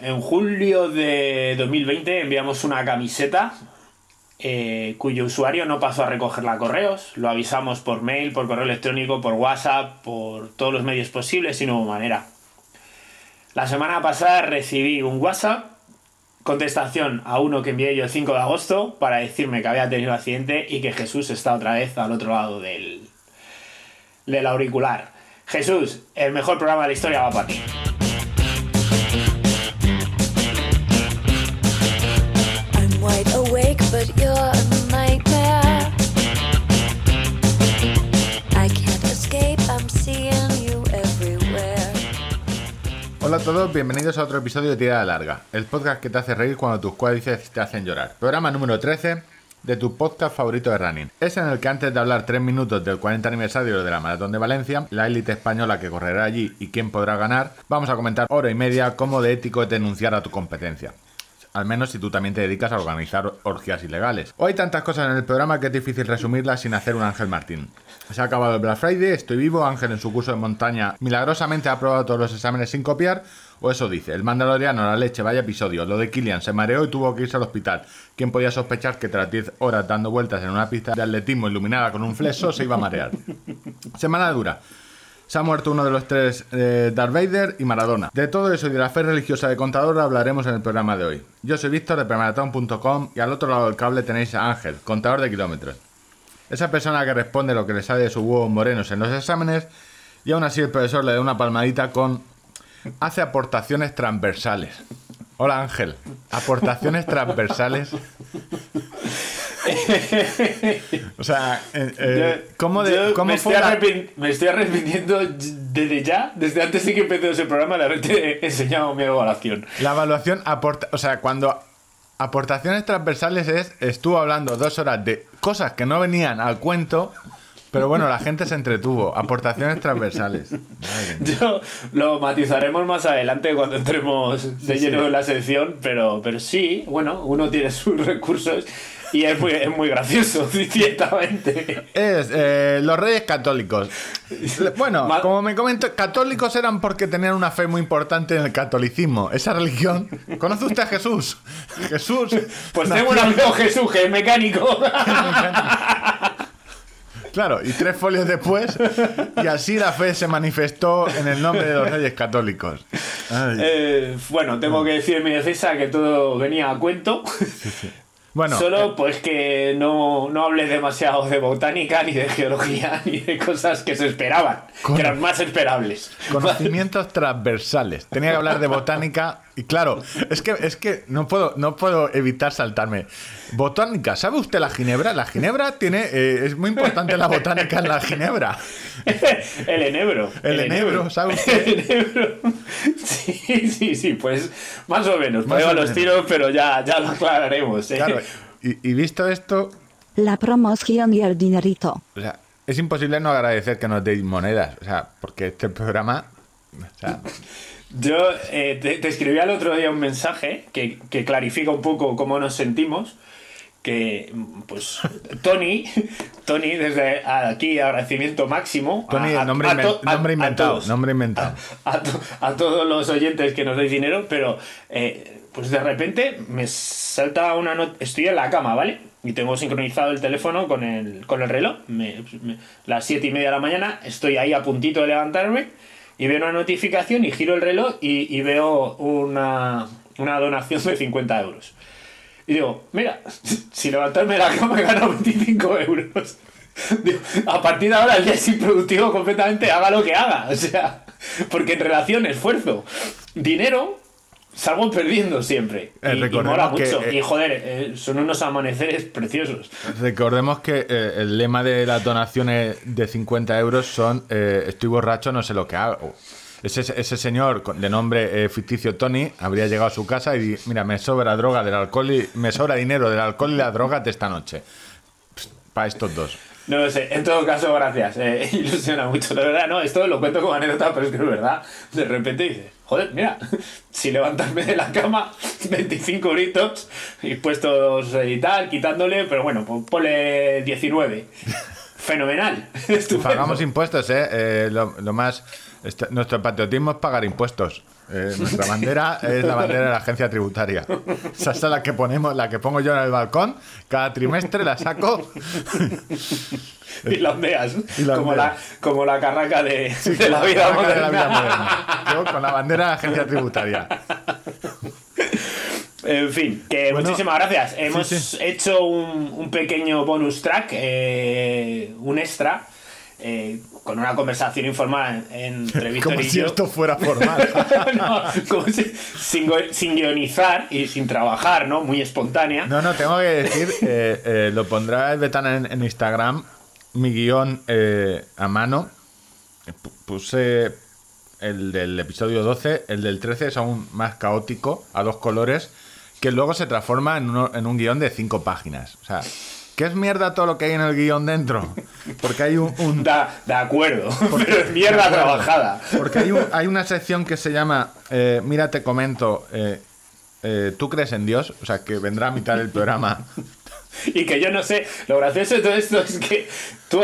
en julio de 2020 enviamos una camiseta eh, cuyo usuario no pasó a recogerla a correos. Lo avisamos por mail, por correo electrónico, por WhatsApp, por todos los medios posibles y no hubo manera. La semana pasada recibí un WhatsApp, contestación a uno que envié yo el 5 de agosto para decirme que había tenido accidente y que Jesús está otra vez al otro lado del, del auricular. Jesús, el mejor programa de la historia va para ti. Hola a todos, bienvenidos a otro episodio de Tirada Larga, el podcast que te hace reír cuando tus cuádriceps te hacen llorar. Programa número 13 de tu podcast favorito de running. Es en el que antes de hablar 3 minutos del 40 aniversario de la Maratón de Valencia, la élite española que correrá allí y quién podrá ganar, vamos a comentar hora y media cómo de ético es denunciar a tu competencia. Al menos si tú también te dedicas a organizar orgías ilegales. Hoy hay tantas cosas en el programa que es difícil resumirlas sin hacer un Ángel Martín. Se ha acabado el Black Friday, estoy vivo, Ángel en su curso de montaña milagrosamente ha aprobado todos los exámenes sin copiar, o eso dice, el mandaloriano, la leche, vaya episodio, lo de Killian, se mareó y tuvo que irse al hospital. ¿Quién podía sospechar que tras 10 horas dando vueltas en una pista de atletismo iluminada con un flexo se iba a marear? Semana dura. Se ha muerto uno de los tres, eh, Darth Vader y Maradona. De todo eso y de la fe religiosa de Contador hablaremos en el programa de hoy. Yo soy Víctor de premaratón.com y al otro lado del cable tenéis a Ángel, contador de kilómetros. Esa persona que responde lo que le sale de sus huevos morenos en los exámenes y aún así el profesor le da una palmadita con... Hace aportaciones transversales. Hola Ángel, aportaciones transversales. o sea, eh, eh, ¿cómo, de, cómo me, fue estoy la- me estoy arrepintiendo desde ya, desde antes de que empecé ese programa, de haberte enseñado mi evaluación. La evaluación aporta, o sea, cuando aportaciones transversales es, estuvo hablando dos horas de cosas que no venían al cuento, pero bueno, la gente se entretuvo. Aportaciones transversales. Yo lo matizaremos más adelante cuando entremos de lleno en la sección, pero, pero sí, bueno, uno tiene sus recursos y es muy, es muy gracioso, ciertamente. Es eh, los reyes católicos. Bueno, como me comento, católicos eran porque tenían una fe muy importante en el catolicismo. Esa religión. ¿Conoce usted a Jesús? Jesús. Pues tengo un amigo Jesús que es mecánico. Claro, y tres folios después, y así la fe se manifestó en el nombre de los reyes católicos. Eh, bueno, tengo que decir en mi defensa que todo venía a cuento. Bueno, Solo pues que no, no hablé demasiado de botánica, ni de geología, ni de cosas que se esperaban, que eran más esperables. Conocimientos transversales. Tenía que hablar de botánica y claro, es que es que no puedo no puedo evitar saltarme. Botánica, ¿sabe usted la ginebra? La ginebra tiene eh, es muy importante la botánica en la ginebra. El enebro. El enebro, ¿sabe usted? El enebro. Sí, sí, sí, pues más o menos. Más o a los tiros, pero ya, ya lo aclararemos. ¿eh? Claro, y, y visto esto, La promoción y el dinerito. o sea, es imposible no agradecer que nos deis monedas, o sea, porque este programa o sea, Yo eh, te, te escribí al otro día un mensaje que, que clarifica un poco cómo nos sentimos. Que, pues, Tony, Tony, desde aquí agradecimiento máximo. Tony, a- a- nombre, a to- nombre inventado, todos. nombre inventado. a, to- a todos los oyentes que nos dais dinero, pero eh, pues de repente me salta una nota. Estoy en la cama, ¿vale? Y tengo sincronizado el teléfono con el, con el reloj. Me- me- las siete y media de la mañana, estoy ahí a puntito de levantarme y veo una notificación y giro el reloj y, y veo una, una donación de 50 euros. Y digo, mira, si levantarme la cama he ganado 25 euros. A partir de ahora el día es improductivo completamente, haga lo que haga. O sea, porque en relación esfuerzo, dinero, salgo perdiendo siempre. Eh, Y, mola que, mucho. eh, y joder, eh, son unos amaneceres preciosos. Recordemos que eh, el lema de las donaciones de 50 euros son eh, estoy borracho, no sé lo que hago. Ese, ese señor de nombre eh, ficticio Tony habría llegado a su casa y mira, me sobra droga del alcohol y me sobra dinero del alcohol y la droga de esta noche. Para estos dos. No lo sé, en todo caso, gracias. eh, ilusiona mucho. De verdad, no, esto lo cuento como anécdota, pero es que es verdad. De repente dices, joder, mira, si levantarme de la cama, 25 gritos, y puestos y tal, quitándole, pero bueno, ponle 19. Fenomenal. Estupendo. Pagamos impuestos, ¿eh? Eh, lo, lo más... este- nuestro patriotismo es pagar impuestos. Eh, nuestra bandera es la bandera de la agencia tributaria. Esa es la que ponemos, la que pongo yo en el balcón. Cada trimestre la saco. Y la ondeas. Y la como, ondeas. la, como la carraca de, Sí, de la vida bandera de la vida moderna. Yo con la bandera de la agencia tributaria. En fin, que Bueno, muchísimas gracias. Hemos sí. hecho un, un pequeño bonus track, eh, un extra, eh, con una conversación informal en- entre Víctor Como y si yo. esto fuera formal. No, como si- sin, guionizar y sin trabajar, ¿no? Muy espontánea. No, no, tengo que decir, eh, eh, lo pondrá el Betana en, en Instagram, mi guion eh, a mano. Pu- Puse el del episodio 12, el del 13 es aún más caótico, a dos colores, que luego se transforma en, uno- en un guion de cinco páginas. O sea, ¿qué es mierda todo lo que hay en el guion dentro? Porque hay un- un, Da, de acuerdo, pero es mierda trabajada. Porque hay, un- hay una sección que se llama eh, Mira, te comento. eh, eh, ¿Tú crees en Dios? O sea, que vendrá a mitad del programa. Y que yo no sé, lo gracioso de todo esto es que tú,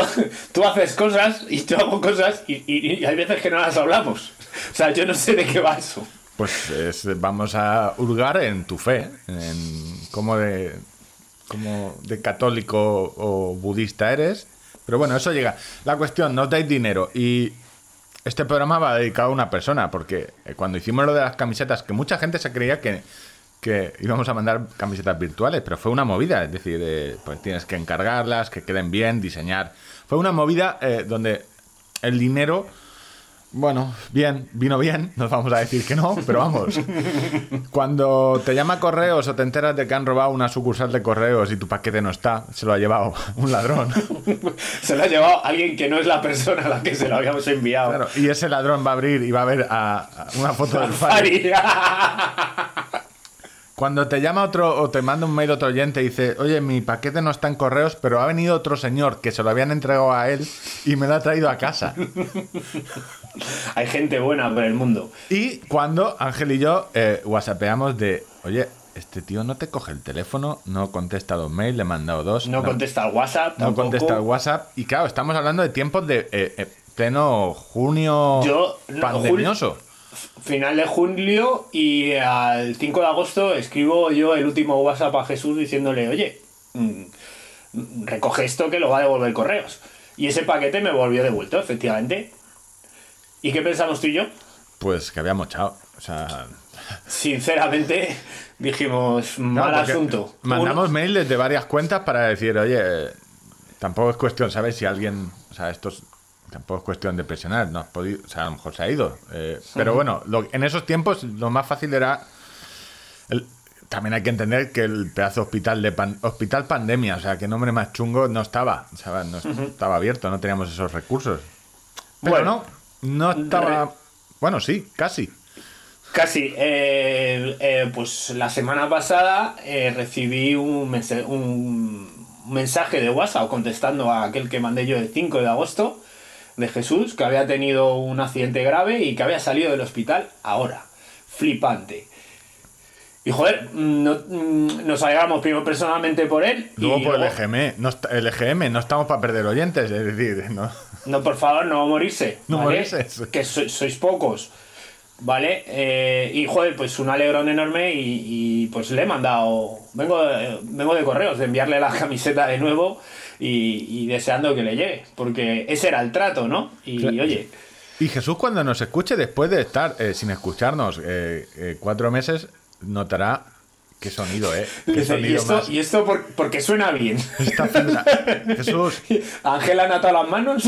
tú haces cosas y yo hago cosas y, y- y hay veces que no las hablamos. O sea, yo no sé de qué va eso. Pues es- vamos a hurgar en tu fe, en cómo de, cómo de católico o budista eres. Pero bueno, eso llega. La cuestión, no dais dinero. Y este programa va dedicado a una persona, porque eh, cuando hicimos lo de las camisetas, que mucha gente se creía que, que íbamos a mandar camisetas virtuales, pero fue una movida. Es decir, pues tienes que encargarlas, que queden bien, diseñar. Fue una movida eh, donde el dinero bueno, bien, vino bien, nos vamos a decir que no, pero vamos. Cuando te llama correos o te enteras de que han robado una sucursal de correos y tu paquete no está, se lo ha llevado un ladrón. Se lo ha llevado alguien que no es la persona a la que se lo habíamos enviado. Claro, y ese ladrón va a abrir y va a ver a, a una foto del. Fari. Cuando te llama otro o te manda un mail otro oyente y dice, oye, mi paquete no está en correos, pero ha venido otro señor que se lo habían entregado a él y me lo ha traído a casa. Hay gente buena por el mundo. Y cuando Ángel y yo eh, whatsappeamos de, oye, este tío no te coge el teléfono, no contesta los mails, le he mandado dos. No, contesta al WhatsApp. no tampoco. contesta el WhatsApp. Y claro, estamos hablando de tiempos de eh, eh, pleno junio Yo, no, pandemioso. Final de julio y al 5 de agosto escribo yo el último WhatsApp a Jesús diciéndole, oye, mm, recoge esto que lo va a devolver correos. Y ese paquete me volvió devuelto, efectivamente. ¿Y qué pensamos tú y yo? Pues que había mochado. O sea, Sinceramente, dijimos, mal no, asunto. Mandamos Uno- mails desde varias cuentas para decir, oye, tampoco es cuestión, ¿sabes? Si alguien, o sea, esto es- tampoco es cuestión de presionar, no has podido, o sea, a lo mejor se ha ido. eh, pero bueno, lo- en esos tiempos lo más fácil era. el- también hay que entender que el pedazo hospital de pan- hospital pandemia, o sea, que nombre más chungo no estaba, ¿sabes? No estaba abierto, no teníamos esos recursos. Pero Bueno, no, no estaba. Bueno, sí, casi. Casi. eh, eh, pues la semana pasada eh, recibí un, mensa- un mensaje de WhatsApp contestando a aquel que mandé yo el 5 de agosto de Jesús, que había tenido un accidente grave y que había salido del hospital ahora. Flipante. Y joder, no- mm, nos alegramos primero personalmente por él. Luego y por el EGM, no, el EGM, no estamos para perder oyentes, es decir, no. No, por favor, no morirse. No ¿vale? morirse. Que so- sois pocos. ¿Vale? Eh, y joder, pues un alegrón enorme y, y, pues le he mandado. Vengo, de- vengo de correos, de enviarle la camiseta de nuevo y, y deseando que le llegue. Porque ese era el trato, ¿no? Y Claro. oye, Y Jesús cuando nos escuche después de estar eh, sin escucharnos eh, eh, cuatro meses, notará qué sonido, ¿eh? Qué dice, ¿y sonido esto, más. ¿y esto por, porque suena bien? Esta fibra. Jesús, ¿Ángela han atado las manos?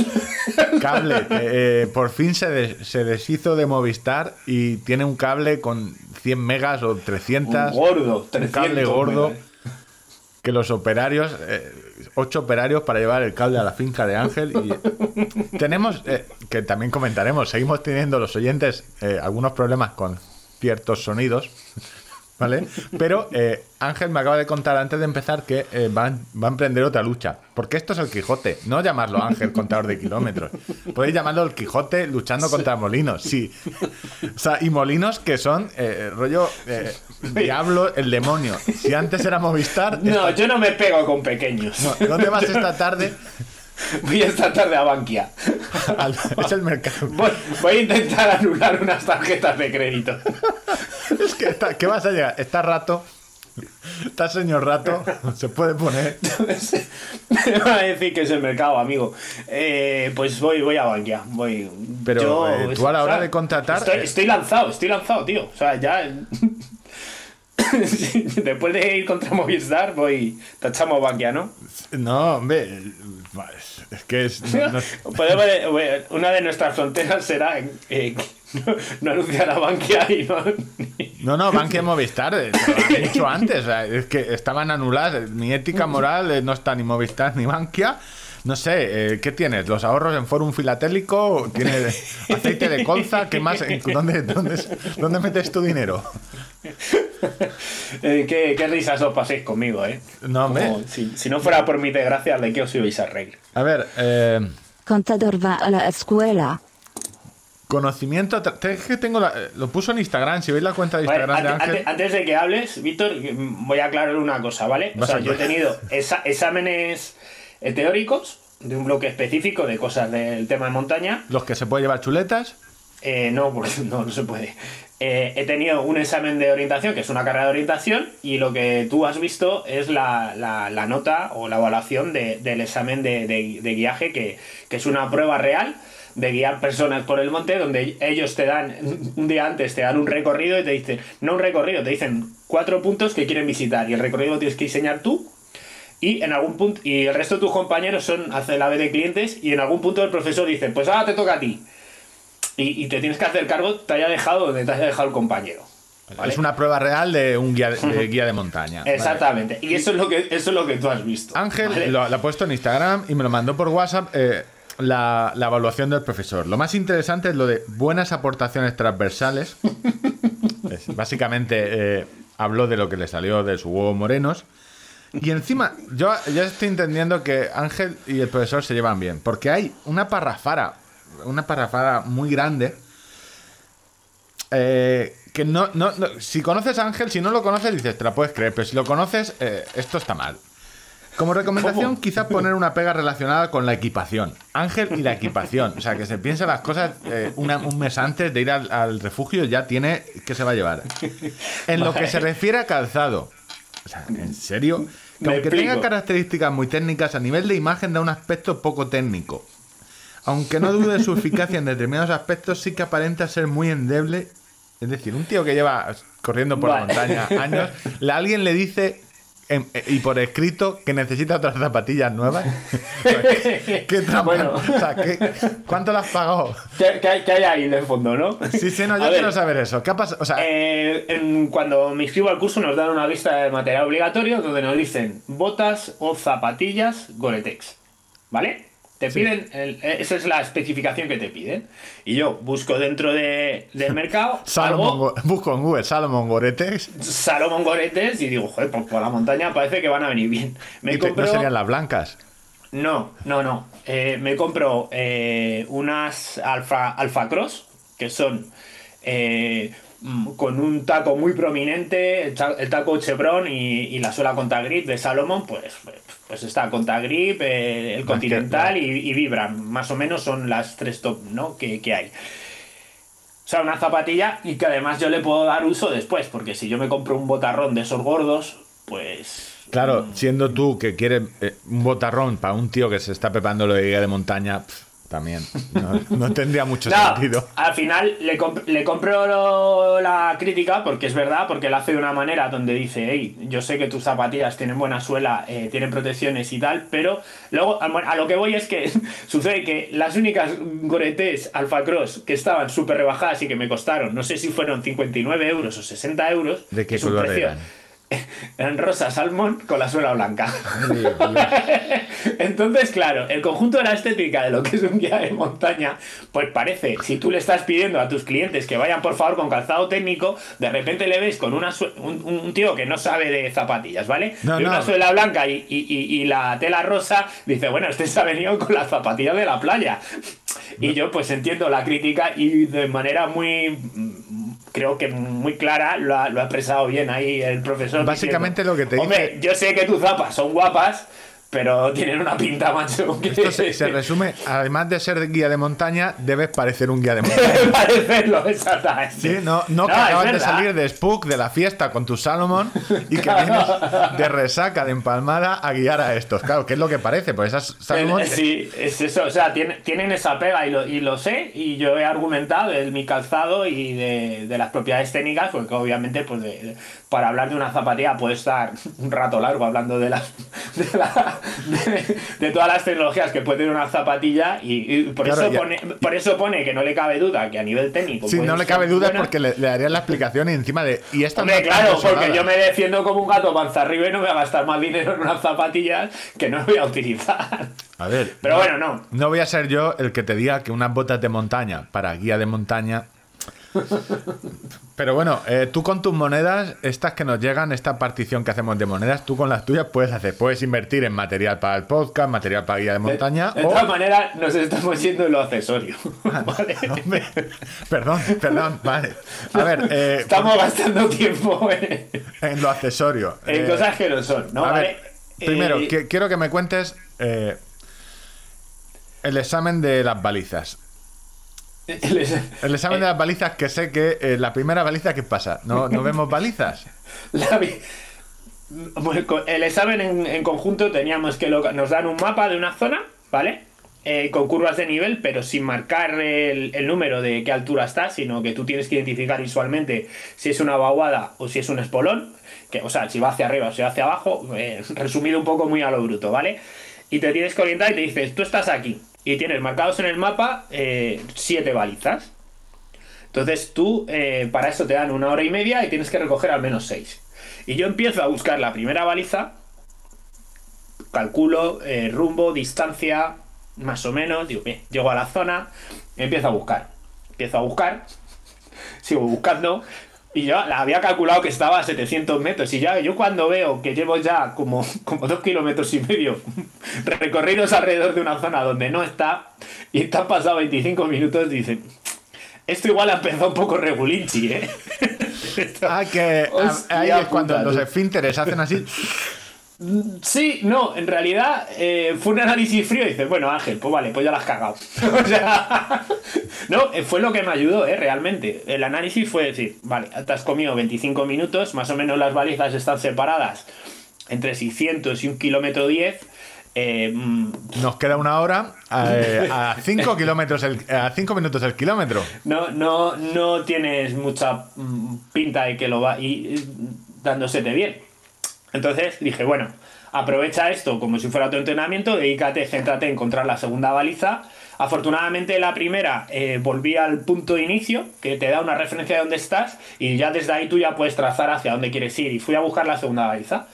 cable. eh, eh, por fin se, des- se deshizo de Movistar y tiene un cable con 100 megas o 300. Un gordo, un 300 cable gordo. megas. Que los operarios, eh, ocho operarios para llevar el cable a la finca de Ángel. Y tenemos, eh, que también comentaremos, seguimos teniendo los oyentes algunos problemas con ciertos sonidos. ¿Vale? Pero eh, Ángel me acaba de contar antes de empezar que eh, va, va a emprender otra lucha. Porque esto es el Quijote. No llamarlo Ángel contador de kilómetros. Podéis llamarlo el Quijote luchando contra molinos. Sí. O sea, y molinos que son eh, rollo eh, diablo, el demonio. Si antes era Movistar. No, esta- yo no me pego con pequeños. no, ¿Dónde vas esta tarde? Voy esta tarde a Bankia. Al- es el mercado. Voy, voy a intentar anular unas tarjetas de crédito. Es que está, ¿qué vas a llegar? Está rato. Está señor rato. Se puede poner. Me van a decir que es el mercado, amigo. Eh, pues voy, voy a Bankia. Voy. Pero, eh, tú a la hora o sea, de contratar, Estoy, eh, estoy lanzado, estoy lanzado, tío. O sea, ya. Después de ir contra Movistar, voy. Tachamos Bankia, ¿no? No, hombre. Es que es. no- no- Podemos- eh, una de nuestras fronteras será eh, no, no anunciar a Bankia y no. No, no, Bankia y Movistar, eh, lo han dicho antes, o sea, es que estaban anuladas. Mi ética moral eh, no está ni Movistar ni Bankia. No sé, eh, ¿qué tienes? ¿Los ahorros en Forum Filatélico? ¿Tienes aceite de colza? ¿Qué más? ¿En- ¿Dónde, dónde, dónde metes tu dinero? Eh, qué, qué risas os paséis conmigo, ¿eh? No, hombre. Si, si no fuera por mi desgracia, ¿de qué os ibais a reír? A ver, eh, Contador va a la escuela. conocimiento. Es que tengo la- eh, lo puso en Instagram. Si veis la cuenta de Vale, Instagram de ante- Ángel. ante- antes de que hables, Víctor, voy a aclarar una cosa, ¿vale? O sea, yo he tenido esa- exámenes teóricos de un bloque específico de cosas del tema de montaña. Los que se puede llevar chuletas. Eh, no, porque no, no se puede. Eh, he tenido un examen de orientación, que es una carrera de orientación, y lo que tú has visto es la, la- la nota o la evaluación de- del examen de, de- de guiaje, que, que es una prueba real de guiar personas por el monte, donde ellos te dan, un día antes te dan un recorrido y te dicen, no un recorrido, te dicen cuatro puntos que quieren visitar, y el recorrido lo tienes que diseñar tú, y en algún punto, y el resto de tus compañeros son, hace la vez de clientes, y en algún punto el profesor dice, pues ahora te toca a ti. Y, y te tienes que hacer cargo, te haya dejado donde te haya dejado el compañero. ¿vale? Es una prueba real de un guía de, guía de montaña. Vale. Exactamente. Y eso es lo que eso es lo que tú has visto. Ángel ¿vale? lo, lo ha puesto en Instagram y me lo mandó por WhatsApp eh, la, la evaluación del profesor. Lo más interesante es lo de buenas aportaciones transversales. Es- básicamente eh, habló de lo que le salió de su huevo morenos. Y encima, yo ya estoy entendiendo que Ángel y el profesor se llevan bien. Porque hay una parrafara, una parrafara muy grande. eh, que no, no, no- Si conoces a Ángel, si no lo conoces, dices, te la puedes creer. Pero si lo conoces, eh, esto está mal. Como recomendación, ¿Cómo? quizás poner una pega relacionada con la equipación. Ángel y la equipación. O sea, que se piense las cosas eh, una- un mes antes de ir al, al refugio, ya tiene que se va a llevar. En lo que se refiere a calzado. O sea, en serio. Que aunque explico. tenga características muy técnicas, a nivel de imagen da un aspecto poco técnico. Aunque no dude de su eficacia en determinados aspectos, sí que aparenta ser muy endeble. Es decir, un tío que lleva corriendo por la montaña años, alguien le dice en- eh, y por escrito que necesita otras zapatillas nuevas. ¿Qué trampa? Bueno. O sea, ¿qué- ¿Cuánto le has pagado? ¿Qué, qué hay, ahí de fondo, no? Sí, sí, no, yo A ver, quiero saber eso. ¿Qué ha pasado? O sea, eh, en- cuando me inscribo al curso nos dan una lista de material obligatorio donde nos dicen botas o zapatillas Gore-Tex. ¿Vale? Te piden, el- eh, esa es la especificación que te piden. Y yo busco dentro de- del mercado Salomon, algo, busco en Google Salomon Goretex. Salomon Goretes y digo, joder, pues por la montaña parece que van a venir bien. Me compro... no serían las blancas. No, no, no. Eh, me compro eh, unas Alfa, Alfa Cross, que son eh, mm, con un taco muy prominente, el, ta- el taco Chevron y, y la suela Contagrip de Salomon, pues, pues está Contagrip, eh, el Continental y, y Vibram. Más o menos son las tres top ¿no? que, que hay. O sea, una zapatilla y que además yo le puedo dar uso después, porque si yo me compro un botarrón de esos gordos, pues... Claro, siendo tú que quieres eh, un botarrón para un tío que se está preparando lo de guía de montaña, también. No, no tendría mucho No, sentido. al final le, comp- le compro la crítica porque es verdad, porque lo hace de una manera donde dice, hey, yo sé que tus zapatillas tienen buena suela, eh, tienen protecciones y tal, pero luego a, a lo que voy es que sucede que las únicas Goretes Alpha Cross que estaban súper rebajadas y que me costaron, no sé si fueron 59 euros o 60 euros, ¿De qué color precio- eran? eran rosa salmón con la suela blanca. Entonces, claro, el conjunto de la estética de lo que es un guía de montaña, pues parece, si tú le estás pidiendo a tus clientes que vayan por favor con calzado técnico, de repente le ves con una un, un tío que no sabe de zapatillas, ¿vale? No, y una suela blanca y, y- y- y la tela rosa, dice, bueno, este se ha venido con las zapatillas de la playa. Y yo pues entiendo la crítica y de manera muy, creo que muy clara, lo ha, lo ha expresado bien ahí el profesor. Básicamente lo que te Hombre, dice- yo sé que tus zapas son guapas, pero tienen una pinta, macho. Que Esto se, se resume, además de ser guía de montaña, debes parecer un guía de montaña. Debe parecerlo, exactamente. Sí, no, no, que es acabas de salir de Spook, de la fiesta con tu Salomon y que vienes de resaca, de empalmada a guiar a estos. Claro, ¿qué es lo que parece? Pues esas Salomon. Eh, Sí, es eso, o sea, tiene- tienen esa pega y lo, y lo sé, y yo he argumentado de mi calzado y de, de las propiedades técnicas, porque obviamente, pues de- para hablar de una zapatilla puede estar un rato largo hablando de las de, la- de- de todas las tecnologías que puede tener una zapatilla, y, y por, Claro, eso ya. pone, por eso pone que no le cabe duda que a nivel técnico. Sí, no le cabe duda buena. porque le, le darías la explicación y encima de. Y esta Hombre, no claro, porque yo me defiendo como un gato panza arriba y no voy a gastar más dinero en unas zapatillas que no voy a utilizar. A ver. Pero bueno, no. No voy a ser yo el que te diga que unas botas de montaña para guía de montaña. Pero bueno, eh, tú con tus monedas, estas que nos llegan, esta partición que hacemos de monedas, tú con las tuyas puedes hacer, puedes invertir en material para el podcast, material para guía de montaña. De, de o- todas maneras, nos estamos yendo en lo accesorio. ¿vale? Hombre, perdón, perdón, vale. A ver, eh, Estamos gastando tiempo en, en lo accesorio. en eh, cosas que no son, ¿no? a ¿Vale? ver, primero, que- quiero que me cuentes el examen de las balizas. El examen eh, de las balizas, que sé que eh, la primera baliza, ¿qué pasa? ¿No, no vemos balizas? la con- el examen en, en conjunto teníamos que nos dan un mapa de una zona, ¿vale? Eh, con curvas de nivel, pero sin marcar el, el número de qué altura está, sino que tú tienes que identificar visualmente si es una vaguada o si es un espolón, que, o sea, si va hacia arriba o si va hacia abajo, eh, resumido un poco muy a lo bruto, ¿vale? Y te tienes que orientar y te dices, tú estás aquí, y tienes marcados en el mapa eh, siete balizas. Entonces tú, eh, para eso te dan una hora y media y tienes que recoger al menos seis. Y yo empiezo a buscar la primera baliza, calculo eh, rumbo, distancia, más o menos, digo, llego a la zona, empiezo a buscar. Empiezo a buscar, sigo buscando, y yo la había calculado que estaba a 700 metros, y ya yo cuando veo que llevo ya como, como dos kilómetros y medio recorridos alrededor de una zona donde no está, y te han pasado 25 minutos, dicen, esto igual ha empezado un poco regulinchi, ¿eh? Esto- Ah, que ah, Hostia ahí es cuando puta, los esfínteres hacen así. Sí, no, en realidad eh, fue un análisis frío y dices, bueno Ángel, pues vale, pues ya la has cagado. o sea, no, eh, fue lo que me ayudó, eh, realmente. El análisis fue decir, vale, te has comido 25 minutos, más o menos las balizas están separadas entre 600 y un kilómetro 10. eh, mm, Nos queda una hora eh, a 5 kilómetros el, a 5 minutos el kilómetro. no, no, no tienes mucha mm, pinta de que lo va y dándosete bien. Entonces dije, bueno, aprovecha esto como si fuera tu entrenamiento, dedícate, céntrate en encontrar la segunda baliza. Afortunadamente la primera eh, volví al punto de inicio, que te da una referencia de dónde estás, y ya desde ahí tú ya puedes trazar hacia dónde quieres ir. Y fui a buscar la segunda baliza.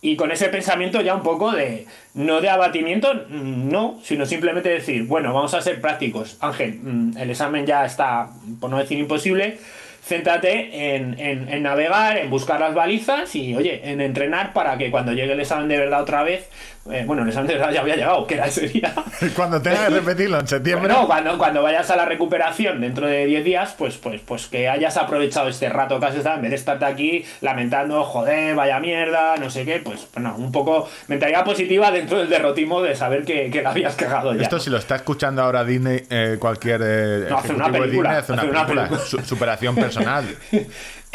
Y con ese pensamiento ya un poco de, no de abatimiento, mm, no, sino simplemente decir, bueno, vamos a ser prácticos. Ángel, mm, el examen ya está, por no decir imposible, céntrate en, en- en navegar, en buscar las balizas y, oye, en entrenar para que cuando llegue el examen de verdad otra vez, eh, bueno, el examen de verdad ya había llegado, que era ese día. Cuando tengas que repetirlo en septiembre. Bueno, cuando, cuando vayas a la recuperación dentro de 10 días, pues, pues, pues que hayas aprovechado este rato que has estado, en vez de estarte aquí lamentando, joder, vaya mierda, no sé qué, pues bueno, un poco mentalidad positiva dentro del derrotismo de saber que, que la habías cagado ya. Esto si lo está escuchando ahora Disney, eh, cualquier eh, No, hace una película, Disney hace una hace una película. película. Su- superación personal.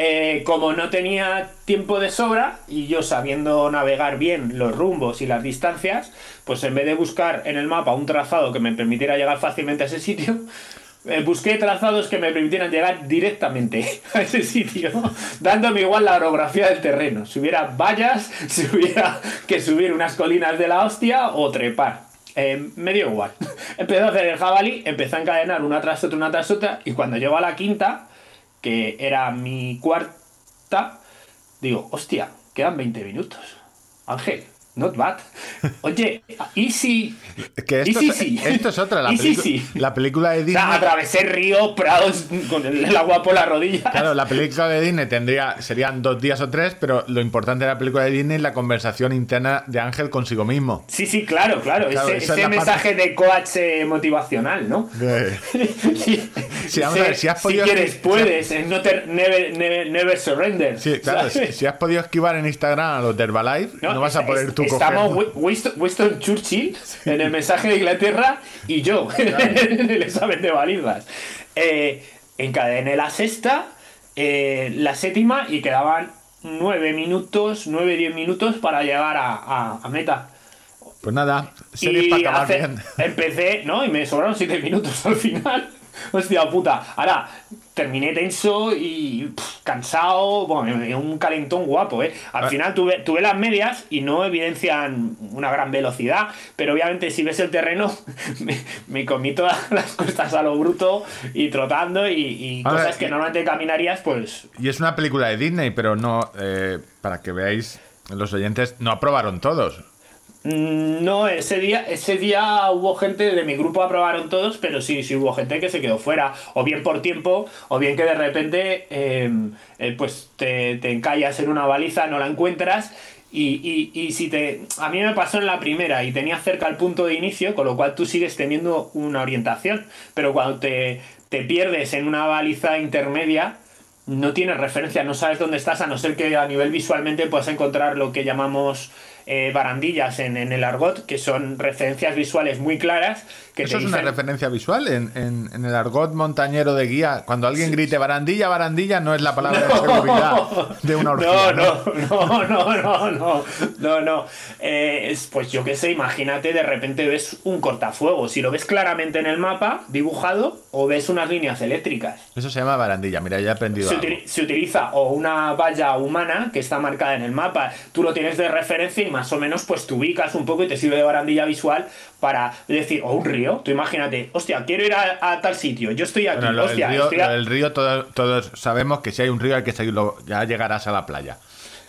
Eh, como no tenía tiempo de sobra y yo sabiendo navegar bien los rumbos y las distancias, pues en vez de buscar en el mapa un trazado que me permitiera llegar fácilmente a ese sitio, eh, busqué trazados que me permitieran llegar directamente a ese sitio, dándome igual la orografía del terreno. Si hubiera vallas, si hubiera que subir unas colinas de la hostia o trepar. Eh, me dio igual. Empezó a hacer el jabalí, empezó a encadenar una tras otra, una tras otra, y cuando llegó a la quinta, que era mi cuarta, digo, hostia, quedan 20 minutos. Ángel, not bad. Oye, easy. Que esto, easy, es, sí. esto es otra, la, Easy, pelicu- sí. la película de O Disney. sea, atravesé ríos, prados con el, agua por la rodilla. Claro, la película de Disney tendría, serían dos días o tres, pero lo importante de la película de Disney es la conversación interna de Ángel consigo mismo. Sí, sí, claro, claro. Claro, ese es ese mensaje de coach eh, motivacional, ¿no? Sí, vamos a ver, si has podido- quieres, si- puedes. no te- never, never, never surrender. Sí, claro, si, has podido esquivar en Instagram a los de Herbalife, no, No, vas a poder es- Tú estamos Winston, Winston Churchill en el mensaje de Inglaterra y yo en el examen de balizas. Eh, encadené la sexta, eh, la séptima y quedaban nueve minutos, nueve, diez minutos para llegar a, a- a meta. Pues nada, series para acabar hace- bien. empecé, ¿no? Y me sobraron 7 minutos al final. Hostia puta. Ahora, terminé tenso y pff, cansado. Bueno, me dio un calentón guapo, ¿eh? Al Ah. final tuve, tuve las medias y no evidencian una gran velocidad. Pero obviamente, si ves el terreno, me, me comí todas las costas a lo bruto y trotando y, y A ver, cosas que y- normalmente caminarías, pues. Y es una película de Disney, pero no, eh, para que veáis, los oyentes no aprobaron todos. Mm, No, ese día, ese día hubo gente de mi grupo aprobaron todos, pero sí, sí hubo gente que se quedó fuera, o bien por tiempo, o bien que de repente eh, eh, pues te, te encallas en una baliza, no la encuentras. Y, y- y si te. A mí me pasó en la primera y tenía cerca el punto de inicio, con lo cual tú sigues teniendo una orientación. Pero cuando te, te pierdes en una baliza intermedia, no tienes referencia, no sabes dónde estás, a no ser que a nivel visualmente puedas encontrar lo que llamamos eh, barandillas en, en el argot, que son referencias visuales muy claras. Que ¿Eso es una referencia visual? En, en- en el argot montañero de guía, cuando alguien grite barandilla, barandilla, no es la palabra de seguridad de una orgía. No, no, no, no, no, no, no, no. Eh, es, pues yo qué sé, imagínate, de repente ves un cortafuego. Si lo ves claramente en el mapa, dibujado, o ves unas líneas eléctricas. Eso se llama barandilla. Mira, ya he aprendido Se, utiliza o una valla humana que está marcada en el mapa, tú lo tienes de referencia y más o menos pues te ubicas un poco y te sirve de barandilla visual para decir, o un río, tú imagínate, hostia, quiero ir a, a tal sitio, yo estoy aquí, Bueno, lo del hostia, río, estoy a- lo del río todo- todos sabemos que si hay un río hay que seguirlo, ya llegarás a la playa.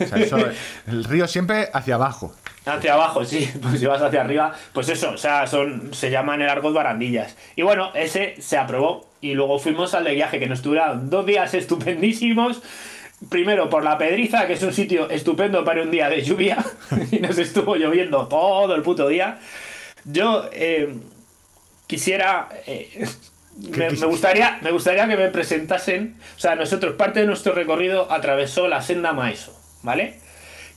O sea, eso- el río siempre hacia abajo. Hacia abajo, sí, pues si vas hacia arriba, pues eso, o sea, son, se llaman el argot barandillas. Y bueno, ese se aprobó y luego fuimos al de viaje, que nos duraron dos días estupendísimos. Primero por la Pedriza, que es un sitio estupendo para un día de lluvia, y nos estuvo lloviendo todo el puto día. Yo eh, quisiera... eh, me, gustaría, me gustaría que me presentasen, o sea, nosotros, parte de nuestro recorrido atravesó la senda Maeso, ¿vale?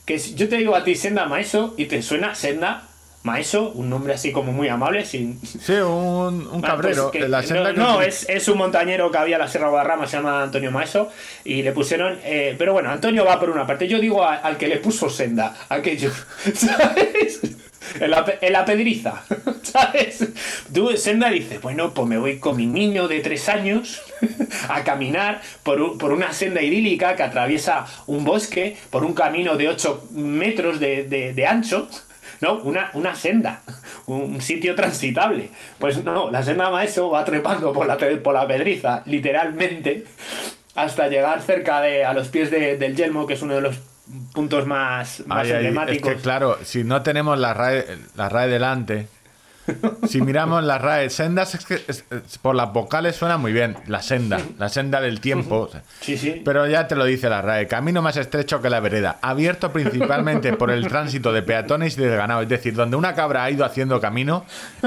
que si yo te digo a ti senda Maeso y te suena senda Maeso, un nombre así como muy amable, sin... Sí, un, cabrero. pues que- la senda no, que- no, es, es un montañero que había en la Sierra Guadarrama, se llama Antonio Maeso, y le pusieron... eh, pero bueno, Antonio va por una parte, yo digo a- al que le puso senda, aquello, ¿sabes? En la, en la pedriza, ¿sabes? Tú, Senda dice, bueno, pues me voy con mi niño de tres años a caminar por, por una senda idílica que atraviesa un bosque, por un camino de 8 metros de, de- ancho, ¿no? Una, una senda, un sitio transitable. Pues no, la senda Maeso va trepando por la, por la pedriza, literalmente, hasta llegar cerca de, a los pies de- del Yelmo, que es uno de los puntos más, ay, es emblemáticos. que claro, si no tenemos la RAE, la RAE delante, si miramos la RAE, sendas es que es- es- por las vocales suena muy bien, la senda, la senda del tiempo. Sí, sí. Pero ya te lo dice la RAE, camino más estrecho que la vereda, abierto principalmente por el tránsito de peatones y de ganado, es decir, donde una cabra ha ido haciendo camino,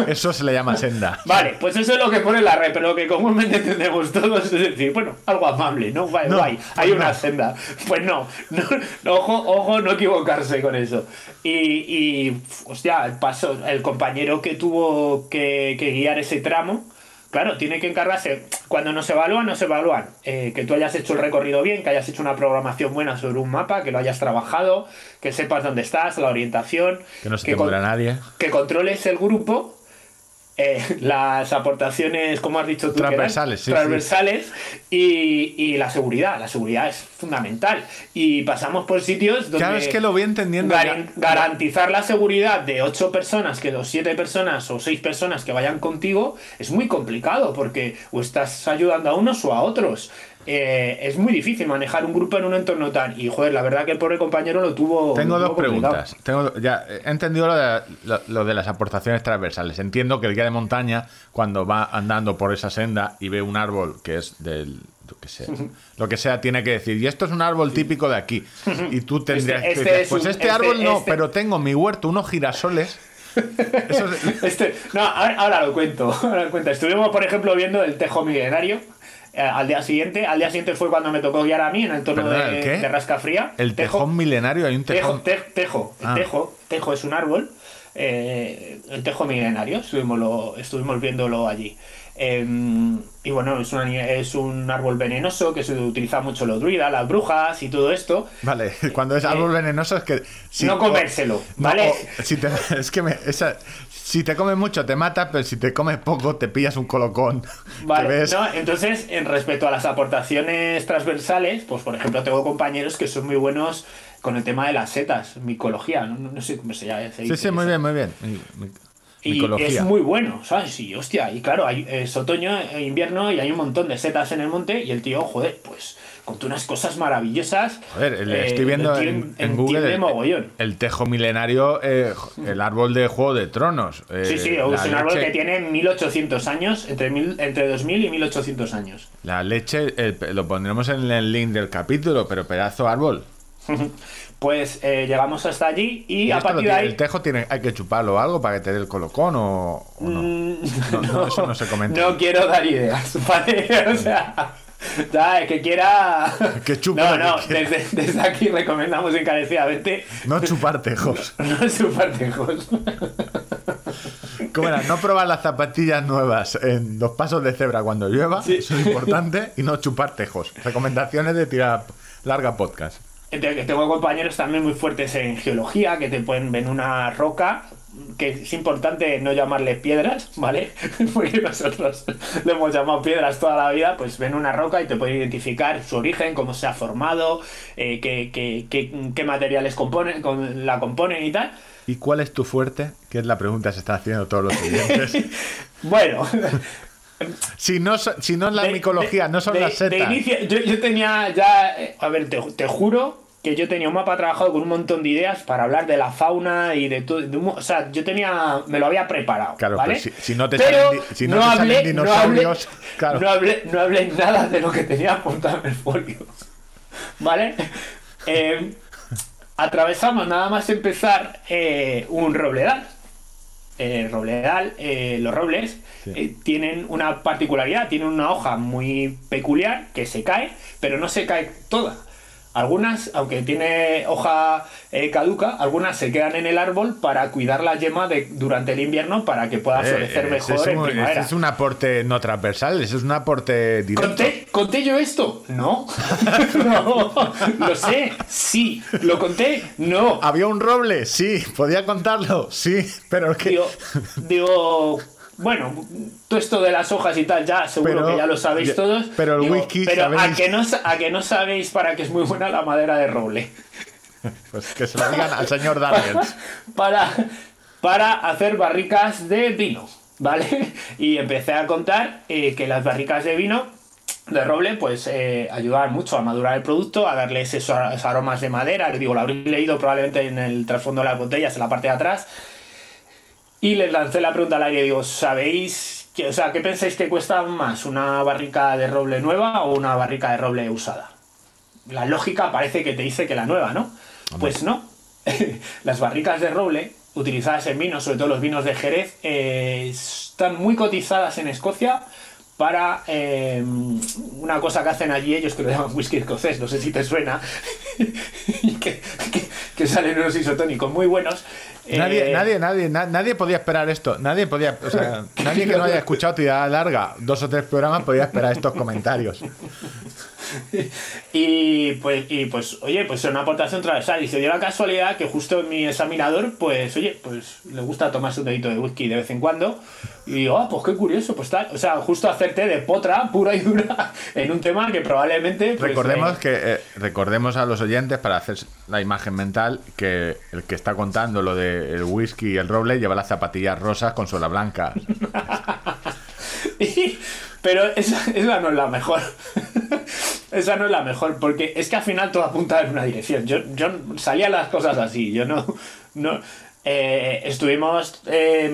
eso se le llama senda. Vale, pues eso es lo que pone la red, pero lo que comúnmente entendemos todos es decir, bueno, algo amable, ¿no? Guay, No, guay, hay una no. senda. Pues no, no, ojo, ojo, no equivocarse con eso. Y, y hostia, el paso, el compañero que tuvo que, que guiar ese tramo, claro, tiene que encargarse, cuando nos evalúan, nos evalúan, eh, que tú hayas hecho el recorrido bien, que hayas hecho una programación buena sobre un mapa, que lo hayas trabajado, que sepas dónde estás, la orientación, Que no se te con- nadie. que controles el grupo, eh, las aportaciones, como has dicho tú, eran, Transversales, sí, transversales Y, y la seguridad. La seguridad es fundamental. Y pasamos por sitios donde Claro, es que lo voy entendiendo ya. garantizar la seguridad de ocho personas, que dos siete personas o seis personas que vayan contigo es muy complicado porque o estás ayudando a unos o a otros. Eh, es muy difícil manejar un grupo en un entorno tan. Y joder, la verdad que el pobre compañero lo tuvo. Tengo lo dos complicado. preguntas. Tengo, ya, he entendido lo de, lo, lo de las aportaciones transversales. Entiendo que el guía de montaña, cuando va andando por esa senda y ve un árbol que es del. Lo que sea, lo que sea, tiene que decir, y esto es un árbol típico de aquí. Y tú tendrías este que decir, es pues un- este, este- árbol no, este- pero tengo en mi huerto unos girasoles. Eso es- Este, no, ahora, ahora lo cuento. Ahora lo cuento. Estuvimos, por ejemplo, viendo el tejo milenario. Eh, al día siguiente. Al día siguiente fue cuando me tocó guiar a mí en el tono Perdona, de, de rascafría. El Tejo. tejón milenario, hay un Tejo, tejón. te- tejo, el Ah. tejo, tejo es un árbol, eh, el tejo milenario, estuvimos, lo- estuvimos viéndolo allí. Eh, y bueno, es, una- es un árbol venenoso que se utiliza mucho los druidas, las brujas y todo esto. Vale, cuando es árbol venenoso es que... si- no comérselo, o- ¿vale? o si te, es que me, esa- si te comes mucho te mata, pero si te comes poco te pillas un colocón. Vale, ves- ¿no? entonces, en respecto a las aportaciones transversales, pues por ejemplo, tengo compañeros que son muy buenos con el tema de las setas, micología, no, no- no sé cómo se llama. se Sí, sí, muy bien, muy bien. Y micología. es muy bueno, ¿sabes? Y hostia, y claro, hay, es otoño, eh, invierno y hay un montón de setas en el monte y el tío, joder, pues contó unas cosas maravillosas. Joder, el- eh, estoy viendo en, Google el, tejo milenario, eh, el árbol de Juego de Tronos. eh, Sí, sí, es un árbol que tiene 1800 años, entre, mil, entre 2000 y 1800 años. La leche, lo pondremos en el link del capítulo, pero pedazo árbol. Pues eh, llegamos hasta allí y, ¿Y a partir de ahí. ¿El tejo tiene, hay que chuparlo o algo para que te dé el colocón o, o no? Mm, No, no, eso no se comenta. No quiero dar ideas, ¿vale? O sea, ya, el que quiera. Que chupe No, no, desde aquí recomendamos encarecidamente No chupar tejos. no chupar tejos. ¿Cómo era? No probar las zapatillas nuevas en los pasos de cebra cuando llueva, Sí. eso es importante, y no chupar tejos. Recomendaciones de tirar larga podcast. Tengo compañeros también muy fuertes en geología que te pueden ver una roca que es importante no llamarle piedras, ¿vale? Porque nosotros le hemos llamado piedras toda la vida, pues ven una roca y te pueden identificar su origen, cómo se ha formado, eh, qué, qué- qué- qué materiales componen, con- la componen y tal. ¿Y cuál es tu fuerte? Que es la pregunta que se está haciendo todos los oyentes. Bueno, si, no, si no es la de- micología, de- no son de- las setas. inicio, yo, yo tenía ya, eh, a ver, te, te juro que yo tenía un mapa trabajado con un montón de ideas para hablar de la fauna y de todo. o sea, yo tenía, me lo había preparado. Claro, ¿vale? pues si- si no te Pero salen si no te salen hablé, dinosaurios, no hablé, claro. no hablé, no hablé nada de lo que tenía apuntado en el folio. ¿Vale? Eh, atravesamos nada más empezar eh, un robledal. Eh, robledal, eh, los robles Sí. eh, tienen una particularidad, tienen una hoja muy peculiar que se cae, pero no se cae toda. Algunas, aunque tiene hoja eh, caduca, algunas se quedan en el árbol para cuidar la yema de, durante el invierno para que pueda Eh, florecer ese mejor es en un, primavera. es un aporte no transversal, ese es un aporte directo. ¿Conté, ¿Conté yo esto? No. no. Lo sé, sí. ¿Lo conté? No. ¿Había un roble? Sí. ¿Podía contarlo? Sí. Pero es que... Digo, digo, bueno, todo esto de las hojas y tal, ya seguro Pero- que ya lo sabéis todos. pero el Digo, whisky, Pero a que, no, a que no sabéis para qué es muy buena la madera de roble. Pues que se lo digan al señor Daniels. para, para hacer barricas de vino, ¿vale? Y empecé a contar eh, que las barricas de vino de roble pues eh, ayudaban mucho a madurar el producto, a darles esos, aromas de madera, digo, lo habréis leído probablemente en el trasfondo de las botellas, en la parte de atrás. Y les lancé la pregunta al aire, digo, ¿sabéis, que, o sea, qué pensáis que cuesta más, una barrica de roble nueva o una barrica de roble usada? La lógica parece que te dice que la nueva, ¿no? Pues no. Las barricas de roble utilizadas en vinos, sobre todo los vinos de Jerez, eh, están muy cotizadas en Escocia para eh, una cosa que hacen allí ellos que lo llaman whisky escocés, no sé si te suena, que, que- que salen unos isotónicos muy buenos. Nadie, Eh, nadie, nadie, na- nadie podía esperar esto. Nadie podía, o sea, nadie que no haya escuchado tirada larga dos o tres programas podía esperar estos comentarios. Y pues, y pues, oye, pues es una aportación transversal. Y se dio la casualidad que justo mi examinador, pues, oye, pues le gusta tomarse un dedito de whisky de vez en cuando. Y digo, ah, pues qué curioso, pues tal. O sea, justo hacerte de potra pura y dura en un tema que probablemente. pues, Recordemos eh, que eh, recordemos a los oyentes para hacer la imagen mental que el que está contando lo del whisky y el roble lleva las zapatillas rosas con suela blanca. Pero esa, esa no es la mejor. esa no es la mejor, porque es que al final todo apunta en una dirección. Yo, yo salía las cosas así, yo no. no eh, estuvimos eh,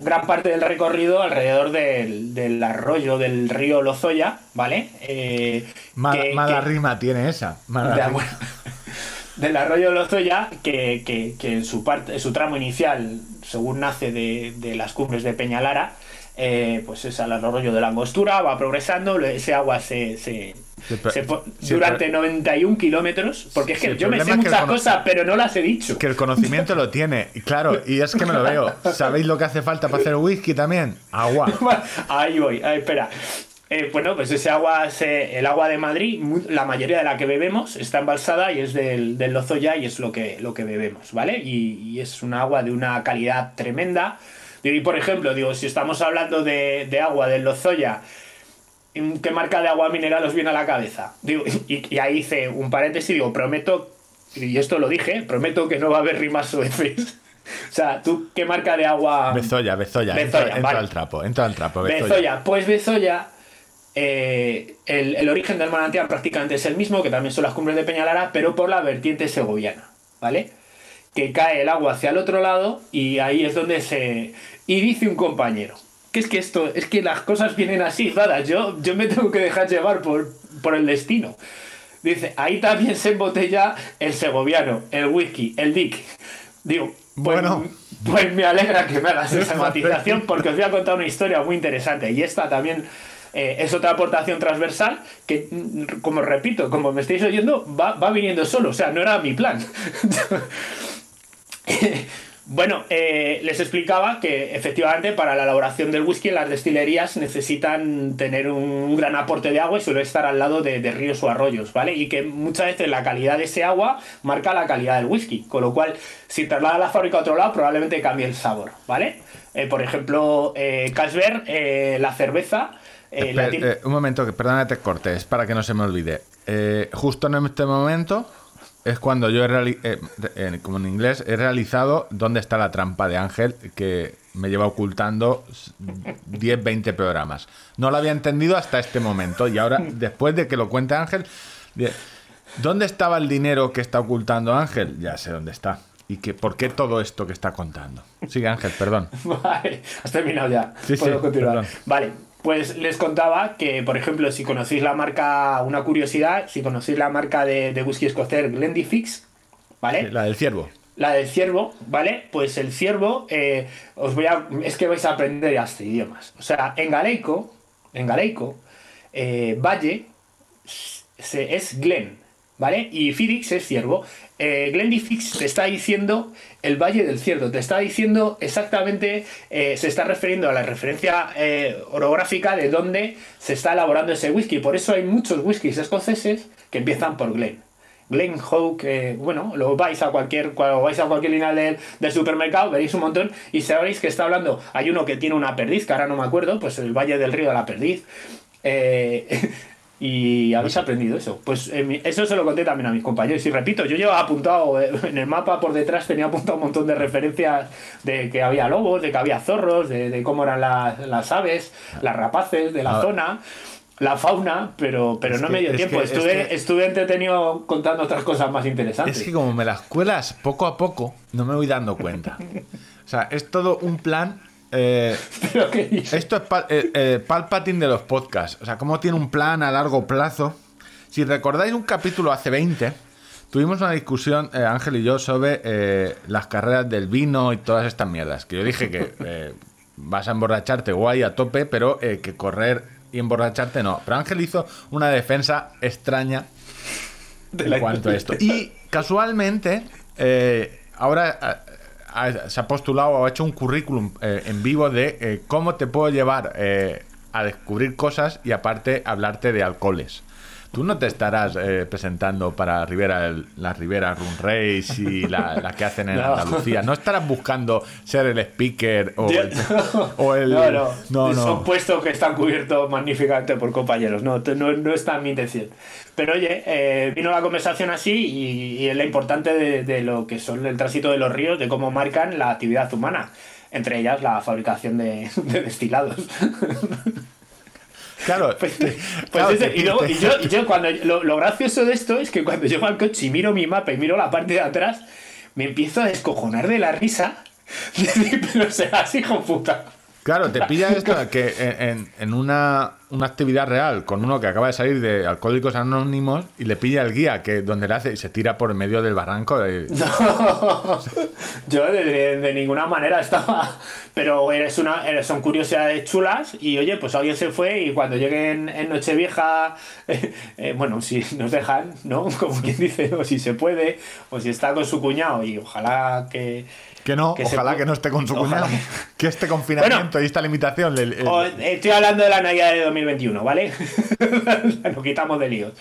gran parte del recorrido alrededor del, del arroyo del río Lozoya, ¿vale? Eh, Mala, que- mala que- rima tiene esa. mala de- bueno, del arroyo Lozoya, que, que, que en su parte, en su tramo inicial, según nace de, de las cumbres de Peñalara, eh, pues es al arroyo de la angostura, va progresando, ese agua se, se, se sí, durante pero- 91 kilómetros, porque es que yo me sé muchas cosas, pero no las he dicho. Que el conocimiento lo tiene, claro, y es que me lo veo. ¿Sabéis lo que hace falta para hacer whisky también? Agua. Ahí voy, ahí, espera. Eh, bueno, pues ese agua, se- el agua de Madrid, la mayoría de la que bebemos está embalsada y es del, del Lozoya y es lo que, lo que bebemos, ¿vale? Y, y es un agua de una calidad tremenda. Y por ejemplo, digo, si estamos hablando de, de agua del Lozoya, ¿qué marca de agua mineral os viene a la cabeza? Digo, y, y ahí hice un paréntesis y digo, prometo, y esto lo dije, prometo que no va a haber rimas sueces. O sea, ¿tú qué marca de agua? Bezoya, Bezoya. Bezoya, entra, entra vale. al trapo, entra al trapo. Bezoya. Bezoya, pues Bezoya, eh, el, el origen del manantial prácticamente es el mismo, que también son las cumbres de Peñalara, pero por la vertiente segoviana, ¿vale? Que cae el agua hacia el otro lado y ahí es donde se... Y dice un compañero, que es que esto, es que las cosas vienen así, dadas, yo, yo me tengo que dejar llevar por, por el destino. Dice, ahí también se embotella el segoviano, el whisky, el dick. Digo, pues, Bueno. pues me alegra que me hagas esa matización porque os voy a contar una historia muy interesante y esta también eh, es otra aportación transversal que, como repito, como me estáis oyendo, va, va viniendo solo, o sea, no era mi plan. Bueno, eh, les explicaba que efectivamente para la elaboración del whisky las destilerías necesitan tener un gran aporte de agua y suele estar al lado de, de ríos o arroyos, ¿vale? Y que muchas veces la calidad de ese agua marca la calidad del whisky, con lo cual si traslada la fábrica a otro lado probablemente cambie el sabor, ¿vale? Eh, por ejemplo, eh, Carlsberg, eh, la cerveza... la Espe- tiene- un momento, perdona que te corte, es para que no se me olvide. Justo en este momento es cuando yo he reali- eh, eh, como en inglés, he realizado dónde está la trampa de Ángel que me lleva ocultando 10, 20 programas. No lo había entendido hasta este momento y ahora, después de que lo cuente Ángel, de- ¿dónde estaba el dinero que está ocultando Ángel? Ya sé dónde está. ¿Y que, por qué todo esto que está contando? Sigue Ángel, perdón. Vale, has terminado ya. Sí, Puedo sí, continuar. perdón. Vale, pues les contaba que, por ejemplo, si conocéis la marca, una curiosidad, si conocéis la marca de, de whisky escocés Glendifix, ¿vale? La del ciervo. La del ciervo, ¿vale? Pues el ciervo, eh, os voy a. Es que vais a aprender hasta idiomas. O sea, en galeico, en galeico, eh, valle se- es Glen, ¿vale? Y Fidix es ciervo. Eh, Glendifix te está diciendo el Valle del Ciervo, te está diciendo exactamente, eh, se está refiriendo a la referencia eh, orográfica de dónde se está elaborando ese whisky. Por eso hay muchos whiskies escoceses que empiezan por Glen. Glen Hoke, eh, bueno, lo vais a cualquier, cuando vais a cualquier línea del, del supermercado, veréis un montón y sabréis que está hablando. Hay uno que tiene una perdiz, que ahora no me acuerdo, pues el Valle del Río de la Perdiz. Eh, y habéis aprendido eso. Pues eh, mi- eso se lo conté también a mis compañeros. Y repito, yo llevaba apuntado eh, en el mapa por detrás, tenía apuntado un montón de referencias de que había lobos, de que había zorros, de, de cómo eran las, las aves, las rapaces de la Ah. zona. La fauna, pero, pero Es no que- me dio es tiempo. que- es estuve, que- estuve entretenido contando otras cosas más interesantes. Es que como me las cuelas poco a poco, no me voy dando cuenta. O sea, es todo un plan. Eh, esto es pa- eh, eh, de los podcasts. O sea, cómo tiene un plan a largo plazo. Si recordáis un capítulo hace 20, tuvimos una discusión, Ángel y yo, sobre las carreras del vino y todas estas mierdas. Que yo dije que vas a emborracharte guay a tope, pero que correr y emborracharte no. Pero Ángel hizo una defensa extraña la en cuanto a esto. Y casualmente, ahora ah, se ha postulado o ha hecho un currículum eh, en vivo de eh, cómo te puedo llevar eh, a descubrir cosas y aparte hablarte de alcoholes. Tú no te estarás eh, presentando para Rivera, el- la Rivera Run Race y la, la que hacen en No. Andalucía. No estarás buscando ser el speaker o el, o el- no, no, no, Son puestos que están cubiertos magníficamente por compañeros. No, no, no está en mi intención. Pero oye, eh, vino la conversación así y, y es lo importante de, de lo que son el tránsito de los ríos, de cómo marcan la actividad humana. Entre ellas la fabricación de, de destilados. Claro, Pues, pues claro, y, luego, y yo, y yo cuando lo, lo gracioso de esto es que cuando llego al coche y miro mi mapa y miro la parte de atrás, me empiezo a descojonar de la risa. De decir, pero serás hijo puta. Claro, te pilla esto que en, una una actividad real con uno que acaba de salir de Alcohólicos Anónimos y le pilla el guía que donde le hace y se tira por medio del barranco. eh, Yo de, de- de ninguna manera estaba. Pero eres una, eres- son curiosidades chulas y oye, pues alguien se fue y cuando lleguen en Nochevieja, eh, eh, bueno, si nos dejan, ¿no? Como quien dice, o si se puede, o si está con su cuñado y ojalá que... Que no, Que se ojalá pu- que no esté con su Ojalá cuñado. Que este confinamiento y esta limitación. estoy hablando de la Navidad de 2021, ¿vale? Lo quitamos de líos.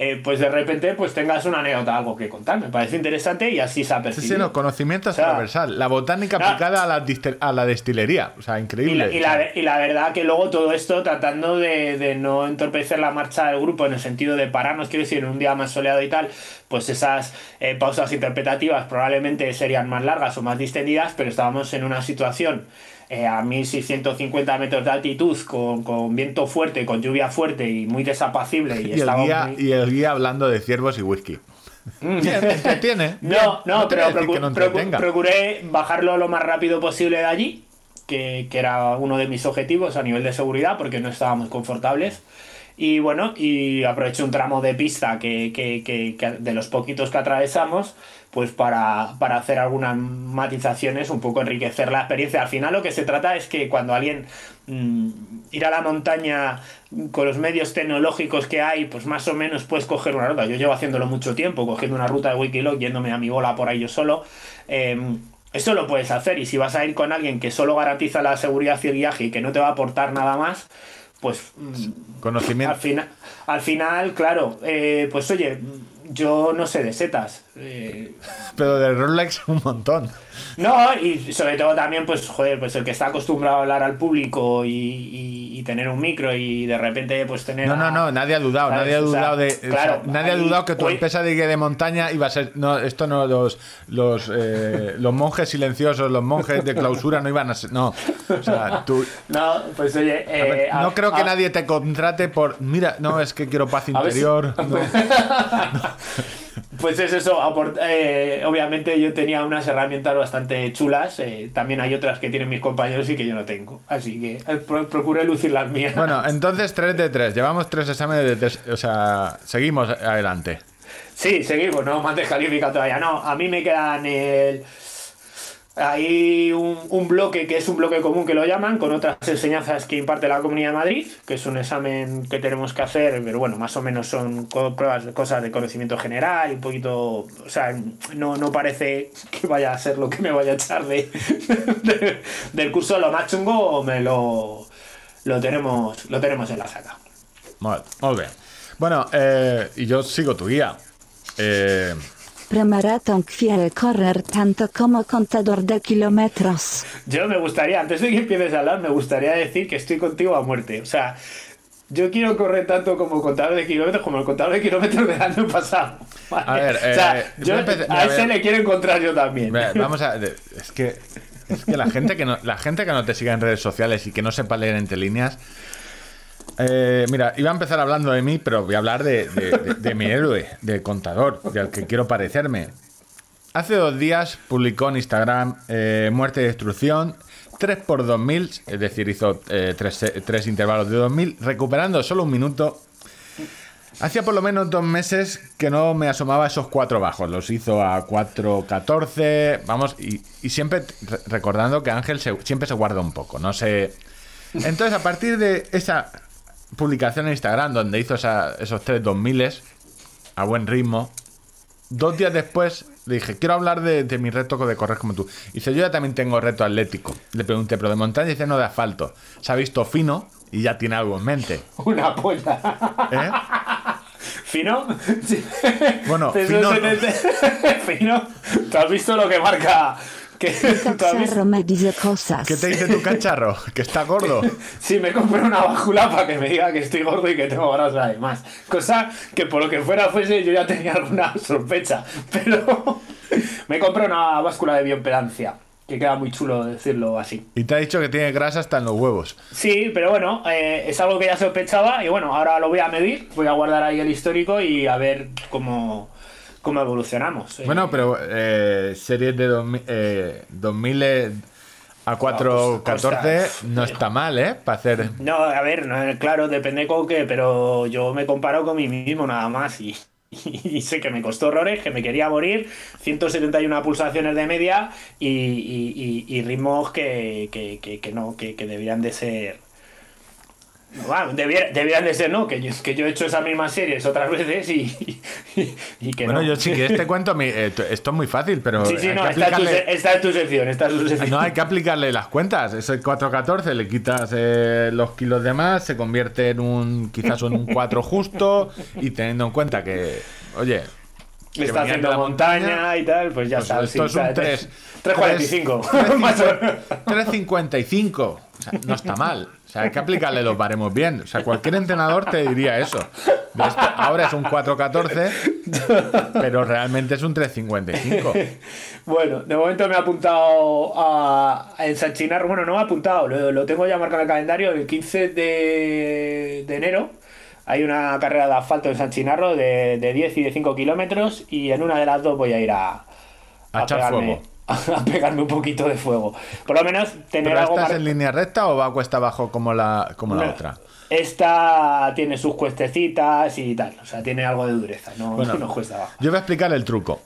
Eh, pues de repente pues tengas una anécdota, algo que contar. Me parece interesante y así se ha Sí, percibido. sí, no, conocimiento O sea, transversal. La botánica aplicada a la, a la destilería. O sea, Y increíble. la, y, la, y la verdad que luego todo esto tratando de, de no entorpecer la marcha del grupo en el sentido de pararnos, quiero decir, en un día más soleado y tal, pues esas eh, pausas interpretativas probablemente serían más largas o más distendidas, pero estábamos en una situación eh, a 1650 metros de altitud, con, con viento fuerte, con lluvia fuerte y muy desapacible. Y, y, el guía, muy- y el guía hablando de ciervos y whisky. Bien, entretiene. No, no, te pero procu- no procu- procuré bajarlo lo más rápido posible de allí, que, que era uno de mis objetivos a nivel de seguridad, porque no estábamos confortables. Y bueno, y aproveché un tramo de pista que- que- que de los poquitos que atravesamos, pues para, para hacer algunas matizaciones, un poco enriquecer la experiencia. Al final lo que se trata es que cuando alguien mm, ir a la montaña con los medios tecnológicos que hay, pues más o menos puedes coger una ruta. Yo llevo haciéndolo mucho tiempo, cogiendo una ruta de Wikiloc, yéndome a mi bola por ahí yo solo. Eh, eso lo puedes hacer y si vas a ir con alguien que solo garantiza la seguridad y el viaje y que no te va a aportar nada más, pues mm, al, Conocimiento. final, al final, claro, eh, pues oye, yo no sé de setas. eh, Pero de Rolex un montón. No, y sobre todo también, pues, joder, pues el que está acostumbrado a hablar al público y, y- y tener un micro y de repente, pues tener. No, no, no, nadie ha dudado, ¿sabes? nadie ha O sea, dudado de. o sea, claro, nadie ha dudado que tu hoy- empresa de de montaña iba a ser. No, esto no, los, los, eh, los monjes silenciosos, los monjes de clausura no iban a ser. No. O sea, tú. No, pues oye. ver, eh, no a- creo que a- nadie te contrate por. Mira, no, es que quiero paz si- interior. no. Pues es eso, eh, obviamente yo tenía unas herramientas bastante chulas, eh, también hay otras que tienen mis compañeros y que yo no tengo, así que eh, pro- procuré lucir las mías. Bueno, entonces 3 de 3. Llevamos tres exámenes de tres. O sea, seguimos adelante. Sí, seguimos, no me han descalificado todavía. No, a mí me quedan el. Hay un, bloque que es un bloque común que lo llaman, con otras enseñanzas que imparte la Comunidad de Madrid, que es un examen que tenemos que hacer, pero bueno, más o menos son pruebas, cosas de conocimiento general, un poquito. O sea, no, no parece que vaya a ser lo que me vaya a echar de, de- del curso. Lo más chungo me lo, lo, tenemos, lo tenemos en la saca. Molt, molt bé. Bueno, eh, y yo sigo tu guía. Eh, Premaratón quiere correr tanto como contador de kilómetros. Yo me gustaría, antes de que empieces a hablar, me gustaría decir que estoy contigo a muerte. O sea, yo quiero correr tanto como contador de kilómetros como el contador de kilómetros del año pasado. ¿vale? A ver, o sea, eh, yo voy a empezar- a a ese ver. le quiero encontrar yo también. Vamos a. Es que. Es que la gente que no, la gente que no te siga en redes sociales y que no sepa leer entre líneas. Eh, mira, iba a empezar hablando de mí, pero voy a hablar de, mi héroe, de contador, del que quiero parecerme. Hace dos días publicó en Instagram eh, Muerte y Destrucción 3 por 2000, es decir, hizo eh, tres, tres intervalos de 2000, recuperando solo un minuto Hacía por lo menos dos meses que no me asomaba esos cuatro bajos. Los hizo a 4.14, vamos, y, siempre re- recordando que Ángel siempre se guarda un poco, no sé. Entonces, a partir de esa publicación en Instagram donde hizo esa- esos tres 2000 a buen ritmo, dos días después le dije, quiero hablar de, de mi reto de correr como tú. Y dice, yo ya también tengo reto atlético. Le pregunté, pero de montaña, dice, no de asfalto. Se ha visto fino y ya tiene algo en mente. Una polla. ¿Eh? ¿Fino? Bueno, fino es no. en el- ¿Fino? ¿Tú has visto lo que marca? Que, ¿tú has visto? Cacharro me dice cosas. ¿Qué te dice tu cacharro? ¿Que está gordo? Sí, me compré una báscula para que me diga que estoy gordo y que tengo grasa además. Cosa que por lo que fuera fuese yo ya tenía alguna sospecha. Pero me compré una báscula de bioimpedancia. Que queda muy chulo decirlo así. Y te ha dicho que tiene grasa hasta en los huevos. Sí, pero bueno, eh, es algo que ya sospechaba y bueno, ahora lo voy a medir. Voy a guardar ahí el histórico y a ver cómo, cómo evolucionamos. Eh, Bueno, pero eh, series de 2000, eh, 2000 eh, A 4.14 no está mal, ¿eh? Para hacer. No, a ver, no, claro, depende con qué, pero yo me comparo con mí mismo nada más y, y sé que me costó horrores, que me quería morir, 171 pulsaciones de media y, y- y- y ritmos que, que, que- que no, que, que debían de ser... Bueno, de ser, ¿no? Que yo, que yo he hecho esas mismas series otras veces y, y, y que Bueno, no. yo si quieres te cuento, mi- eh, esto es muy fácil, pero Sí, sí, no, está en, tu, aplicarle- está en tu sección, está en tu sección. No, hay que aplicarle las cuentas. Ese 4.14 le quitas eh, los kilos de más, se convierte en un quizás en un 4 justo y teniendo en cuenta que, oye, que Está haciendo la montaña, montaña, y tal, pues ya pues sabes. esto es un 3. 3.45. Más o menos. 3.55. O sea, no está mal. O sea, hay que aplicarle los baremos bien. O sea, cualquier entrenador te diría eso. Esto- ahora es un 4.14, pero realmente es un 3.55. Bueno, de momento me he apuntado a, a en San Chinarro. Bueno, no me he apuntado, lo, lo tengo ya marcado en el calendario. El 15 de, de enero hay una carrera de asfalto en San Chinarro de, de 10 y de 5 kilómetros. Y en una de las dos voy a ir a, A echar pegarme, a pegarme un poquito de fuego. Por lo menos tener ¿Pero algo esta es para- en línea recta o va a cuesta abajo como la, como la otra? Esta tiene sus cuestecitas y tal. O sea, tiene algo de dureza. No, Bueno. no cuesta abajo. Yo voy a explicar el truco.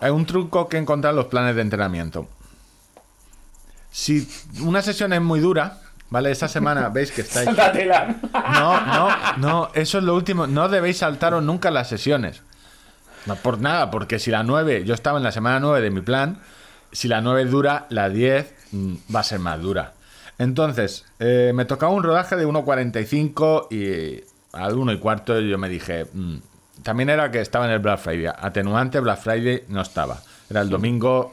Hay un truco que encontrar en los planes de entrenamiento. Si una sesión es muy dura, ¿vale? Esa semana veis que estáis... No, no, no, eso es lo último. No debéis saltaros nunca las sesiones. No por nada, porque si la 9, yo estaba en la semana 9 de mi plan, si la 9 dura, la 10 mm, va a ser más dura. Entonces, eh, me tocaba un rodaje de 1.45 y al 1 y cuarto yo me dije, mm, también era que estaba en el Black Friday. Atenuante, Black Friday no estaba. Era el domingo,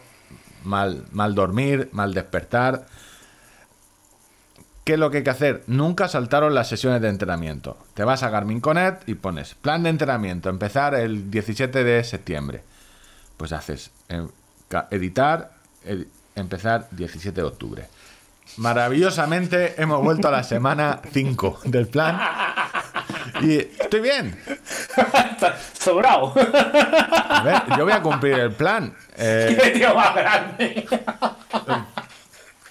mal, mal dormir, mal despertar. ¿Qué es lo que hay que hacer? Nunca saltaron las sesiones de entrenamiento. Te vas a Garmin Connect y pones plan de entrenamiento, empezar el 17 de septiembre. Pues haces eh, editar, edi- empezar 17 de octubre. Maravillosamente hemos vuelto a la semana 5 del plan. Y estoy bien. Sobrado. A ver, yo voy a cumplir el plan. Eh, Qué tío más grande.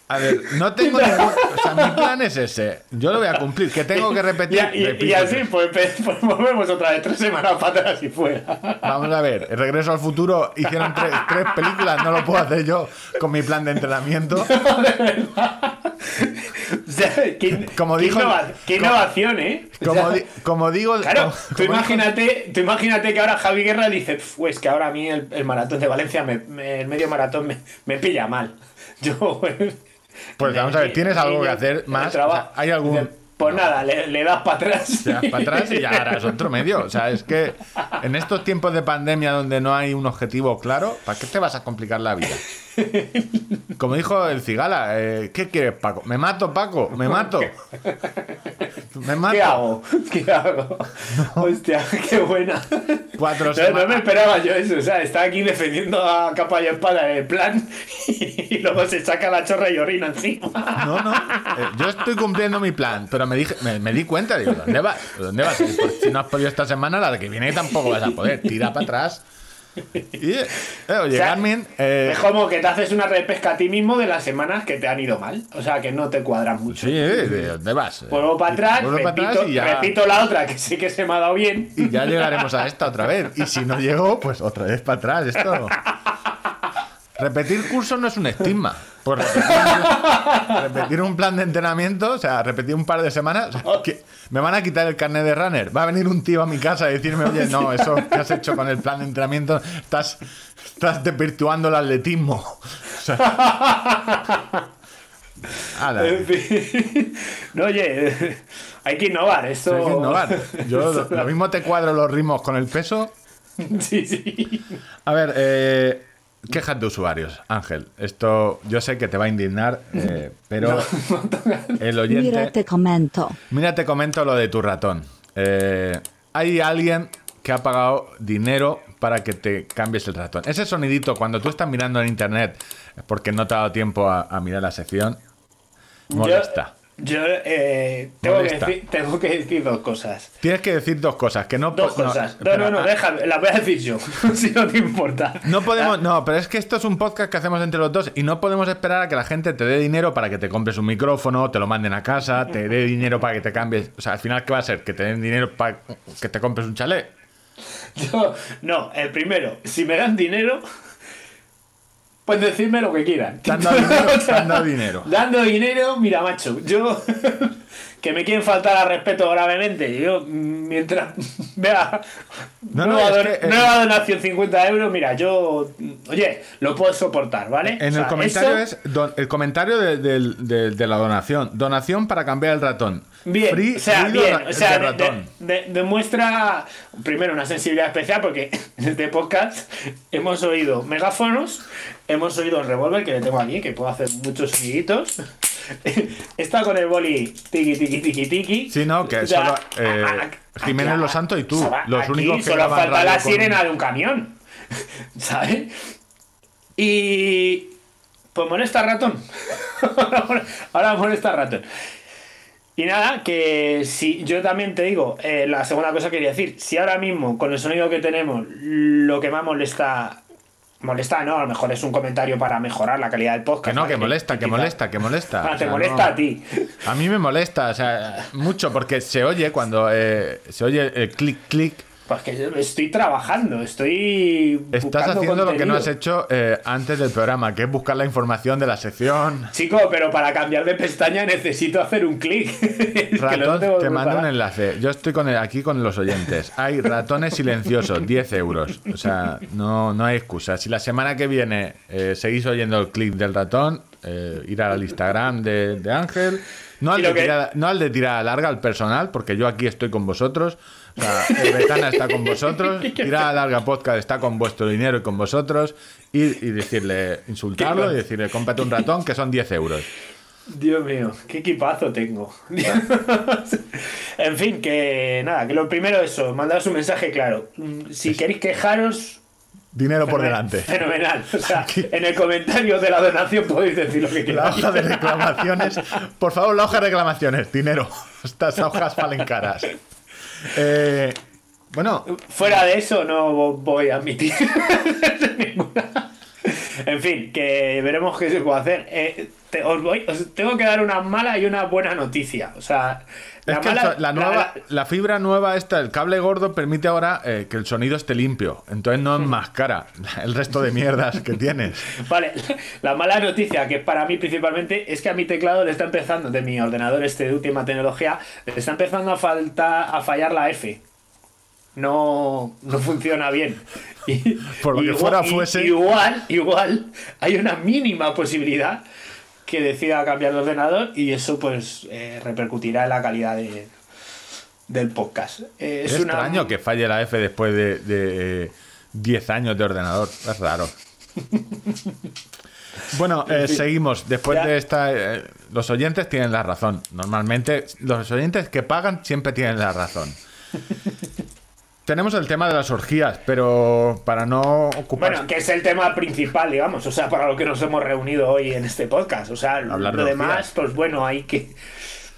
a ver, no tengo ningún. O sea, mi plan es ese. Yo lo voy a cumplir. Que tengo que repetir. Y, y- y repito. así, pues, pues, pues volvemos otra vez tres semanas para atrás y fuera. Vamos a ver, el regreso al futuro hicieron tres, tres películas, no lo puedo hacer yo con mi plan de entrenamiento. O sea, qué, Como qué dijo- innova- qué como- innovación, ¿eh? O Como, di- como digo, Claro, como- tú dijo- imagínate, tú imagínate que ahora Javi Guerra dice, pues que ahora a mí el, el maratón de Valencia, me- me- el medio maratón me, me pilla mal. Yo, Pues vamos a ver, ¿tienes algo que hacer más? trabajo. O sea, ¿hay algún- Pues nada, le, le das para atrás. te das para atrás y ya harás otro medio. O sea, es que en estos tiempos de pandemia donde no hay un objetivo claro, ¿para qué te vas a complicar la vida? Como dijo el cigala, eh, ¿qué quieres, Paco? ¿Me mato, Paco? ¿Me mato? ¿Me mato? ¿Qué hago? ¿Qué hago? Hostia, qué buena. Cuatro No, no me esperaba yo eso, o sea, está aquí defendiendo a capa y espada el plan y luego se saca la chorra y orina encima. No, no. eh, yo estoy cumpliendo mi plan, pero me dije, me, me di cuenta, digo, ¿dónde vas? ¿Dónde vas? Pues si no has podido esta semana, la que viene tampoco vas a poder. Tira para atrás. Y, eh, oye, O sea, Garmin, eh, Es como que te haces una repesca a ti mismo de las semanas que te han ido mal, o sea, que no te cuadran mucho. sí, eh, ¿de ¿dónde vas? Vuelvo para atrás, para repito, atrás y ya, repito la otra que sé que se me ha dado bien. y ya llegaremos a esta otra vez. Y si no llego, pues otra vez para atrás. Esto. Repetir cursos no es un estigma. Por repetir, repetir un plan de entrenamiento, o sea, repetir un par de semanas, o sea, que me van a quitar el carnet de runner. Va a venir un tío a mi casa a decirme, oye, no, eso que has hecho con el plan de entrenamiento, estás, estás desvirtuando el atletismo. O sea, ala, En fin. No, oye, hay que innovar, eso. hay que innovar. Yo lo, lo mismo te cuadro los ritmos con el peso. Sí, sí. A ver, eh, quejas de usuarios, Ángel. Esto yo sé que te va a indignar, eh, pero el oyente. Mira, te comento. Mira, te comento lo de tu ratón. Eh, hay alguien que ha pagado dinero para que te cambies el ratón. Ese sonidito cuando tú estás mirando en internet porque no te ha dado tiempo a, a mirar la sección, molesta. Yo eh, tengo, que decir, tengo que decir dos cosas. Tienes que decir dos cosas, que no... Dos no, cosas. No, espera, no, no, ah, déjame, las voy a decir yo, si no te importa. No podemos, no, pero es que esto es un podcast que hacemos entre los dos y no podemos esperar a que la gente te dé dinero para que te compres un micrófono, te lo manden a casa, te dé dinero para que te cambies. O sea, al final, ¿qué va a ser? ¿Que te den dinero para que te compres un chalet? Yo, no, el primero, si me dan dinero, pues decirme lo que quieran. Dado dinero. Dando dinero, mira, macho, yo que me quieren faltar al respeto gravemente. Yo, mientras vea No, no, nueva, es don- que, eh, nueva donación 50 euros, mira, yo, oye, lo puedo soportar, ¿vale? En O sea, el comentario eso- es don- el comentario de, del- de- de la donación. Donación para cambiar el ratón. Bien, Free, o sea, bien, o sea, de de- ratón. de- de- demuestra primero una sensibilidad especial porque en este podcast hemos oído megáfonos, hemos oído el revólver que le tengo aquí, que puedo hacer muchos soniditos. Está con el boli tiki tiki tiki tiki. Sí, no, que O sea, solo, eh, a- a- Jiménez aquí- Losanto y tú, o sea, los aquí únicos que solo falta la sirena de un camión. ¿Sabes? Y. Pues molesta ratón. Ahora molesta ratón. Y nada, que si yo también te digo, eh, la segunda cosa que quería decir, si ahora mismo con el sonido que tenemos lo que más molesta, molesta no, a lo mejor es un comentario para mejorar la calidad del podcast. Que no, que molesta, que molesta, que molesta. Ah, O te sea, molesta no- a ti. A mí me molesta, o sea, mucho, porque se oye cuando eh, se oye el clic, clic. Pues que estoy trabajando, estoy. Estás haciendo lo que no has hecho eh, antes del programa, que es buscar la información de la sección. Chico, pero para cambiar de pestaña necesito hacer un clic. Ratón, te mando un enlace. Yo estoy con el- aquí con los oyentes. Hay ratones silenciosos, 10 euros. O sea, no, no hay excusa. Si la semana que viene eh, seguís oyendo el clip del ratón, eh, ir al Instagram de, de Ángel. No al, de que- tirada, no al de tirada larga, al personal, porque yo aquí estoy con vosotros. O sea, el Betana está con vosotros. Tirada larga podcast está con vuestro dinero y con vosotros. Y, y decirle, insultarlo y decirle, cómprate un ratón que son 10 euros. Dios mío, qué equipazo tengo. en fin, que nada, que lo primero eso, mandaros un mensaje claro. Si queréis quejaros, Dinero por delante. Fenomenal. O sea, en el comentario de la donación podéis decir lo que La queráis. hoja de reclamaciones. Por favor, la hoja de reclamaciones. Dinero. Estas hojas valen caras. Eh, bueno, Fuera de eso no vo- voy a admitir. En fin, que veremos qué se puede hacer. Eh, te- os, voy- os tengo que dar una mala y una buena noticia. O sea, la es que mala- el so- la, nueva, la- la fibra nueva esta, el cable gordo, permite ahora eh, que el sonido esté limpio. Entonces no enmascara el resto de mierdas que tienes. Vale, la mala noticia, que para mí principalmente, es que a mi teclado le está empezando, de mi ordenador este de última tecnología, le está empezando a faltar, a fallar la F. No, no funciona bien. Y- Por lo que fuera y- fuese. Igual, igual, hay una mínima posibilidad que decida cambiar de ordenador y eso pues eh, repercutirá en la calidad de, del podcast. Eh, Es, es una- extraño que falle la F después de, de, eh, 10 años de ordenador. Es raro. Bueno, eh, seguimos. Después Ya. de esta, eh, los oyentes tienen la razón. Normalmente, los oyentes que pagan siempre tienen la razón. Tenemos el tema de las orgías, pero para no ocupar. Bueno, que es el tema principal, digamos, o sea, para lo que nos hemos reunido hoy en este podcast. O sea, Hablar lo de demás, orgías. pues bueno, hay que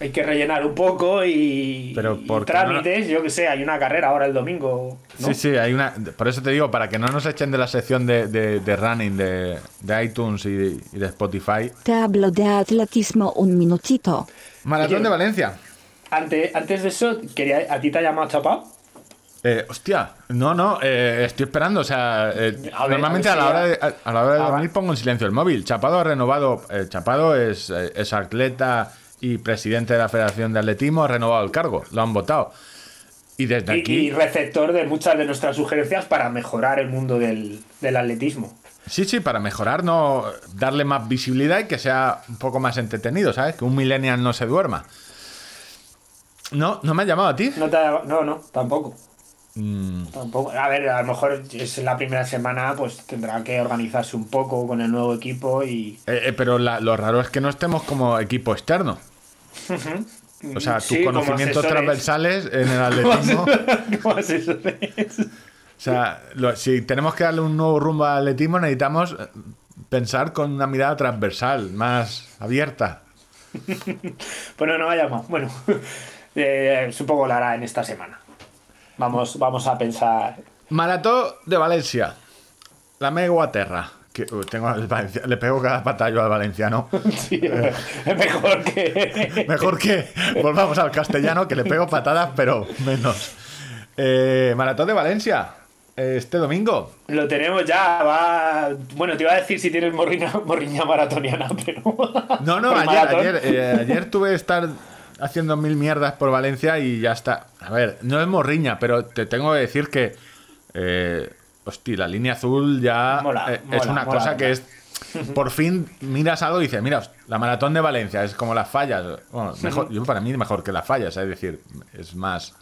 hay que rellenar un poco y, Pero y ¿por qué trámites, yo que sé, hay una carrera ahora el domingo, ¿no? Sí, sí, hay una. Por eso te digo, para que no nos echen de la sección de, de- de running de, de iTunes y, y de Spotify. Te hablo de atletismo un minutito. Maratón Oye. de Valencia. Antes, antes de eso, quería, ¿a ti te ha llamado Chapao? Eh, hostia, no, no, eh, estoy esperando. O sea, eh, A ver, normalmente a la hora de, a, a la hora de Ah, dormir pongo en silencio el móvil. Chapado ha renovado. eh, Chapado es, es atleta y presidente de la Federación de Atletismo, ha renovado el cargo, lo han votado. Y desde Y, aquí. y receptor de muchas de nuestras sugerencias para mejorar el mundo del, del atletismo. Sí, sí, para mejorar, no darle más visibilidad y que sea un poco más entretenido, ¿sabes? Que un millennial no se duerma. No, no me ha llamado a ti. No, te ha- no, no, tampoco. Mm, Tampoco. A ver, a lo mejor es la primera semana, pues tendrá que organizarse un poco con el nuevo equipo y. eh, eh, pero la- lo raro es que no estemos como equipo externo. O sea, tus Sí, conocimientos transversales en el atletismo. ¿Cómo asesores? O sea, lo- si tenemos que darle un nuevo rumbo al atletismo, necesitamos eh, pensar con una mirada transversal, más abierta. Pues no, llamado. Bueno, eh, supongo lo hará en esta semana. Vamos, vamos a pensar. Maratón de Valencia. La Meguaterra. Que, uy, tengo Valencia- le pego cada patallo al valenciano. Sí, mejor que. Mejor que volvamos al castellano, que le pego patadas, pero menos. Eh, Maratón de Valencia. Este domingo. Lo tenemos ya, va. Bueno, te iba a decir si tienes morriña, morriña maratoniana, pero. No, no, ayer, ayer, eh, ayer tuve que estar haciendo mil mierdas por Valencia y ya está. A ver, no es morriña, pero te tengo que decir que. Eh, hostia, la línea azul ya Mola, eh, es una mola, cosa que es. Por fin miras algo y dices, mira, la maratón de Valencia es como las fallas. Bueno, mejor, yo para mí mejor que las fallas, es decir, es más.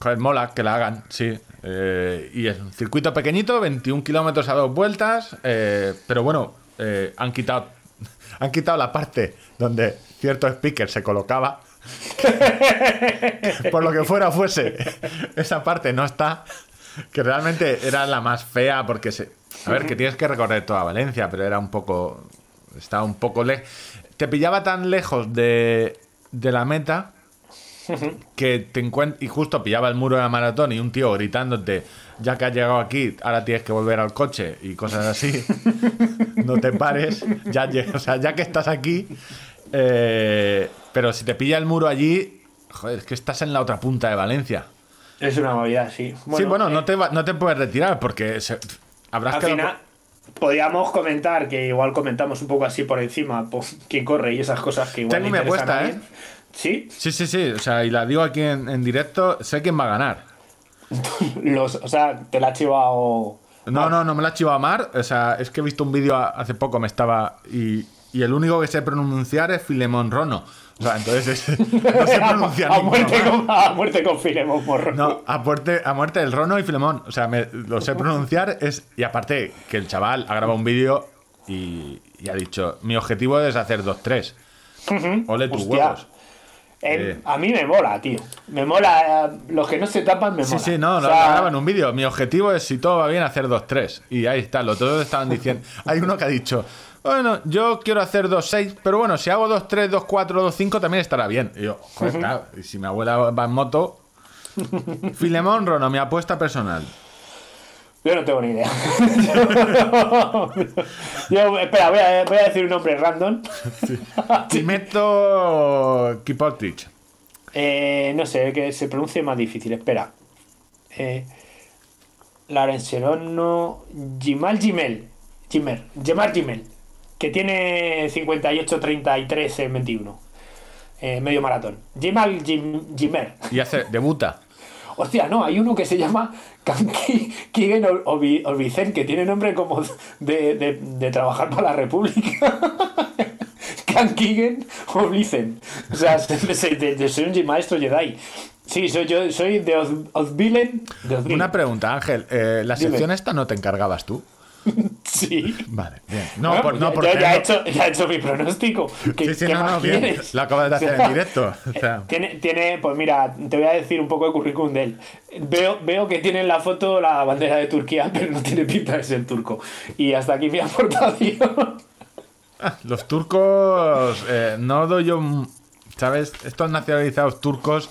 Joder, mola que la hagan, sí. Eh, y es un circuito pequeñito, 21 kilómetros a dos vueltas. eh, pero bueno, eh, han quitado han quitado la parte donde cierto speaker se colocaba. Por lo que fuera fuese, esa parte no está. Que realmente era la más fea porque se. A ver, que tienes que recorrer toda Valencia, pero era un poco. Estaba un poco lejos. Te pillaba tan lejos de, de la meta que te encuentras y justo pillaba el muro de la maratón y un tío gritándote ya que has llegado aquí ahora tienes que volver al coche y cosas así no te pares ya o sea ya que estás aquí eh, pero si te pilla el muro allí joder es que estás en la otra punta de Valencia Es una movida, sí. sí bueno eh, no te va- no te puedes retirar porque se- habrás Al quedado final, podríamos comentar que igual comentamos un poco así por encima quién corre y esas cosas que igual Tengo mi apuesta, a ¿eh? ¿Sí? sí sí sí o sea y la digo aquí en, en directo sé quién va a ganar Los, o sea, te la ha chivado. No, no, no me la ha chivado Mar. O sea, es que he visto un vídeo hace poco, me estaba. Y, y el único que sé pronunciar es Filemón Rono. O sea, entonces es- no sé pronunciar a, ninguno muerte con, a muerte con Filemón Morro. No, a muerte, a muerte el Rono y Filemón. O sea, me, lo sé pronunciar. es Y aparte, que el chaval ha grabado un vídeo y, y ha dicho: Mi objetivo es hacer 2-3. Ole tus Hostia. huevos. Eh, Eh. A mí me mola, tío. Me mola. eh, los que no se tapan me Sí, mola. sí, no, O no, sea, lo graban un vídeo. Mi objetivo es, si todo va bien, hacer 2-3. Y ahí está, lo todos estaban diciendo. Hay uno que ha dicho, bueno, yo quiero hacer 2-6, pero bueno, si hago 2-3, 2-4, 2-5 también estará bien. Y yo, joder, claro, y si mi abuela va en moto. Filemón Rono, mi apuesta personal. Yo no tengo ni idea. yo, espera, voy a, voy a decir un nombre random. Timeto Kipotrich. Eh, no sé, que se pronuncie más difícil. Espera. Eh, Larencerono. Gimal Gimel. Gimer. Gemar Gimel. Que tiene 58-33 en 21. Eh, medio maratón. Gimal Gim- Gimer. Y hace, debuta. Hostia, no, hay uno que se llama Kanki Kigen Ol- Olvi- Olvicen, que tiene nombre como de, de- de trabajar para la República. Kankigen Olvicen. O sea, soy un maestro Jedi. Sí, soy yo, soy de Oz- Ozbilen. Una pregunta, Ángel. eh, ¿La Dime. sección esta no te encargabas tú? Sí. Vale, bien. No, Bueno, por, no yo- porque ya, he hecho, ya he hecho mi pronóstico. ¿Qué, Sí, sí, qué no, no, bien. Lo acabas de O hacer sea, en directo. O sea, Tiene, tiene, pues mira, te voy a decir un poco de currículum de él. Veo, veo que tiene en la foto la bandera de Turquía, pero no tiene pinta de ser turco. Y hasta aquí mi aportación. Los turcos, eh, no doy yo, ¿sabes? Estos nacionalizados turcos,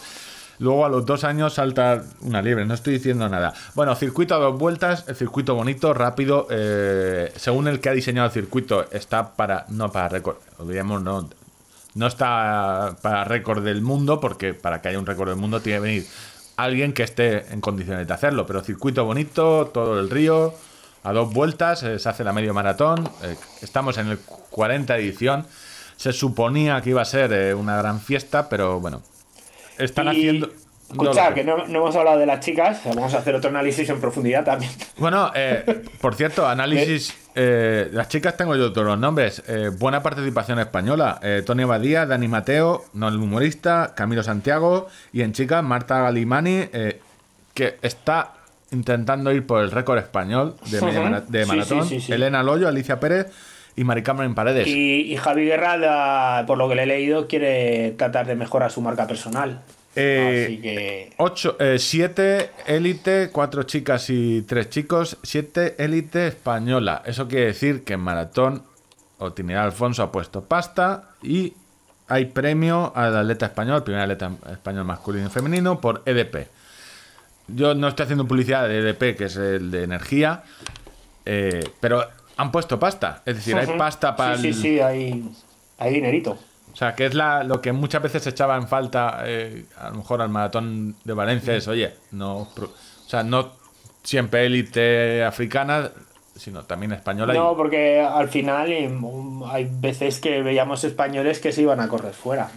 luego a los dos años salta una liebre, no estoy diciendo nada. Bueno, circuito a dos vueltas, el circuito bonito, rápido, eh, según el que ha diseñado el circuito, está para, no para récord, olvidemos, no, no está para récord del mundo, porque para que haya un récord del mundo tiene que venir alguien que esté en condiciones de hacerlo, pero circuito bonito, todo el río, a dos vueltas, eh, se hace la medio maratón, eh, estamos en el 40 edición, se suponía que iba a ser eh, una gran fiesta, pero bueno, están y, haciendo... Escucha, no, que no, no hemos hablado de las chicas. Vamos a hacer otro análisis en profundidad también. Bueno, eh, por cierto, análisis. eh, las chicas tengo yo todos los nombres. Eh, buena participación española. Eh, Tony Badía, Dani Mateo, no el humorista, Camilo Santiago. Y en chicas, Marta Galimani, eh, que está intentando ir por el récord español de, media de Sí, maratón. sí, sí, sí. Elena Loyo, Alicia Pérez y Mari Carmen Paredes. Y, y Javi Guerra, por lo que le he leído, quiere tratar de mejorar su marca personal. Eh, Así que. Ocho, eh, siete élite, cuatro chicas y tres chicos, siete élite española. Eso quiere decir que en maratón Otinidad Alfonso ha puesto pasta y hay premio al atleta español, primer atleta español masculino y femenino, por EDP. Yo no estoy haciendo publicidad de EDP, que es el de energía, eh, pero han puesto pasta. Es decir, hay pasta para Sí, sí, sí, hay, hay dinerito. O sea, que es la, lo que muchas veces se echaba en falta, eh, a lo mejor al maratón de Valencia, es, oye, no, o sea, no siempre élite africana, sino también española. y- No, porque al final em, hay veces que veíamos españoles que se iban a correr fuera.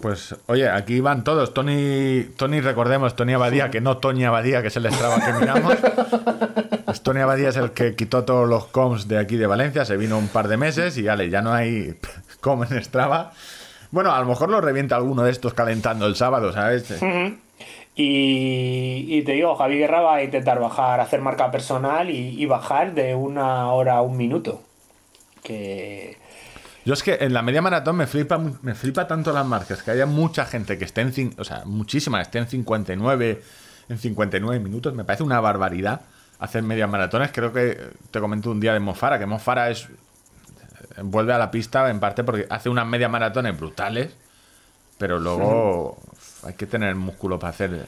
Pues, oye, aquí van todos. Tony, Tony recordemos, Tony Abadía, que no Tony Abadía, que es el Strava que miramos. Tony Abadía es el que quitó todos los coms de aquí de Valencia, se vino un par de meses y vale, ya no hay com en Strava. Bueno, a lo mejor lo revienta alguno de estos calentando el sábado, ¿sabes? Y, y te digo, Javi Guerra va a intentar bajar, hacer marca personal y, y bajar de una hora a un minuto. Que Yo es que en la media maratón me flipa, me flipa tanto las marcas, que haya mucha gente que esté en, o sea, muchísima, esté en 59, en 59 minutos, me parece una barbaridad hacer medias maratones. Creo que te comenté un día de Mofara, que Mofara es vuelve a la pista en parte porque hace unas medias maratones brutales, pero luego hay que tener músculo para hacer.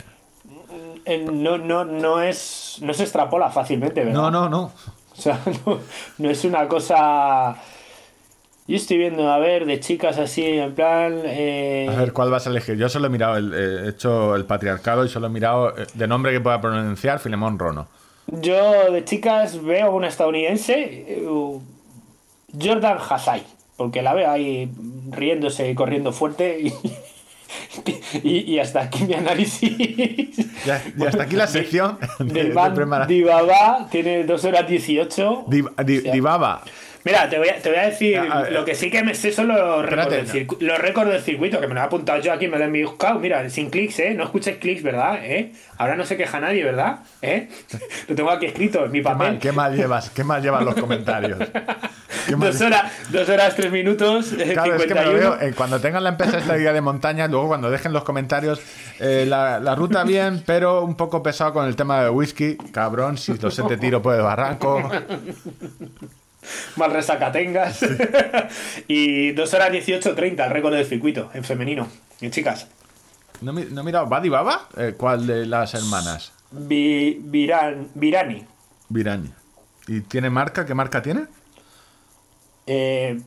eh, no, no, no, es, no se extrapola fácilmente, ¿verdad? No, no, no. O sea, no, no es una cosa... Yo estoy viendo, a ver, de chicas así, en plan... eh, A ver cuál vas a elegir. Yo solo he mirado, el, eh, he hecho el patriarcado y solo he mirado eh, de nombre que pueda pronunciar Filemón Rono. Yo de chicas veo una estadounidense, eh, Jordan Hassai, porque la veo ahí riéndose y corriendo fuerte y, y, y hasta aquí mi análisis. Ya, y hasta aquí la sección de, Del de premara- Dibaba tiene 2 horas 18. Di- di- O sea, Dibaba. Mira, te voy a, te voy a decir, A ver, lo que sí que me sé son los récords, del los récords del circuito, que me lo he apuntado yo aquí, me lo he buscado. Mira, sin clics, ¿eh? No escuches clics, ¿verdad? ¿Eh? Ahora no se queja nadie, ¿verdad? ¿Eh? Lo tengo aquí escrito en mi ¿Qué papel. mal, qué mal llevas? ¿Qué mal llevas los comentarios? Qué Dos horas, dos horas, tres minutos, eh, Claro, es que me lo 51. veo. eh, cuando tengan la empresa esta guía de montaña, luego cuando dejen los comentarios, eh, la, la ruta bien, pero un poco pesado con el tema de whisky. Cabrón, si lo sé te tiro por el barranco. Mal resaca tengas. y 2 horas 18, 30, el récord del circuito, en femenino. En chicas. ¿No, no he mirado? ¿Badi Baba? Eh, ¿Cuál de las hermanas? Vi- Viran- Virani. Virani. ¿Y tiene marca? ¿Qué marca tiene? Eh,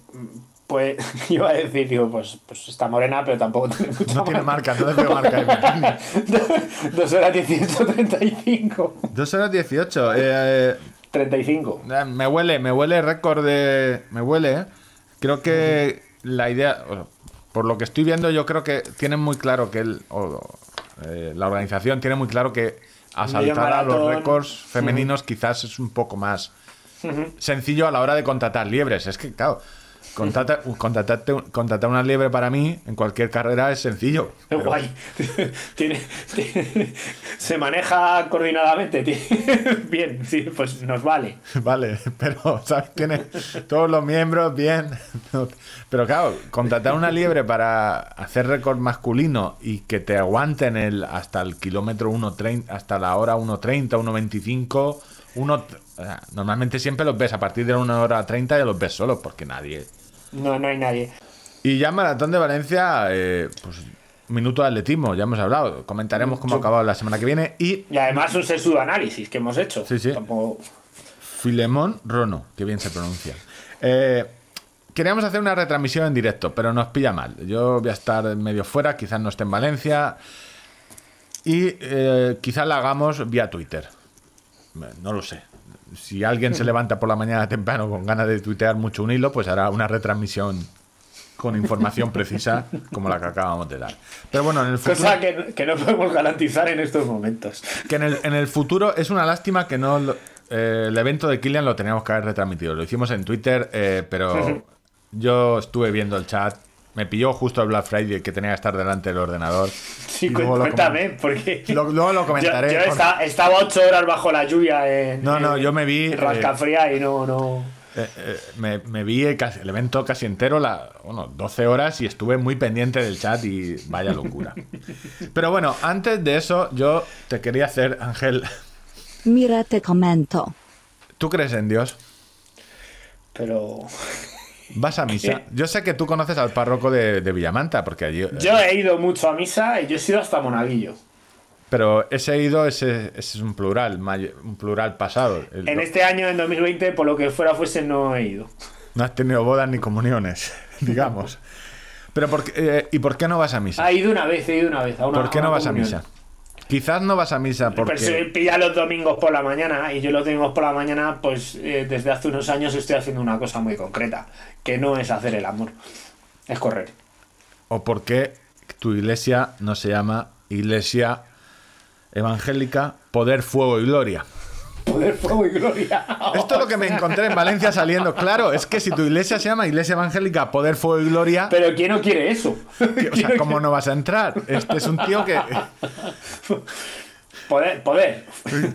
pues iba a decir, digo, pues, pues está morena, pero tampoco tiene mucha No tiene marca. entonces veo marca. de Virani. 2 horas 18, 35. Dos horas 18. Eh, 35. Eh, Me huele, me huele récord de. Me huele, ¿eh? Creo que la idea. Por lo que estoy viendo, yo creo que tienen muy claro que el, o- eh, la organización tiene muy claro que asaltar a los récords femeninos quizás es un poco más sencillo a la hora de contratar liebres. Es que, claro, contrata- contratar una liebre para mí en cualquier carrera es sencillo. Pero- guay. Tiene, tiene- se maneja coordinadamente. bien, sí, pues nos vale. Vale, pero ¿sabes? tiene todos los miembros bien. Pero claro, contratar una liebre para hacer récord masculino y que te aguanten el, hasta el kilómetro 1.30, hasta la hora 1.30, 1.25, uno, o sea, normalmente siempre los ves a partir de una hora 30 ya los ves solos porque nadie. No, no hay nadie. Y ya Maratón de Valencia, eh, pues minuto de atletismo, ya hemos hablado. Comentaremos cómo ha acabado la semana que viene. Y Y además un sesudo análisis que hemos hecho. Sí, sí. Tampoco- Filemón Rono, que bien se pronuncia. Eh, queríamos hacer una retransmisión en directo, pero nos pilla mal. Yo voy a estar medio fuera, quizás no esté en Valencia. Y eh, quizás la hagamos vía Twitter. No lo sé. Si alguien se levanta por la mañana temprano con ganas de tuitear mucho un hilo, pues hará una retransmisión con información precisa como la que acabamos de dar. Pero bueno, en el futuro... Cosa que, que no podemos garantizar en estos momentos. Que en el, en el futuro es una lástima que no. lo- eh, el evento de Killian lo teníamos que haber retransmitido. Lo hicimos en Twitter, eh, pero yo estuve viendo el chat. Me pilló justo el Black Friday que tenía que estar delante del ordenador. Sí, Y luego lo cuéntame, porque. Lo- luego lo comentaré Yo, yo con- esta- estaba ocho horas bajo la lluvia en. No, no, en- yo me vi, en eh, Rascafría y no, no. Eh, eh, me, me vi el evento casi entero, la, bueno, 12 horas, y estuve muy pendiente del chat y vaya locura. Pero bueno, antes de eso, yo te quería hacer, Ángel, Mira te comento. ¿tú crees en Dios? Pero. Vas a misa. Yo sé que tú conoces al párroco de, de Villamanta, porque allí. eh, Yo he ido mucho a misa y yo he sido hasta monaguillo. Pero ese ido, ese, ese es un plural, un plural pasado. El- En este año, en 2020, por lo que fuera fuese, no he ido. No has tenido bodas ni comuniones, digamos. Pero por eh, ¿y por qué no vas a misa? Ha ido una vez, he ido una vez. A una, ¿Por qué a una no vas a misa? Quizás no vas a misa Pero se porque... pilla los domingos por la mañana y yo los domingos por la mañana, pues eh, desde hace unos años estoy haciendo una cosa muy concreta, que no es hacer el amor, es correr. ¿O por qué tu iglesia no se llama Iglesia Evangélica Poder, Fuego y Gloria? Poder, fuego y gloria. Esto es lo que me encontré en Valencia saliendo. Claro, es que si tu iglesia se llama Iglesia Evangélica Poder, Fuego y Gloria, Pero ¿quién no quiere eso? que- o sea, ¿cómo no vas a entrar? Este es un tío que... Poder, poder.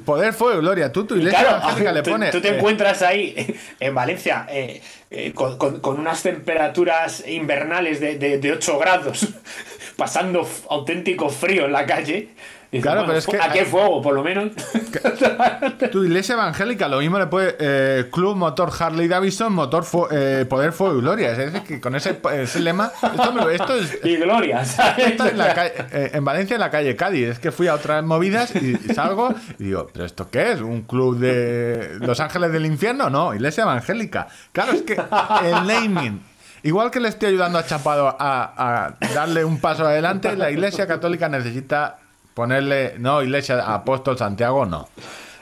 Poder, Fuego y Gloria. Tú tu iglesia Claro, evangélica le pones... tú te eh, encuentras ahí en Valencia eh, eh, con, con- con unas temperaturas invernales de, de, de 8 grados, pasando auténtico frío en la calle. Y dices, Claro, bueno, pero es que- Aquí hay fuego, por lo menos. Tu iglesia evangélica, lo mismo le puede. eh, Club Motor Harley Davidson, Motor eh, Poder Fuego y Gloria. Es decir, que con ese, ese lema. Esto, esto es. y gloria, ¿sabes? esto en, la calle- eh, en Valencia, en la calle Cádiz. Es que fui a otras movidas y, y salgo y digo, ¿pero esto qué es? ¿Un club de Los Ángeles del Infierno? No, iglesia evangélica. Claro, es que el naming. Igual que le estoy ayudando a Chapado a, a darle un paso adelante, la iglesia católica necesita ponerle. No, iglesia apóstol Santiago, no.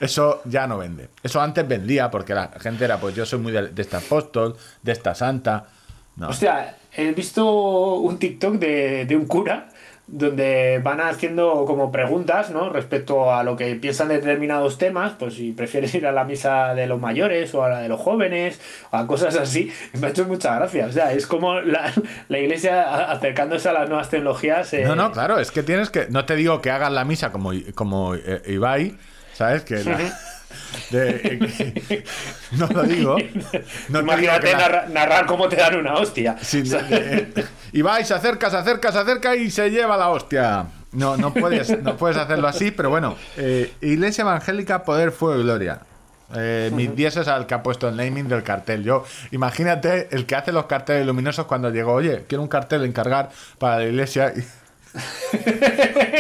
Eso ya no vende. Eso antes vendía porque la gente era, pues yo soy muy de, este apóstol, de esta santa. No. Hostia, he visto un TikTok de, de un cura donde van haciendo como preguntas, ¿no? Respecto a lo que piensan de determinados temas, pues si prefieres ir a la misa de los mayores o a la de los jóvenes, o a cosas así, me ha hecho mucha gracia. O sea, es como la, la iglesia acercándose a las nuevas tecnologías. eh, No, no, claro, es que tienes que. No te digo que hagas la misa como, como eh, Ibai, ¿sabes? Que la- de- no lo digo. No Imagínate que la- narra- narrar cómo te dan una hostia. Sí, de- de- Ibai se acerca, se acerca, se acerca y se lleva la hostia. No, no puedes, no puedes hacerlo así, pero bueno. eh, Iglesia Evangélica, Poder, Fuego y Gloria. Eh, mis dieces al que ha puesto el naming del cartel. Yo, imagínate el que hace los carteles luminosos cuando llegó, oye, quiero un cartel encargar para la iglesia. y-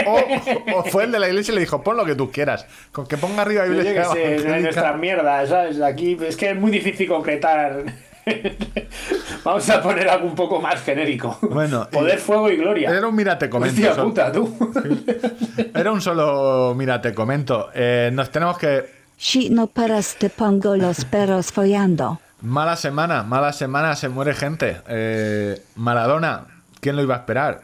o, o fue el de la iglesia y le dijo, pon lo que tú quieras. Con que ponga arriba Yo iglesia qué sé, no es Evangélica. nuestra mierda, ¿sabes? Aquí es que es muy difícil concretar. Vamos a poner algo un poco más genérico. Bueno, Poder, y- fuego y gloria. Era un mira, te comento. Hostia puta, tú. Era un solo, mira, te comento. Eh, nos tenemos que. Si no paras te pongo los perros follando. Mala semana, mala semana, se muere gente. Eh, Maradona, ¿quién lo iba a esperar?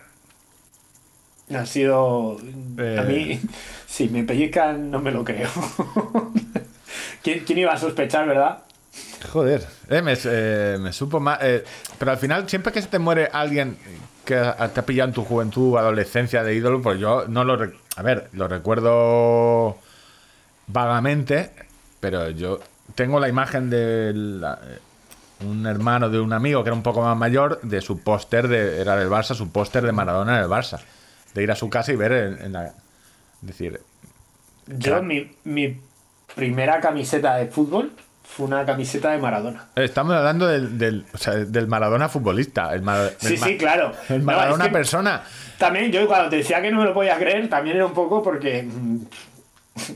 Ha sido. Eh. A mí, si me pellizcan, no me lo creo. ¿Quién, quién iba a sospechar, verdad? Joder. Eh, me, eh, me supo más. eh, pero al final, siempre que se te muere alguien que te ha pillado en tu juventud adolescencia de ídolo, pues yo no lo. A ver, lo recuerdo vagamente, pero yo tengo la imagen de la- un hermano de un amigo que era un poco más mayor, de su póster, de, era del Barça, su póster de Maradona en el Barça. De ir a su casa y ver en, en la. Decir, Yo, mi, mi primera camiseta de fútbol fue una camiseta de Maradona. estamos hablando del, del, o sea, del Maradona futbolista. El, Sí, el sí, claro. El No, Maradona es que persona. También yo cuando te decía que no me lo podía creer, también era un poco porque mm,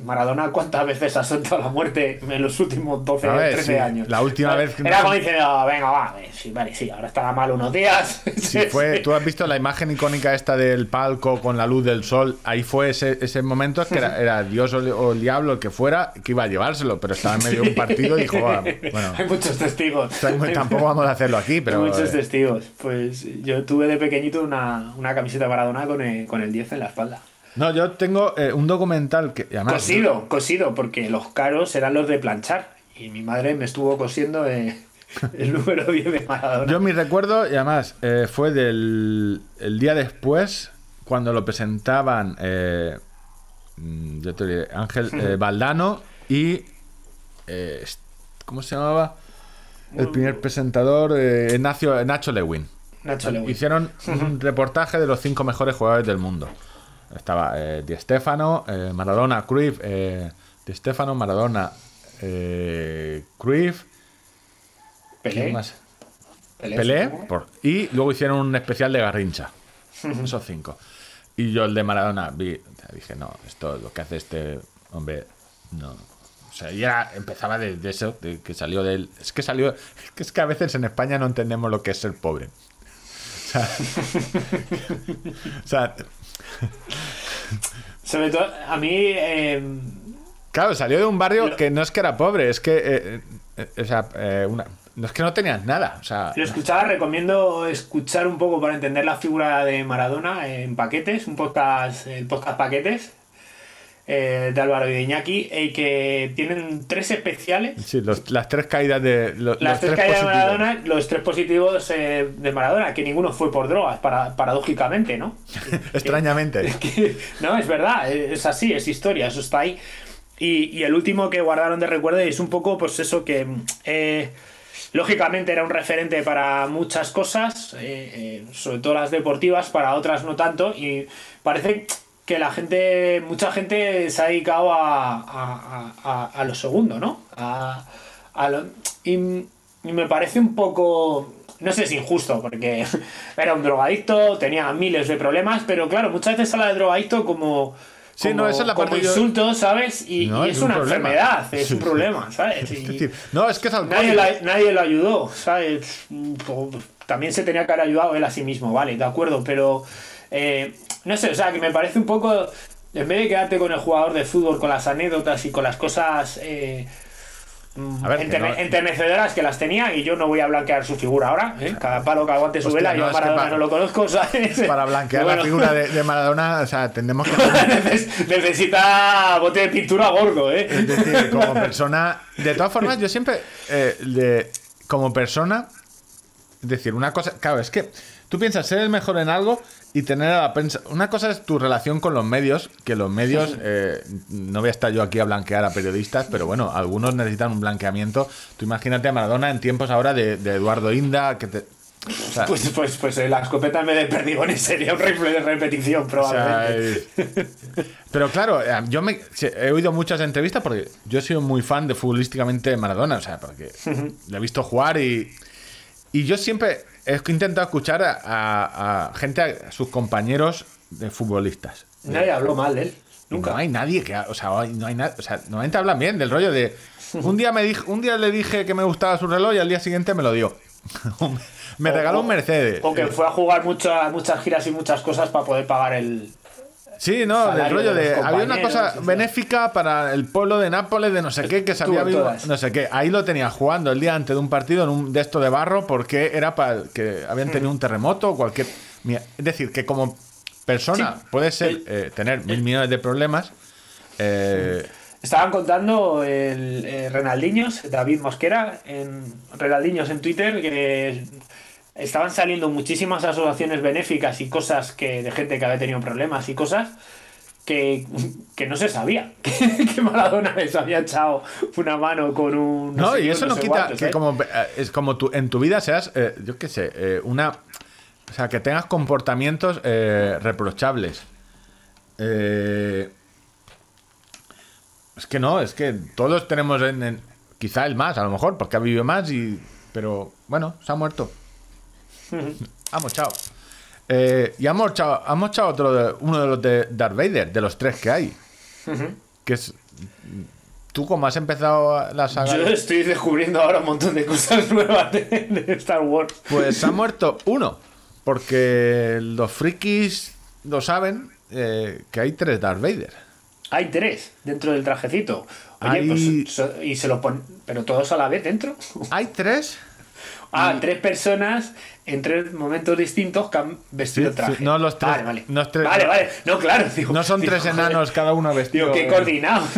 Maradona cuántas veces ha soltado la muerte en los últimos 12, A ver, 13 sí, años. la última vez que Era como diciendo, venga, va, eh, sí, vale, sí, ahora estará mal unos días. Sí, fue, tú has visto la imagen icónica esta del palco con la luz del sol. Ahí fue ese, ese momento que era, era Dios o el, o el diablo, el que fuera, que iba a llevárselo, pero estaba en medio de un partido y dijo, "Ah, bueno, Hay muchos testigos. tampoco vamos a hacerlo aquí, pero... Hay muchos eh, testigos. Pues yo tuve de pequeñito una, una camiseta de Maradona con el, con el 10 en la espalda. No, yo tengo eh, un documental que... además- Cosido, cosido, porque los caros eran los de planchar. Y mi madre me estuvo cosiendo eh, el número 10 de Maradona. Yo mi recuerdo, y además, eh, fue del el día después, cuando lo presentaban, eh, mm, yo te diré, Ángel Valdano y... eh, ¿Cómo se llamaba? El primer presentador, eh, Nacho, Nacho Lewin. Nacho Lewin. Hicieron un reportaje de los cinco mejores jugadores del mundo. Estaba eh, Di Stefano, eh, Maradona, Cruyff, eh, Di Stefano, Maradona, eh, Cruyff, Pelé. Pelé, Pelé, supongo. por- y luego hicieron un especial de Garrincha. Esos cinco. Y yo el de Maradona vi, dije, no, esto lo que hace este hombre, no. O sea, ya empezaba de, de eso, de que salió del. Es que salió. Es que, es que a veces en España no entendemos lo que es ser pobre. O sea. o sea, Sobre todo, a mí. eh, claro, salió de un barrio que no es que era pobre, es que. eh, eh, o sea, una- no es que no tenías nada. O sea, Lo escuchaba, recomiendo escuchar un poco para entender la figura de Maradona en Paquetes, un podcast, el podcast Paquetes eh, de Álvaro y de Iñaki, y que tienen tres especiales. sí, los- las tres caídas de. lo- Las los tres tres caídas de. Maradona, los tres positivos eh, de Maradona, que ninguno fue por drogas, para, paradójicamente, ¿no? Extrañamente. Que- no, es verdad, es así, es historia, eso está ahí. Y, y el último que guardaron de recuerdo es un poco, pues eso que, eh, lógicamente era un referente para muchas cosas, eh, eh, sobre todo las deportivas, para otras no tanto, y parece que la gente, mucha gente se ha dedicado a, a, a- a lo segundo, ¿no? A, lo- y, y me parece un poco, no sé si injusto, porque era un drogadicto, tenía miles de problemas, pero claro, muchas veces habla de drogadicto como, Sí, como, no, esa es la como parte yo- insulto, ¿sabes? Y, No, y es es, un una problema. enfermedad, es un problema, ¿sabes? Es Y decir, no, es que es nadie, nadie lo ayudó, ¿sabes? También se tenía que haber ayudado él a sí mismo, vale, de acuerdo, pero eh, no sé, o sea, que me parece un poco, en vez de quedarte con el jugador de fútbol, con las anécdotas y con las cosas eh, A ver, que no- enternecedoras que las tenía, y yo no voy a blanquear su figura ahora, ¿eh? cada palo que aguante su Hostia, vela, no, yo Maradona para- no lo conozco, ¿sabes? Para blanquear la figura de, de Maradona, o sea, tendremos que. Neces- Necesita bote de pintura gordo, ¿eh? Es decir, como persona. De todas formas, yo siempre. eh, de- como persona. Es decir, una cosa. Claro, es que tú piensas ser el mejor en algo y tener a la prensa. Una cosa es tu relación con los medios, que los medios. eh, no voy a estar yo aquí a blanquear a periodistas, pero bueno, algunos necesitan un blanqueamiento. Tú imagínate a Maradona en tiempos ahora de, de Eduardo Inda, que te. o sea, Pues, pues, pues eh, la escopeta vez de perdigones sería un rifle de repetición, O sea, probablemente. es- Pero claro, eh, yo me he oído muchas entrevistas porque yo he sido muy fan de futbolísticamente Maradona, o sea, porque le he visto jugar y, y yo siempre he intentado escuchar a, a- a gente, a sus compañeros de futbolistas. Nadie habló mal de él. Nunca. No hay nadie que, o sea, no hay nada, o sea, normalmente hablan bien del rollo de un día me un día le dije que me gustaba su reloj y al día siguiente me lo dio. me regaló o- un Mercedes. O que fue a jugar muchas muchas giras y muchas cosas para poder pagar el. Sí, no, del rollo de Había una cosa benéfica para el pueblo de Nápoles, de no sé qué, que se había todas. No sé qué. Ahí lo tenía jugando el día antes de un partido en un de esto de barro, porque era para que habían Hmm. tenido un terremoto o cualquier. Mira, Es decir, que como persona Sí. puede ser El- eh, tener mil millones de problemas. eh, Estaban contando el eh, Renaldiños, David Mosquera, en Renaldiños en Twitter, que estaban saliendo muchísimas asociaciones benéficas y cosas que de gente que había tenido problemas y cosas que, que no se sabía que, que Maradona les había echado una mano con un No, sé y eso no quita que ¿eh? como eh, es como tú en tu vida seas, eh, yo qué sé, eh, una, o sea, que tengas comportamientos reprochables. Es que no, es que todos tenemos, en, en- quizá el más, a lo mejor, porque ha vivido más y, pero bueno, se ha muerto. Ha mochado. Eh, y ha mochado, ha mochado otro, de- uno de los de Darth Vader, de los tres que hay, que es Tú, como has empezado la saga. Yo estoy descubriendo ahora un montón de cosas nuevas de, de Star Wars. Pues ha muerto uno. Porque los frikis lo saben eh, que hay tres Darth Vader. Hay tres dentro del trajecito. Oye, Hay- pues so- y se lo ponen. Pero todos a la vez dentro. Hay tres. Ah, tres personas en tres momentos distintos que han vestido Sí, traje. sí, no los tres- Vale, vale. no es tres- vale, vale. No, claro. digo- No son digo, tres joder, enanos cada uno vestido. Digo, qué coordinado.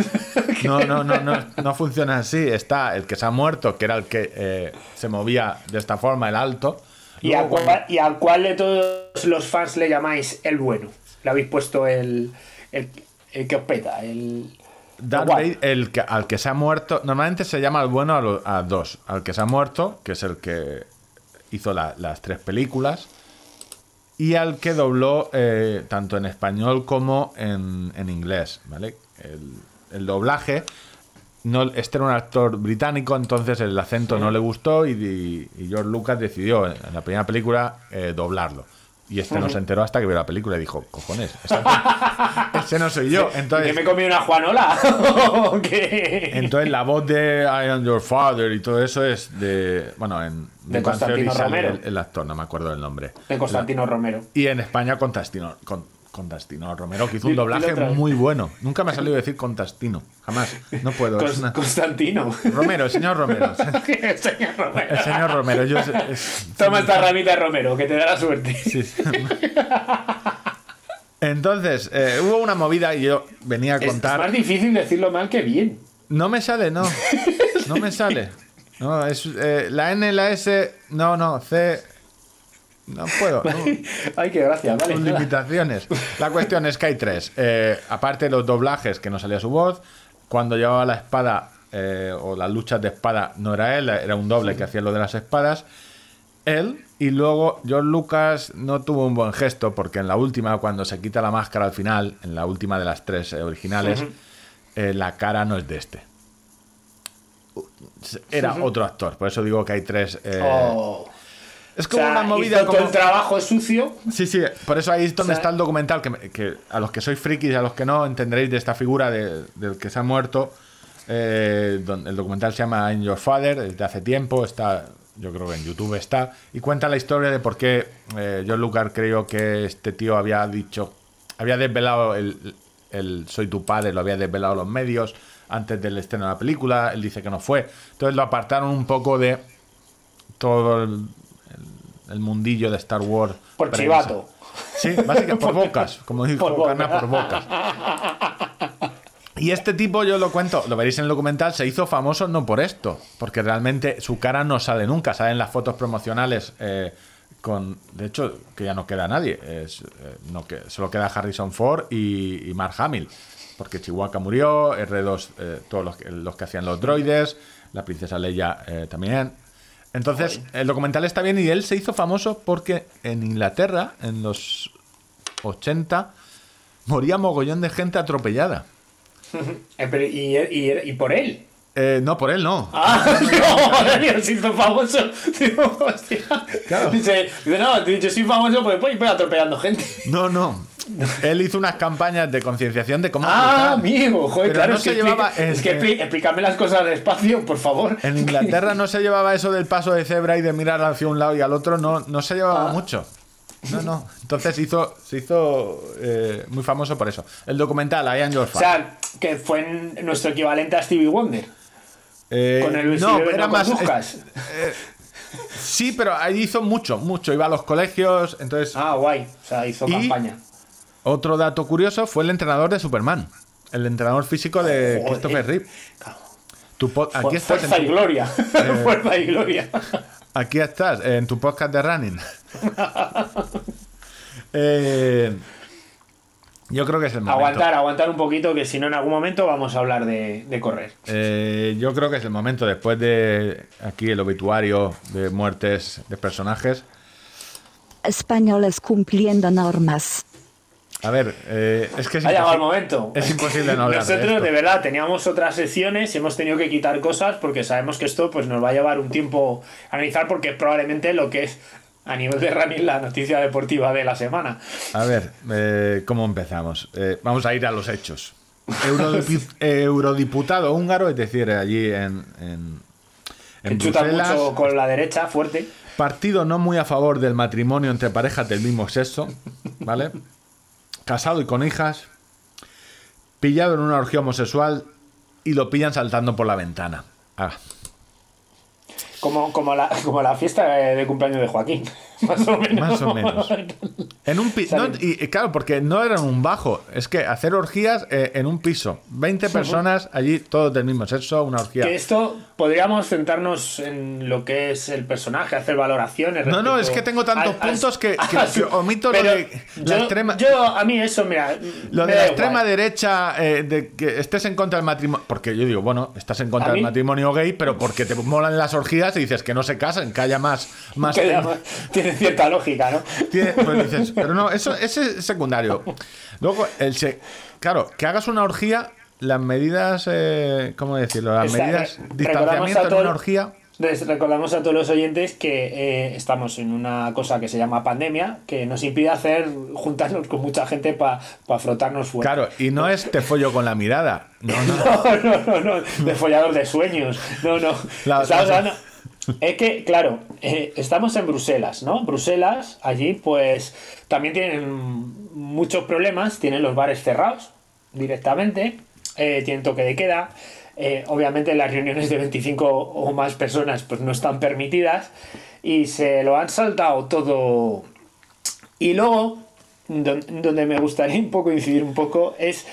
No, no, no, no, no funciona así. Está el que se ha muerto, que era el que eh, se movía de esta forma, el alto. ¿Y a, Luego, cuál, ¿Y a cuál de todos los fans le llamáis el bueno? Le habéis puesto el, el, el que os peta, el... Darth. Vader, el que, al que se ha muerto, normalmente se llama el bueno a, lo- a dos. Al que se ha muerto, que es el que hizo la- las tres películas, y al que dobló eh, tanto en español como en, en inglés, ¿vale? El, el doblaje no, este era un actor británico, entonces el acento no le gustó y, y- y George Lucas decidió en la primera película eh, doblarlo. Y este no se enteró hasta que vio la película y dijo, cojones, ese, no soy yo. ¿Que Entonces, me comí una Juanola? ¿O qué? entonces la voz de I am your father y todo eso es de, bueno, en De Constantino Romero. El, el actor, no me acuerdo del nombre. De Constantino Romero. Y en España Contastino, con, Contastino Romero, que hizo un doblaje muy bueno. Nunca me ha salido decir Contastino, jamás. No puedo. una- Constantino. Romero, el señor Romero. El señor Romero. El señor Romero. Yo, es- Toma esta ramita de Romero, que te da la suerte. sí. Entonces, eh, hubo una movida y yo venía a Es, es contar. más difícil decirlo mal que bien. No me sale, no. No me sale. No, es eh, la N, la S, no, no, C. No puedo. no. Ay, qué gracia, vale. Limitaciones. La cuestión es que hay tres. Eh, aparte de los doblajes que no salía su voz, cuando llevaba la espada eh, o las luchas de espada no era él, era un doble que hacía lo de las espadas. Él y luego George Lucas no tuvo un buen gesto porque en la última, cuando se quita la máscara al final, en la última de las tres eh, originales, eh, la cara no es de este. Era otro actor, por eso digo que hay tres. Oh. Es O como sea, una movida hizo todo el trabajo sucio. Sí, sí, por eso ahí es donde O sea- está el documental, que, que a los que sois frikis y a los que no entenderéis de esta figura de- del que se ha muerto. eh, el documental se llama In Your Father, es de hace tiempo, está, yo creo que en YouTube está, y cuenta la historia de por qué eh, John Lucas creyó que este tío había dicho, había desvelado el, el Soy tu padre, lo había desvelado los medios antes del estreno de la película, él dice que no fue. Entonces lo apartaron un poco de todo el, el- mundillo de Star Wars. Por prensa. chivato. Sí, básicamente por bocas, como dijo Por Carna, boca. por bocas. Y este tipo, yo lo cuento, lo veréis en el documental, se hizo famoso no por esto, porque realmente su cara no sale nunca, salen las fotos promocionales eh, con, de hecho, que ya no queda nadie, es, eh, no que, solo queda Harrison Ford y, y Mark Hamill, porque Chihuahua murió, R2, eh, todos los, que- los que hacían los droides, la princesa Leia eh, también. Entonces, el documental está bien y él se hizo famoso porque en Inglaterra, en los 80, moría mogollón de gente atropellada. Eh, pero- y, y- y por él. Eh, no, por él no. Ah, no, se hizo famoso. Digo, hostia. Claro. Dice, dice, no, yo soy famoso porque voy atropellando gente. No, no. Él hizo unas campañas de concienciación de cómo Ah, cruzar. amigo, joder, Pero claro, no es, se que llevaba es que explícame las cosas despacio, por favor. En Inglaterra no se llevaba eso del paso de cebra y de mirar hacia un lado y al otro, no, no se llevaba Ah. mucho. No, no. Entonces hizo, se hizo eh, muy famoso por eso. El documental, I Am Your O sea, que fue nuestro equivalente a Stevie Wonder. Eh, con el no, era más. conduzcas. eh, sí, pero ahí hizo mucho, mucho. Iba a los colegios. Entonces, Ah, guay. O sea, hizo Y- campaña. Otro dato curioso fue el entrenador de Superman. El entrenador físico de Joder. Christopher Reeve. Tu aquí estás, Fuerza en y tu, gloria. Fuerza y gloria. aquí estás, en tu podcast de running. Eh, yo creo que es el momento. aguantar, aguantar un poquito, que si no, en algún momento vamos a hablar de, de correr. Eh, yo creo que es el momento, después de aquí el obituario de muertes de personajes. Españoles cumpliendo normas. A ver, eh, es que es Ha llegado el momento. Es imposible no hablar de Nosotros, esto. de, verdad, teníamos otras sesiones y hemos tenido que quitar cosas porque sabemos que esto pues, nos va a llevar un tiempo a analizar porque es probablemente lo que es a nivel de running la noticia deportiva de la semana. A ver, eh, ¿cómo empezamos? Eh, vamos a ir a los hechos. Eurodipu- eurodiputado húngaro, es decir, allí en, en, en que chuta Bruselas, mucho con la derecha, fuerte. partido no muy a favor del matrimonio entre parejas del mismo sexo, ¿vale? Casado y con hijas, pillado en una orgía homosexual y lo pillan saltando por la ventana. Como, como, la, como la fiesta de, cumpleaños de Joaquín. Más o menos. Más o menos. En un pi- no, y, y claro, porque no era un bajo, es que hacer orgías eh, en un piso. 20 personas allí, todos del mismo sexo, una orgía. Que esto podríamos centrarnos en lo que es el personaje, hacer valoraciones. No, no, es que tengo tantos puntos que- que- a su- que omito lo de la yo, extrema- yo, a mí eso, mira. Lo de la extrema igual. derecha, eh, de que estés en contra del matrimonio. Porque yo digo, bueno, estás en contra ¿A del matrimonio gay, pero porque te molan las orgías y dices que no se casen, que haya más. más Que además tiene cierta lógica, ¿no? Tiene- pues dices, pero no, eso ese es secundario. Luego, el se- claro, que hagas una orgía las medidas, eh, ¿cómo decirlo? Las Está- medidas, re- distanciamiento en todo- una orgía. Les recordamos a todos los oyentes que eh, estamos en una cosa que se llama pandemia, que nos impide hacer juntarnos con mucha gente para frotarnos fuerte. Claro, y no es te follo con la mirada. No, no. No, no, no, no, de follador de sueños. No, no. La- Estamos la- hablando- Es que, claro, eh, estamos en Bruselas, ¿no? Bruselas, allí, pues también tienen muchos problemas. Tienen los bares cerrados directamente, eh, tienen toque de queda. eh, obviamente, las reuniones de 25 o más personas, pues no están permitidas. Y se lo han saltado todo. Y luego, don- donde me gustaría un poco incidir un poco, es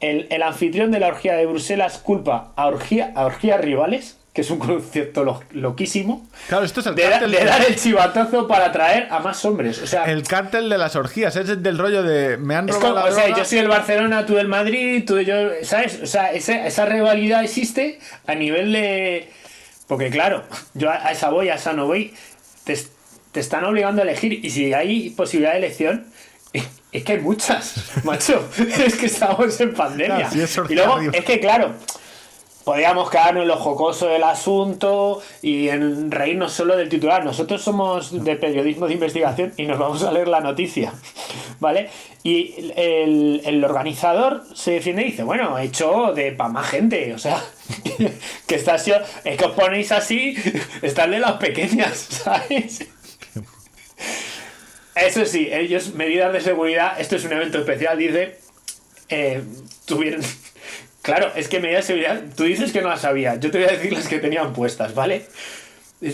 el, el anfitrión de la orgía de Bruselas culpa a, orgía, a orgías rivales, que es un concepto lo- loquísimo, Claro, esto es el de, cártel de de- dar el chivatazo para atraer a más hombres. O sea, El cártel de las orgías, es del rollo de me han es robado como- la o sea, yo soy el Barcelona, tú del Madrid, tú y yo, ¿sabes? O sea, ese- esa rivalidad existe a nivel de... Porque claro, yo a, a esa voy, a esa no voy, te, te están obligando a elegir y si hay posibilidad de elección... Es que hay muchas, macho. Es que estamos en pandemia. Claro, y luego, es que claro, podríamos quedarnos en lo jocoso del asunto y en reírnos solo del titular. Nosotros somos de periodismo de investigación y nos vamos a leer la noticia, ¿vale? Y el, el organizador se defiende y dice, bueno, he hecho de para más gente, o sea, que está sido- es que os ponéis así, están de las pequeñas, ¿sabes? Eso sí, ellos, medidas de seguridad, esto es un evento especial, dice, eh, tuvieron... Claro, es que medidas de seguridad, tú dices que no las sabía, yo te voy a decir las que tenían puestas, ¿vale?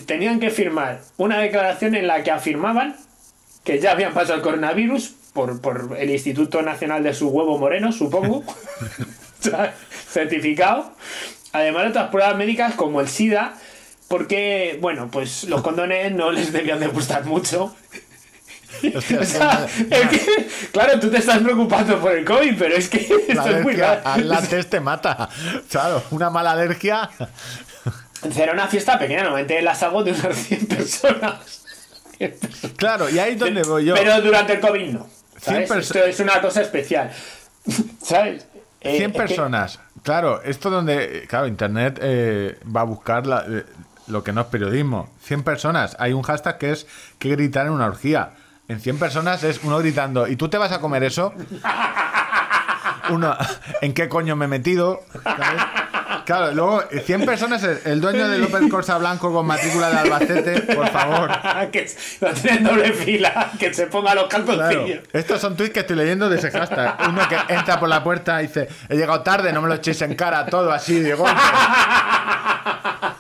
Tenían que firmar una declaración en la que afirmaban que ya habían pasado el coronavirus por, por el Instituto Nacional de su huevo moreno, supongo, certificado, además de otras pruebas médicas como el SIDA, porque, bueno, pues los condones no les debían de gustar mucho. Hostia, O es sea, que es que, claro, tú te estás preocupando por el COVID, pero es que la esto es muy raro. al látex te mata. Claro, una mala alergia. Será una fiesta pequeña, normalmente las hago de unas 100 personas. Claro, y ahí es donde voy yo. Pero durante el COVID no. ¿sabes? 100 perso- Esto es una cosa especial. ¿Sabes? Eh, 100 es que- personas. Claro, esto donde, claro, Internet eh, va a buscar la- eh, lo que no es periodismo. 100 personas. Hay un hashtag que es que gritar en una orgía. En 100 personas es uno gritando, ¿y tú te vas a comer eso? Uno, ¿en qué coño me he metido? ¿Sabes? Claro, luego 100 personas, el, el dueño del Opel Corsa Blanco con matrícula de Albacete, por favor. que lo tiene en doble fila, que se ponga los Claro. calzoncillos. Estos son tweets que estoy leyendo de ese hashtag. Uno que entra por la puerta y dice, he llegado tarde, no me lo echéis en cara, todo así de golpe.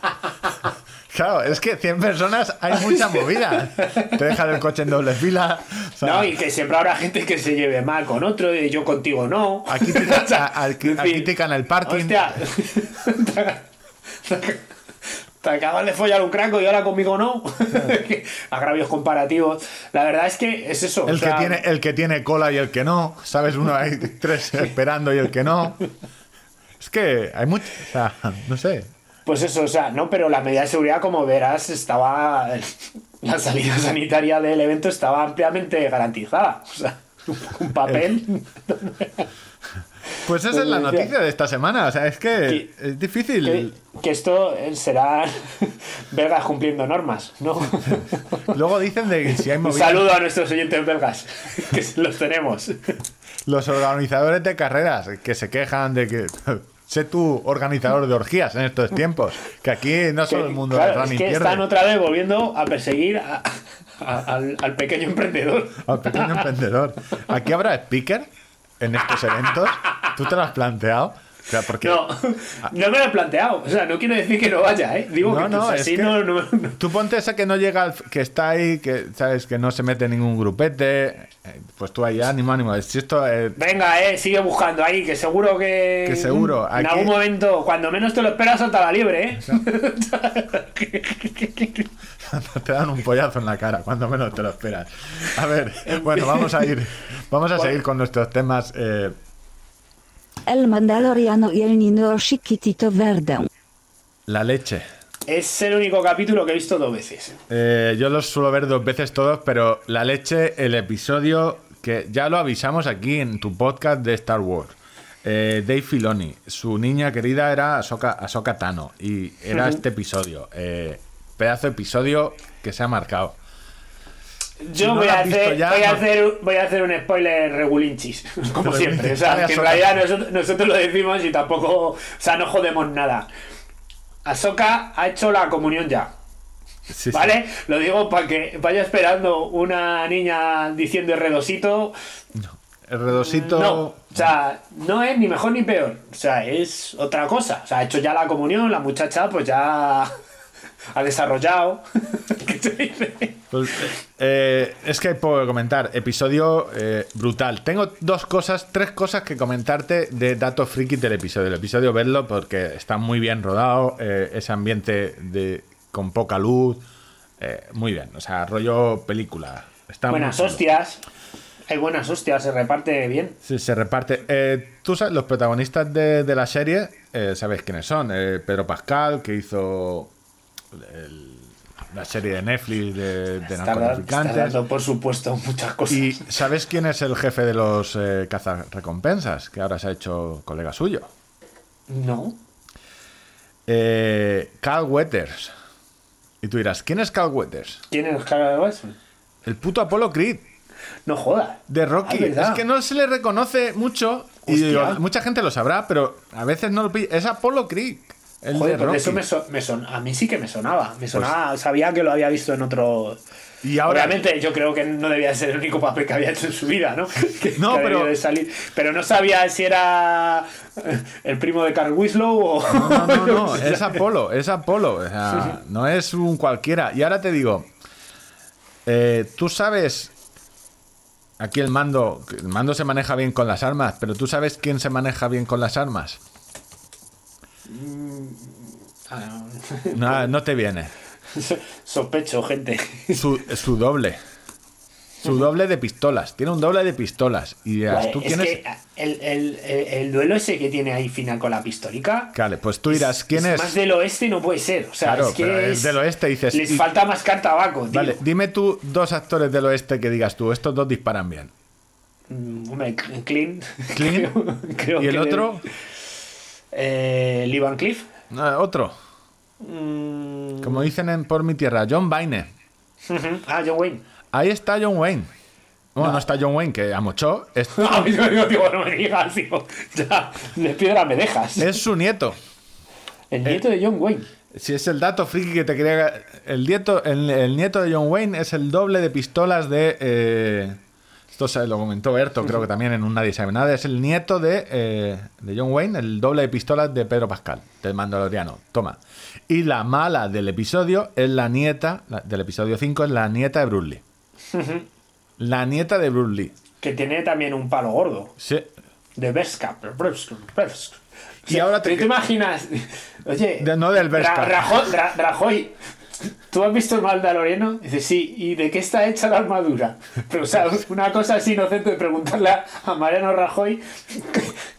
Claro, es que 100 personas hay mucha movida. Te dejan el coche en doble fila. o sea, No, y que siempre habrá gente que se lleve mal con otro, y yo contigo no. Aquí te- O sea, a- aquí- en aquí fin. te can el parking. Hostia. Te acabas de follar un craco y ahora conmigo no. Agravios comparativos. La verdad es que es eso. el, o sea, que tiene, el que tiene cola y el que no. ¿Sabes? Uno hay tres esperando y el que no. Es que hay mucho. O sea, no sé. Pues eso, o sea, no, pero la medida de seguridad, como verás, estaba. La salida sanitaria del evento estaba ampliamente garantizada. O sea, un papel. Pues esa es la noticia de esta semana. O sea, es que Que- es difícil. que, que esto eh, será belgas cumpliendo normas, ¿no? Luego dicen de que si hay Un movida- saludo a nuestros oyentes belgas, que los tenemos. Los organizadores de carreras que se quejan de que. Sé tú organizador de orgías en estos tiempos. Que aquí no solo el mundo Claro, es running que pierde. están otra vez volviendo a perseguir a- a- al, al pequeño emprendedor. Al pequeño emprendedor. ¿Aquí habrá speaker en estos eventos? ¿Tú te lo has planteado? O sea, porque No, no me lo he planteado. O sea, no quiero decir que no vaya, ¿eh? Digo No, que no, pues, es así que- no, no- no- Tú ponte esa que no llega, al- que está ahí, que sabes que no se mete ningún grupete. eh, Pues tú ahí, ánimo, ánimo. Si esto, eh, Venga, eh, sigue buscando ahí, que seguro que. Que seguro, En algún momento, cuando menos te lo esperas, salta la liebre, ¿eh? te dan un pollazo en la cara, cuando menos te lo esperas. A ver, bueno, vamos a ir, vamos a seguir con nuestros temas. eh, El Mandaloriano y el niño chiquitito verde. la leche. es el único capítulo que he visto dos veces. Eh, yo los suelo ver dos veces todos, pero la leche, el episodio que ya lo avisamos aquí en tu podcast de Star Wars. eh, Dave Filoni. Su niña querida era Ahsoka, Ahsoka Tano. Y era este episodio. eh, pedazo de episodio que se ha marcado. Yo Si no voy, a hacer, ya, voy, a no- hacer, voy a hacer un spoiler regulinchis, como siempre. O sea, que en realidad nosotros, nosotros lo decimos y tampoco. O sea, no jodemos nada. Ahsoka ha hecho la comunión ya. Sí, sí. ¿Vale? Lo digo para que vaya esperando una niña diciendo R2ito. El redosito. No, o sea, no es ni mejor ni peor. O sea, es otra cosa. O sea, ha hecho ya la comunión, la muchacha pues ya ha desarrollado. ¿Qué se dice? Pues, eh, es que hay poco que comentar. Episodio eh, brutal. Tengo dos cosas, tres cosas que comentarte de datos friki del episodio. El episodio, verlo porque está muy bien rodado. eh, ese ambiente de, con poca luz. eh, muy bien. O sea, rollo película. Está Buenas hostias. Hay buenas hostias, se reparte bien. Sí, se reparte. Eh, Tú sabes, los protagonistas de, de la serie, eh, sabes quiénes son. Eh, Pedro Pascal, que hizo el- la serie de Netflix de, de Está, da- está narcotraficantes. dando, por supuesto, muchas cosas. ¿Y sabes quién es el jefe de los eh, cazarrecompensas? Que ahora se ha hecho colega suyo. No. Eh, Carl Weathers. Y tú dirás, ¿quién es Carl Weathers? ¿Quién es Carl Wilson? El puto Apollo Creed No jodas. de Rocky. Ah, es que no se le reconoce mucho. Y digo, mucha gente lo sabrá, pero a veces no lo pilla. Es Apollo Creed. El Joder, de Rocky. eso me, son- me son, a mí sí que me sonaba. Me sonaba, sabía que lo había visto en otro. Y ahora- Obviamente, yo creo que no debía ser el único papel que había hecho en su vida, ¿no? Que- No, que pero- de salir. Pero no sabía si era el primo de Carl Winslow o. No, no, no, es Apolo, es Apolo. O sea, no es un cualquiera. Y ahora te digo, eh, tú sabes. Aquí el mando, el mando se maneja bien con las armas, pero tú sabes quién se maneja bien con las armas. Ah, No, no te viene. Sospecho, gente. Su, su doble. Su doble de pistolas. Tiene un doble de pistolas. Y dirás, ¿tú es quién es? que el, el- el- el duelo ese que tiene ahí final con la pistólica. Vale, pues tú dirás, ¿quién es? Más del oeste no puede ser. O sea, Claro, es que es del oeste, dices, Les y- falta más cartabaco, tío. Vale, dime tú dos actores del oeste que digas tú, estos dos disparan bien. Mm, Hombre, Clean. Clean. Creo- creo ¿Y el que- otro? Eh, Lee Van Cliff. Ah, otro. Mm, Como dicen en Por mi tierra, John Baine. ah, John Wayne. Ahí está John Wayne. Bueno, no, está John Wayne, que amochó. Es, no, no, digo, no me digas, tío. Ya, de piedra me dejas. es su nieto. El nieto de John Wayne. Si es el dato friki que te quería... El, nieto, el, el nieto de John Wayne es el doble de pistolas de... eh, esto se lo comentó Berto, creo que también en un Nadie sabe nada. Es el nieto de, eh, de John Wayne, el doble de pistolas de Pedro Pascal, del Mandaloriano. Toma. Y la mala del episodio es la nieta, la- del episodio 5, es la nieta de Bruce Lee. La nieta de Bruce Lee. Que tiene también un palo gordo. Sí. De Berska. Y ahora te- ¿Te, te imaginas? Oye. De- no del Berska. Ra- Rajoy, Ra- Rajoy, ¿tú has visto el Mandaloriano? Dice, sí. ¿Y de qué está hecha la armadura? Pero, o sea, una cosa así inocente de preguntarle a- Mariano Rajoy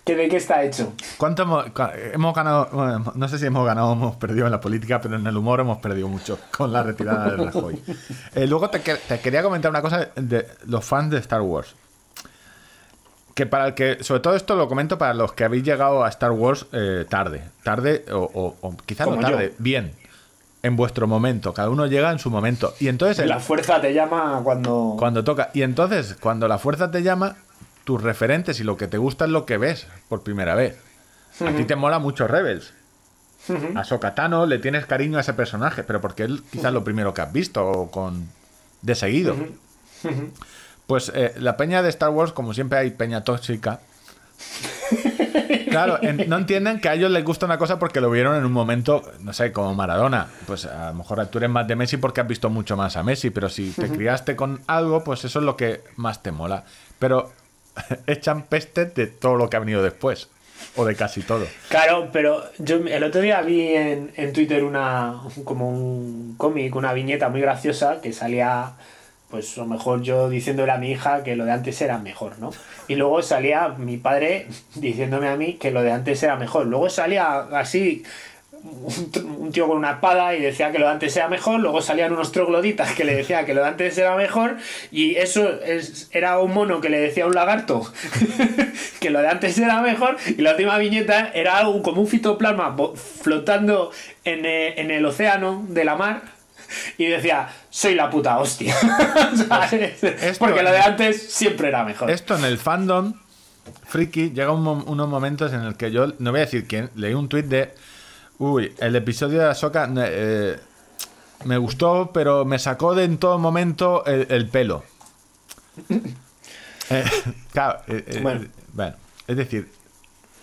que de qué está hecho. ¿Cuánto hemos, ganado? bueno, no sé si hemos ganado o hemos perdido en la política, pero en el humor hemos perdido mucho con la retirada de Rajoy. Eh, luego te, que- te quería comentar una cosa de los fans de Star Wars. Que para el que, sobre todo esto lo comento para los que habéis llegado a Star Wars eh, tarde, tarde o, o, o quizás no yo. tarde, bien, en vuestro momento. Cada uno llega en su momento. Y entonces el- La fuerza te llama cuando... cuando toca. Y entonces, cuando la fuerza te llama, tus referentes y lo que te gusta es lo que ves por primera vez. A ti te mola mucho Rebels. A Sokatano le tienes cariño a ese personaje, pero porque él quizás lo primero que has visto o con de seguido. Pues eh, la peña de Star Wars, como siempre hay peña tóxica. Claro, en- no entienden que a ellos les gusta una cosa porque lo vieron en un momento, no sé, como Maradona. Pues a lo mejor tú eres más de Messi porque has visto mucho más a Messi, pero si te criaste con algo, pues eso es lo que más te mola. Pero echan peste de todo lo que ha venido después, o de casi todo. Claro, pero yo el otro día vi en, en Twitter una como un cómic, una viñeta muy graciosa que salía, pues a lo mejor yo diciéndole a mi hija que lo de antes era mejor, ¿no? Y luego salía mi padre diciéndome a mí que lo de antes era mejor. Luego salía así un, tío con una espada y decía que lo de antes era mejor, luego salían unos trogloditas que le decían que lo de antes era mejor, y eso es- era un mono que le decía a un lagarto que lo de antes era mejor, y la última viñeta era algo como un fitoplasma flotando en, eh, en el océano de la mar. Y decía, soy la puta hostia. Porque lo de antes siempre era mejor. Esto en el fandom friki llega un unos momentos en el que yo, no voy a decir quién, leí un tuit de, uy, el episodio de Ahsoka eh, me gustó, pero me sacó de en todo momento el, el pelo. Eh, claro, eh, eh, Bueno. bueno, es decir,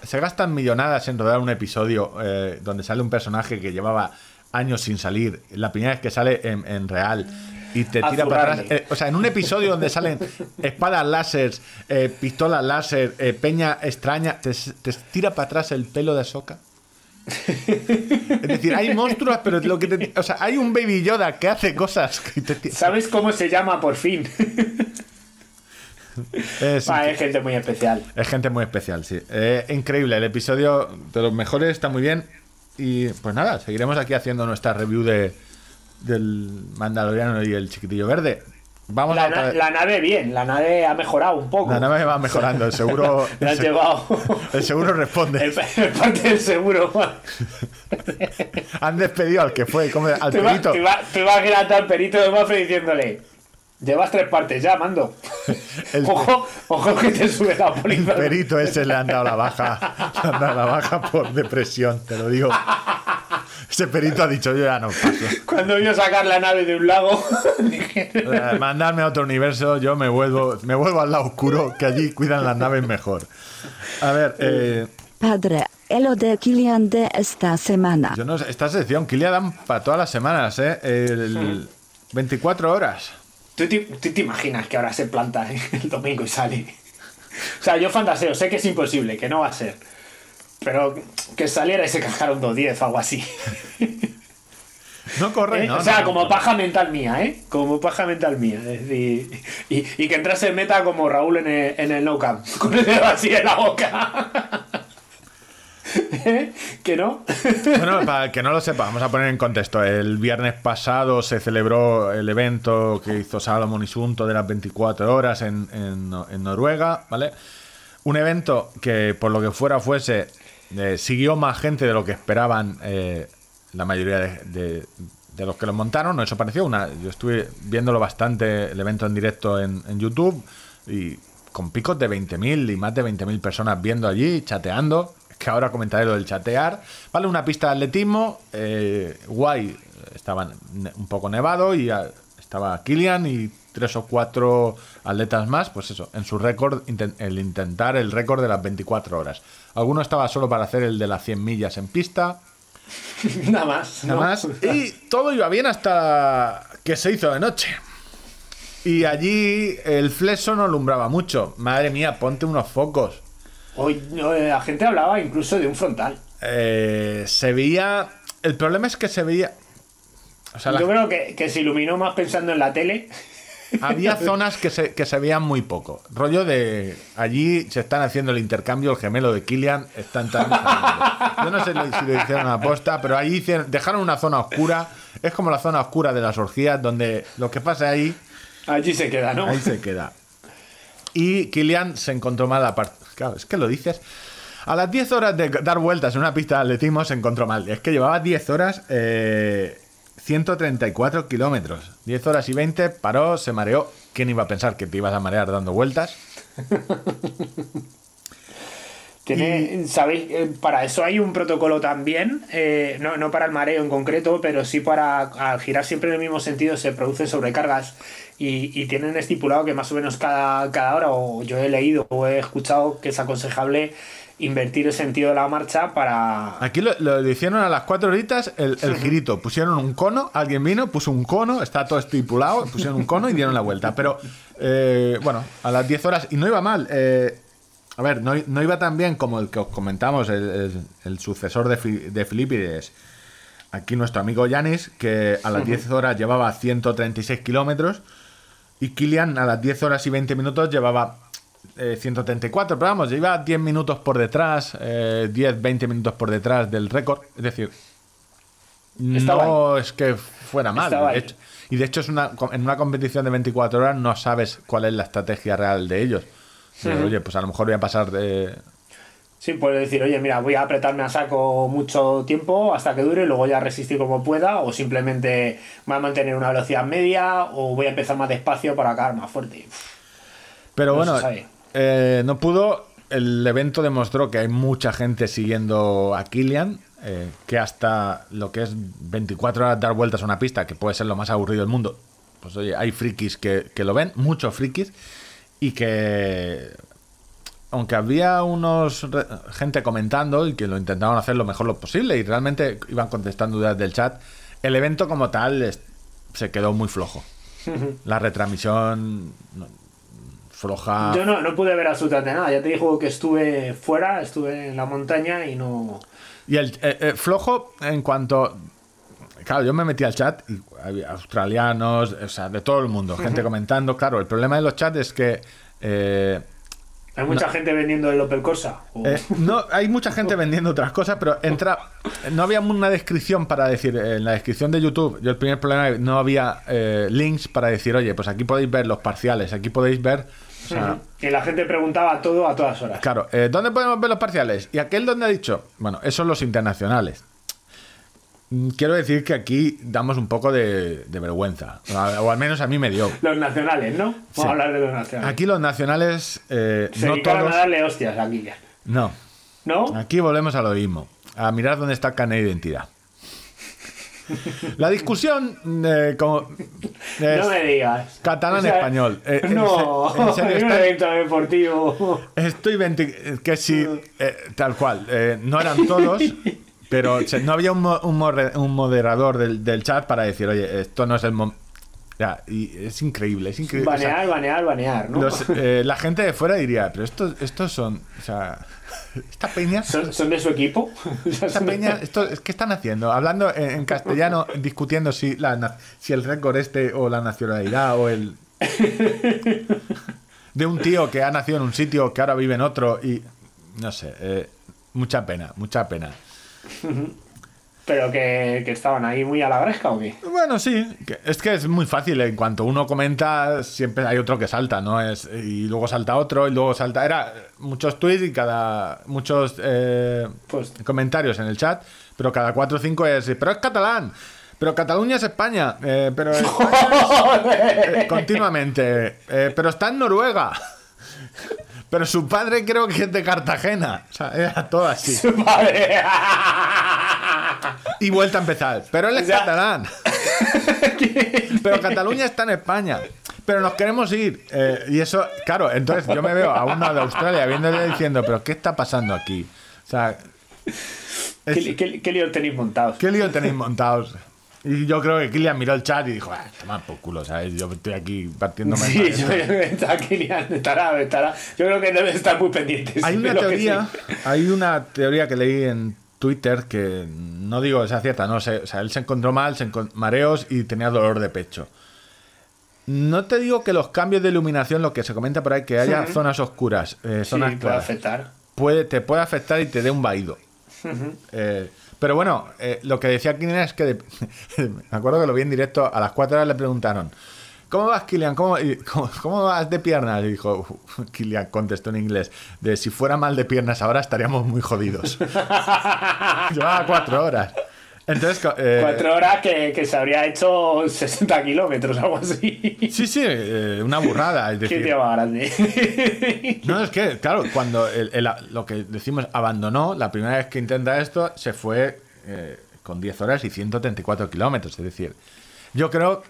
se gastan millonadas en rodar un episodio eh, donde sale un personaje que llevaba años sin salir, la primera vez que sale en, en real y te tira para atrás. eh, o sea, en un episodio donde salen espadas láser, eh, pistolas láser, eh, peña extraña, te, te tira para atrás el pelo de Soca. Es decir, hay monstruos, pero lo que te- o sea, hay un Baby Yoda que hace cosas que te ¿Sabes cómo se llama por fin? Sí, Ah, es gente muy especial. Es gente muy especial, sí. Eh, increíble, el episodio de los mejores está muy bien. Y pues nada, seguiremos aquí haciendo nuestra review de del Mandaloriano y el Chiquitillo Verde. Vamos La, a na- la nave bien, la nave ha mejorado un poco. la nave va mejorando, el seguro, Le el, se- llevado el seguro responde. el, el parte del seguro. Han despedido al que fue, como al Te va- perito. te va- te imaginas al perito de Mafre diciéndole: Llevas tres partes ya, mando. El- ojo, ojo que te sube la El póliza. perito ese le han dado la baja. Le han dado la baja por depresión, te lo digo. Ese perito ha dicho, yo ya no paso. Cuando vio sacar la nave de un lago, dije, Eh, Mandarme a otro universo, yo me vuelvo, me vuelvo al lado oscuro, que allí cuidan las naves mejor. A ver, eh, Padre, el de Kilian de esta semana. yo no sé, esta sección, dan para todas las semanas, ¿eh? El 24 horas. ¿Tú te, tú te imaginas que ahora se planta el domingo y sale? O sea, yo fantaseo, sé que es imposible, que no va a ser. Pero que saliera y se cajara un 2.10 o algo así. No corre, ¿Eh? ¿no? o sea, no, como no. paja mental mía, ¿eh? Como paja mental mía. Es decir, y, y que entrase en meta como Raúl en el, en el no camp, con el dedo así en la boca. ¿Que no? Bueno, para que no lo sepa, vamos a poner en contexto. El viernes pasado se celebró el evento que hizo Salomon y Sunto de las 24 horas en, en Nor- en Noruega, ¿vale? Un evento que, por lo que fuera fuese, eh, siguió más gente de lo que esperaban eh, la mayoría de, de- los que lo montaron. Eso pareció una. Yo estuve viéndolo bastante, el evento en directo en, en YouTube, y con picos de 20.000 y más de 20.000 personas viendo allí, chateando. Que ahora comentaré lo del chatear. Vale, una pista de atletismo, eh, guay, estaba un poco nevado y ah, estaba Kilian y tres o cuatro atletas más, pues eso, en su récord, el intentar el récord de las 24 horas. Alguno estaba solo para hacer el de las 100 millas en pista, Nada más. nada ¿no? más. Y todo iba bien hasta que se hizo de noche. Y allí el flexo no alumbraba mucho. Madre mía, ponte unos focos. Hoy eh, la gente hablaba incluso de un frontal. Eh, se veía. El problema es que se veía. O sea, la- Yo creo que, que se iluminó más pensando en la tele. había zonas que se, que se veían muy poco. Rollo de. Allí se están haciendo el intercambio, el gemelo de Killian. Están tan- Yo no sé si lo hicieron a posta, pero allí hicieron- dejaron una zona oscura. Es como la zona oscura de las orgías, donde lo que pasa ahí. Allí se queda, ¿no? Ahí se queda. Y Kilian se encontró mal aparte. Es que lo dices. A las 10 horas de dar vueltas en una pista de atletismo se encontró mal. Es que llevaba 10 horas, eh, 134 kilómetros. 10 horas y 20, paró, se mareó. ¿Quién iba a pensar que te ibas a marear dando vueltas? Tiene, ¿Sabéis? Eh, Para eso hay un protocolo también, eh, no, no para el mareo en concreto, pero sí para al girar siempre en el mismo sentido se producen sobrecargas y, y tienen estipulado que más o menos cada, cada hora, o yo he leído o he escuchado que es aconsejable invertir el sentido de la marcha para... Aquí lo, lo hicieron a las 4 horitas el, el girito. Pusieron un cono, alguien vino, puso un cono, está todo estipulado, pusieron un cono y dieron la vuelta. Pero, eh, bueno, a las 10 horas, y no iba mal. eh, a ver, no, no iba tan bien como el que os comentamos, el, el- el sucesor de, Fi- de Filipides. Aquí nuestro amigo Yanis, que a las 10 horas llevaba 136 kilómetros. Y Kilian a las 10 horas y 20 minutos llevaba eh, 134. Pero vamos, lleva 10 minutos por detrás, eh, 10, 20 minutos por detrás del récord. Es decir, Estaba no es que fuera mal. De hecho- y de hecho, es una, en una competición de 24 horas no sabes cuál es la estrategia real de ellos. Pero, Oye, pues a lo mejor voy a pasar de. Sí, puedes decir, oye, mira, voy a apretarme a saco mucho tiempo hasta que dure, luego ya resistir como pueda, o simplemente voy a mantener una velocidad media, o voy a empezar más despacio para acabar más fuerte. Pero No bueno, eh, no pudo. El evento demostró que hay mucha gente siguiendo a Killian. eh, que hasta lo que es 24 horas dar vueltas a una pista, que puede ser lo más aburrido del mundo, pues oye, hay frikis que, que lo ven, muchos frikis, y que aunque había unos gente comentando y que lo intentaron hacer lo mejor lo posible y realmente iban contestando dudas del chat, el evento como tal se quedó muy flojo. La retransmisión floja. Yo no, no pude ver absolutamente nada, ya te digo que estuve fuera, estuve en la montaña y no... Y el eh, eh, flojo en cuanto. Claro, yo me metí al chat y había australianos, o sea, de todo el mundo, gente comentando. Claro, el problema de los chats es que. eh, Hay mucha gente vendiendo el Opel Corsa. eh, no, hay mucha gente vendiendo otras cosas, pero entra. No había una descripción para decir. eh, En la descripción de YouTube, yo el primer problema no había eh, links para decir, oye, pues aquí podéis ver los parciales, aquí podéis ver. O sea, Y la gente preguntaba todo a todas horas. Claro, eh, ¿dónde podemos ver los parciales? ¿Y aquel donde ha dicho? Bueno, esos son los internacionales. Mm, Quiero decir que aquí damos un poco de, de vergüenza, o, o al menos a mí me dio. Los nacionales, ¿no? Vamos Sí. a hablar de los nacionales. Aquí los nacionales, eh, Se no todos, a darle hostias aquí ya. no. ¿No? Aquí volvemos a lo mismo, a mirar dónde está el carnet de identidad. La discusión, eh, como es No me digas. catalán-español. Eh, en no, se- en serio, en un evento deportivo. Estoy 20, que sí, eh, tal cual. eh, no eran todos, pero no había un, mo- un un moderador del, del chat para decir, oye, esto no es el momento. Y es increíble, es increíble. O sea, Banear, banear, banear, ¿no? los, eh, la gente de fuera diría, pero estos, estos son, o sea, esta peña, ¿Son, son de su equipo? O esta peña, esto, ¿qué están haciendo? Hablando en, en castellano, discutiendo si, la, si el récord este o la nacionalidad o el... De un tío que ha nacido en un sitio, que ahora vive en otro y... No sé, eh, mucha pena, mucha pena. Pero que, que estaban ahí muy a la gresca o qué? Bueno, sí, es que es muy fácil. En cuanto uno comenta, siempre hay otro que salta, ¿no? Es, y luego salta otro, y luego salta. Era muchos tweets y cada. muchos eh, Pues- comentarios en el chat, pero cada cuatro o cinco es. Pero es catalán, pero Cataluña es España, eh, pero España es- eh, continuamente, pero está en Noruega. Pero su padre creo que es de Cartagena. O sea, era todo así. Su padre. Y vuelta a empezar. Pero él es O sea- catalán. Pero Cataluña está en España. Pero nos queremos ir. Eh, y eso, claro, entonces yo me veo a uno de Australia viéndole diciendo, pero ¿qué está pasando aquí? O sea, es- ¿Qué, qué, qué lío tenéis montados? ¿qué lío tenéis montados? Y yo creo que Kilian miró el chat y dijo, ah, toma por culo, ¿sabes? Yo estoy aquí partiéndome. Sí, madres". yo creo Kilian, estará, estará. Yo creo que debe estar muy pendiente. Hay sí, una teoría, sí. hay una teoría que leí en Twitter que no digo que sea cierta, no sé, o sea, él se encontró mal, se encon- mareos y tenía dolor de pecho. No te digo que los cambios de iluminación, lo que se comenta por ahí, que haya zonas oscuras, eh, Sí, zonas puede claras, afectar. puede, te puede afectar y te dé un vaído. Eh, pero bueno, eh, lo que decía Kilian es que de- me acuerdo que lo vi en directo, a las 4 horas le preguntaron, ¿cómo vas Kilian? ¿Cómo, cómo, vas de piernas? Y dijo, Kilian contestó en inglés, de si fuera mal de piernas ahora estaríamos muy jodidos. Llevaba 4 horas. Entonces, eh, Cuatro horas que, que se habría hecho 60 kilómetros, algo así. sí, sí, eh, una burrada. Es Qué decir, más grande. No, es que, claro, cuando el- el- lo que decimos abandonó, la primera vez que intenta esto, se fue eh, con 10 horas y 134 kilómetros. Es decir, yo creo,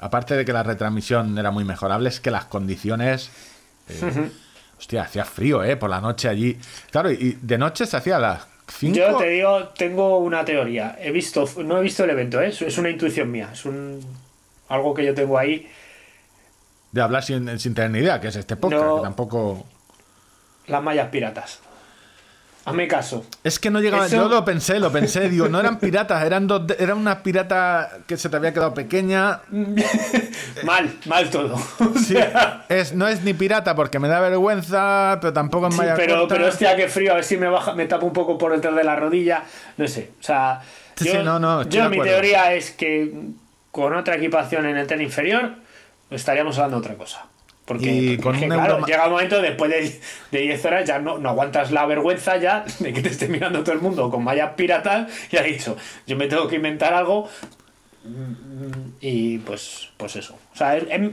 aparte de que la retransmisión era muy mejorable, es que las condiciones. eh, Hostia, hacía frío, ¿eh? Por la noche allí. Claro, y de noche se hacía a las 5. Yo te digo, tengo una teoría. He visto, no he visto el evento, ¿eh? es es una intuición mía. Es un algo que yo tengo ahí. De hablar sin, sin tener ni idea, que es este podcast, No. que tampoco. Las mallas piratas. Hazme caso. Es que no llegaba. Eso- Yo lo pensé, lo pensé. Digo, no eran piratas, eran dos. de- Era una pirata que se te había quedado pequeña. Mal, mal todo. O Sí, sea, es, no es ni pirata porque me da vergüenza, pero tampoco es sí, malla pero, corta. pero hostia, qué frío. A ver si me baja, me tapo un poco por detrás de la rodilla. No sé. O sea, Sí, yo, no, no, yo mi teoría es que con otra equipación en el tren inferior estaríamos hablando de otra cosa. Porque, Y porque con es que, un claro, euro llega un momento después de, de 10 horas ya no, no aguantas la vergüenza ya de que te esté mirando todo el mundo con mallas piratas y has dicho, yo me tengo que inventar algo mm, y pues, pues eso. O sea, es- es-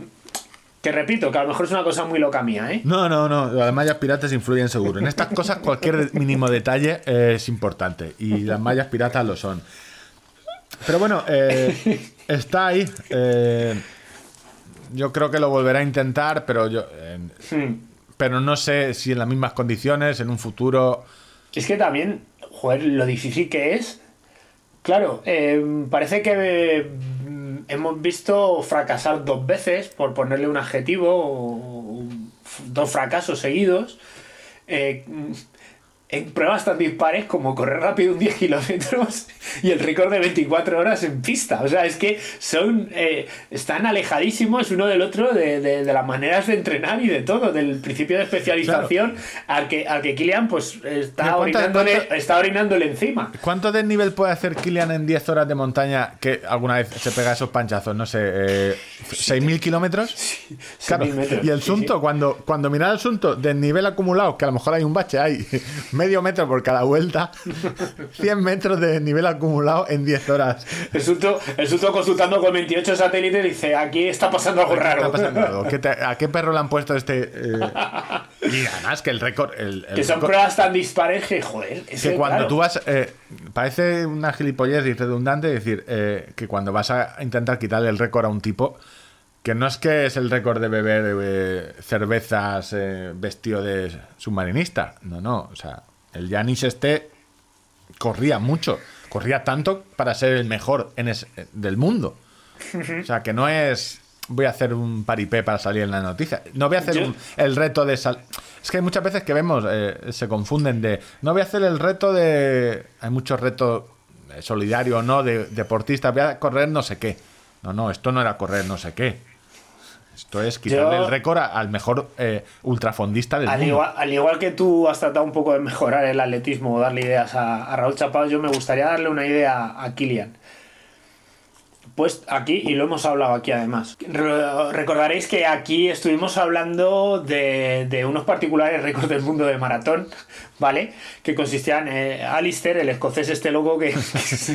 que repito, que a lo mejor es una cosa muy loca mía, ¿eh? No, no, no. Las mallas piratas influyen seguro. En estas cosas cualquier mínimo detalle es importante. Y las mallas piratas lo son. Pero bueno, eh, está ahí. eh, yo creo que lo volverá a intentar, pero yo. eh, Hmm. pero no sé si en las mismas condiciones, en un futuro. Es que también, joder, lo difícil que es. Claro, eh, parece que eh, hemos visto fracasar dos veces, por ponerle un adjetivo, o- o dos fracasos seguidos, eh, en pruebas tan dispares como correr rápido un 10 kilómetros y el récord de 24 horas en pista. O sea, es que son eh, están alejadísimos uno del otro de, de- de las maneras de entrenar y de todo, del principio de especialización al que al que Kilian pues está Mira, ¿cuánto- orinándole, cuánto- está orinándole encima. ¿Cuánto desnivel puede hacer Kilian en 10 horas de montaña que alguna vez se pega esos panchazos? No sé, eh, ¿6.000 kilómetros? Claro, 6.000 metros, y el sí, sunto, sí. cuando, cuando mira el sunto del nivel acumulado, que a lo mejor hay un bache, hay medio metro por cada vuelta, 100 metros de nivel acumulado en 10 horas. El Suto consultando con 28 satélites dice, aquí está pasando algo ¿Qué raro. está pasando algo? ¿Qué te- ¿A qué perro le han puesto este...? eh? Y además que el récord... el- el que son récord- pruebas tan dispares que, joder, es que cuando claro. tú vas... eh, parece una gilipollez y redundante decir eh, que cuando vas a intentar quitarle el récord a un tipo, que no es que es el récord de beber eh, cervezas eh, vestido de submarinista. No, no. O sea, el Yanis este corría mucho. Corría tanto para ser el mejor en es- del mundo. O sea, que no es... Voy a hacer un paripé para salir en la noticia. No voy a hacer un- el reto de sal... Es que hay muchas veces que vemos, eh, se confunden de... No voy a hacer el reto de... Hay muchos retos eh, solidarios, ¿no? De deportistas. Voy a correr no sé qué. No, no, esto no era correr no sé qué. Esto es quitarle Yo- el récord al mejor eh, ultrafondista del Al mundo. igual, al igual que tú has tratado un poco de mejorar el atletismo o darle ideas a, a Raúl Chapado, yo me gustaría darle una idea a Kilian. Pues aquí, y lo hemos hablado aquí además. Re- recordaréis que aquí estuvimos hablando de, de unos particulares récords del mundo de maratón, ¿vale? Que consistían en Alistair, el escocés este loco que,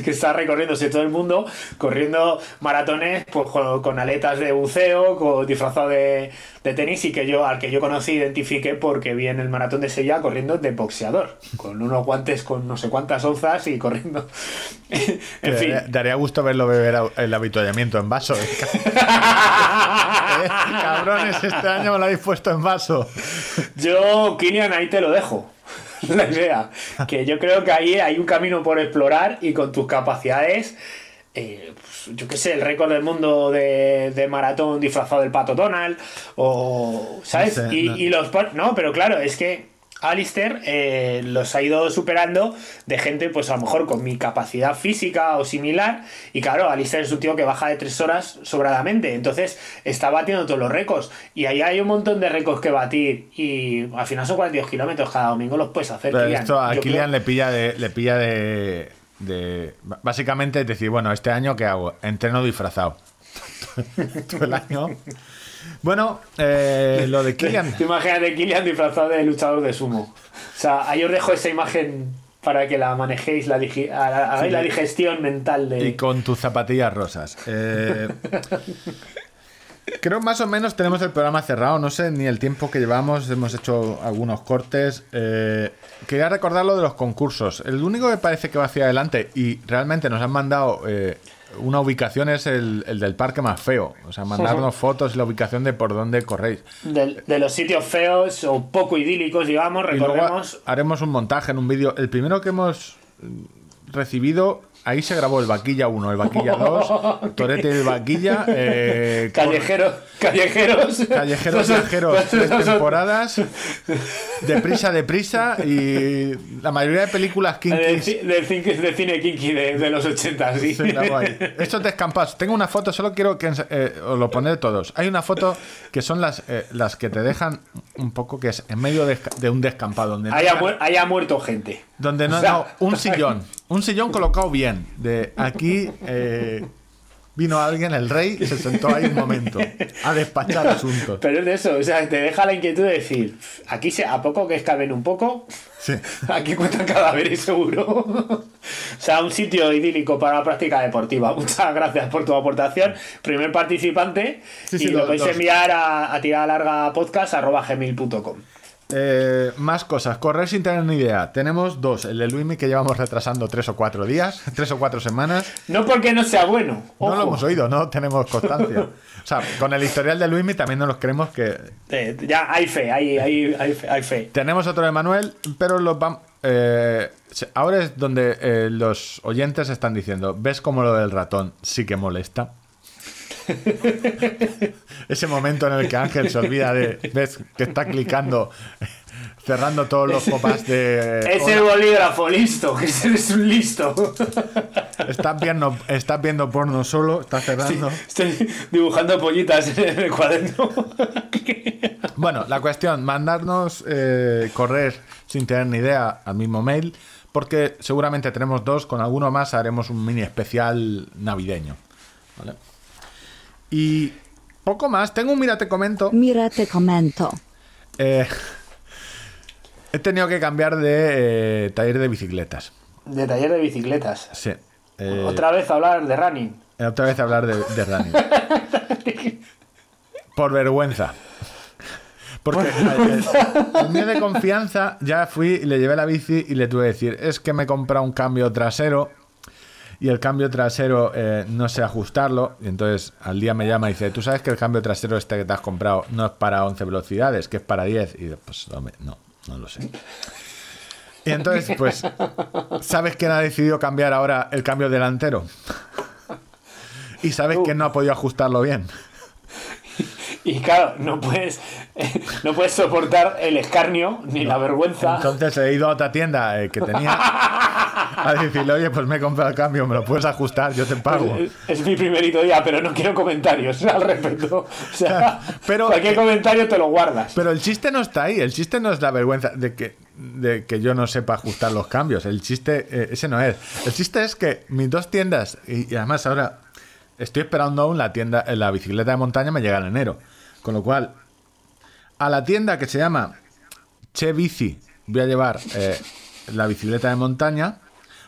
que está recorriéndose todo el mundo, corriendo maratones pues, con, con aletas de buceo, con, disfrazado de, de tenis y que yo, al que yo conocí, identifiqué porque vi en el maratón de Sevilla corriendo de boxeador, con unos guantes con no sé cuántas onzas y corriendo. en fin. daría- Daría gusto verlo beber el avituallamiento en vaso. ¿eh? Eh, Cabrones, este año me lo habéis puesto en vaso. Yo, Kilian, ahí te lo dejo. La idea. Que yo creo que ahí hay un camino por explorar y con tus capacidades. eh, pues, yo qué sé, el récord del mundo de, de maratón disfrazado del pato Donald. O. ¿Sabes? No sé, y, no. y los. No, pero claro, es que. Alistair eh, los ha ido superando de gente, pues a lo mejor con mi capacidad física o similar. Y claro, Alistair es un tío que baja de tres horas sobradamente. Entonces está batiendo todos los récords. Y ahí hay un montón de récords que batir. Y al final son 42 kilómetros cada domingo, los puedes hacer. Pero Kilian. esto a Yo Kilian creo- le pilla de. Le pilla de, de- Básicamente es decir, bueno, este año ¿qué hago? Entreno disfrazado. Todo el año. Bueno, eh, lo de Kilian. Te Imagínate Kilian disfrazado de luchador de sumo. O sea, ahí os dejo esa imagen para que la manejéis, la, digi- la digestión mental de. Y con tus zapatillas rosas. Eh, creo más o menos tenemos el programa cerrado. No sé ni el tiempo que llevamos. Hemos hecho algunos cortes. Eh, quería recordar lo de los concursos. El único que parece que va hacia adelante y realmente nos han mandado eh, una ubicación es el, el del parque más feo. O sea, mandarnos fotos y la ubicación de por dónde corréis. del- de los sitios feos o poco idílicos, digamos, Y luego recordemos. haremos un montaje en un vídeo. El primero que hemos mm, recibido, ahí se grabó el Vaquilla 1, el Vaquilla 2, Torete y el Vaquilla. eh, con- Callejeros, callejeros. Callejeros tres temporadas, deprisa, deprisa y la mayoría de películas Del, del cin- del cine kinky de, de los 80, sí. Estos descampados. Tengo una foto, solo quiero que eh, os lo poner todos. Hay una foto que son las, eh, las que te dejan un poco que es en medio de, de un descampado donde no, haya, muer- haya muerto gente. Donde no, no, un sillón, un sillón colocado bien. De aquí eh, vino alguien, el rey, y se sentó ahí un momento a despachar asuntos. Pero es de eso, o sea, te deja la inquietud de decir, aquí se, a poco que escaben un poco, Sí. aquí cuentan cadáveres seguro. o sea, un sitio idílico para la práctica deportiva. Muchas gracias por tu aportación. Primer participante, Sí, sí, y lo podéis enviar a, a tirada larga podcast arroba gmail.com. Eh, más cosas. Correr sin tener ni idea. Tenemos dos. El de Luismi que llevamos retrasando tres o cuatro días, tres o cuatro semanas. No porque no sea bueno. No lo hemos oído, no tenemos constancia. O sea, con el historial de Luismi también no nos creemos que Eh, ya hay fe, hay, hay, hay fe, hay fe. Tenemos otro de Manuel, pero los vam- eh, ahora es donde los oyentes están diciendo, ¿ves cómo lo del ratón sí que molesta? Ese momento en el que Ángel se olvida de, ves que está clicando, cerrando todos los popas de... Es el bolígrafo, listo, que eres un listo. Estás viendo, estás viendo porno solo, estás cerrando. Estoy dibujando pollitas en el cuaderno. Bueno, la cuestión, mandarnos eh, correr sin tener ni idea al mismo mail, porque seguramente tenemos dos, con alguno más haremos un mini especial navideño. ¿vale? Y poco más, tengo un mira, te comento. Mira te comento. eh, he tenido que cambiar de eh, taller de bicicletas. De taller de bicicletas. Sí. Eh, Otra vez hablar de running. otra vez hablar de, de running. Por vergüenza. Porque el, mío de confianza ya fui y le llevé la bici y le tuve que decir, es que me he comprado un cambio trasero y el cambio trasero eh, no sé ajustarlo. Y entonces al día me llama y dice, tú sabes que el cambio trasero este que te has comprado no es para 11 velocidades, que es para 10. Y pues no, no lo sé. Y entonces, pues, ¿sabes quién ha decidido cambiar ahora el cambio delantero? Y sabes quién no ha podido ajustarlo bien. Y claro, no puedes, no puedes soportar el escarnio ni la vergüenza. Entonces he ido a otra tienda eh, que tenía a decirle, oye, pues me he comprado el cambio, me lo puedes ajustar, yo te pago. Es, es mi primerito día, pero no quiero comentarios al respecto. O sea, Pero- cualquier comentario te lo guardas. Pero el chiste no está ahí, el chiste no es la vergüenza de que, de que yo no sepa ajustar los cambios, el chiste, eh, ese no es. El chiste es que mis dos tiendas, y, y además ahora estoy esperando aún la tienda, eh, la bicicleta de montaña me llega en enero. Con lo cual, a la tienda que se llama Che Bici voy a llevar eh, la bicicleta de montaña,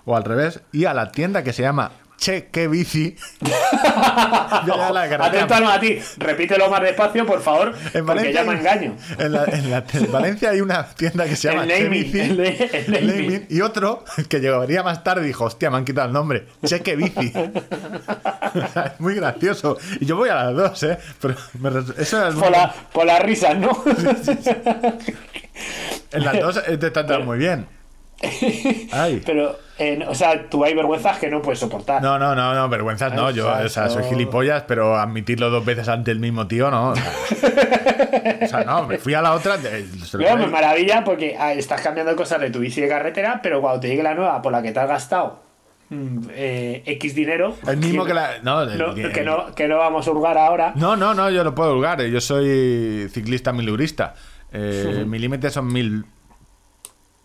o al revés, y a la tienda que se llama Che Que Bici la. Atento a ti. Repítelo más despacio, por favor, En porque ya me engaño. En, la- en la- en Valencia hay una tienda que se llama El Che Bici, el de- el naming. Naming, y otro que llegaría más tarde dijo, hostia, me han quitado el nombre, Cheque Bici. O sea, es muy gracioso. Y yo voy a las dos, ¿eh? Pero me eso es Por, la, por las risas, ¿no? En las dos eh, te tratan muy bien. Ay. Pero, eh, o sea, tú hay vergüenzas que no puedes soportar. No, no, no, no, vergüenzas no. Yo, o sea, soy gilipollas, pero admitirlo dos veces ante el mismo tío, no. O sea, o sea, no, me fui a la otra. Luego me creí. maravilla porque ah, estás cambiando cosas de tu bici de carretera, pero cuando te llegue la nueva por la que te has gastado mm, eh, X dinero. El mismo que la. No, el- no, que, no, que no vamos a hurgar ahora. No, no, no, yo no puedo holgar. Yo soy ciclista milurista. Eh, mi límite son mil.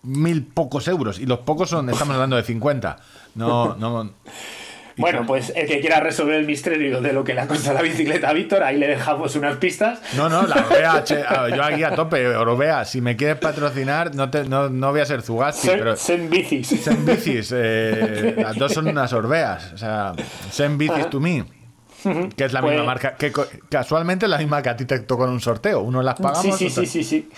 Mil pocos euros. Y los pocos son. Estamos hablando de 50. No, no. Bueno, pues el que quiera resolver el misterio de lo que le ha costado la bicicleta a Víctor, ahí le dejamos unas pistas. No, no, la ah, yo aquí a tope, Orbea, si me quieres patrocinar, no, te, no, no voy a ser Zugasti, Sen, pero sen bicis. Sen Bicis, eh, las dos son unas Orbeas, o sea, Sen Bicis to me, que es la Pues- misma marca, que casualmente es la misma que a ti te tocó en un sorteo, uno las pagamos, Sí, sí, otro- sí, sí, sí.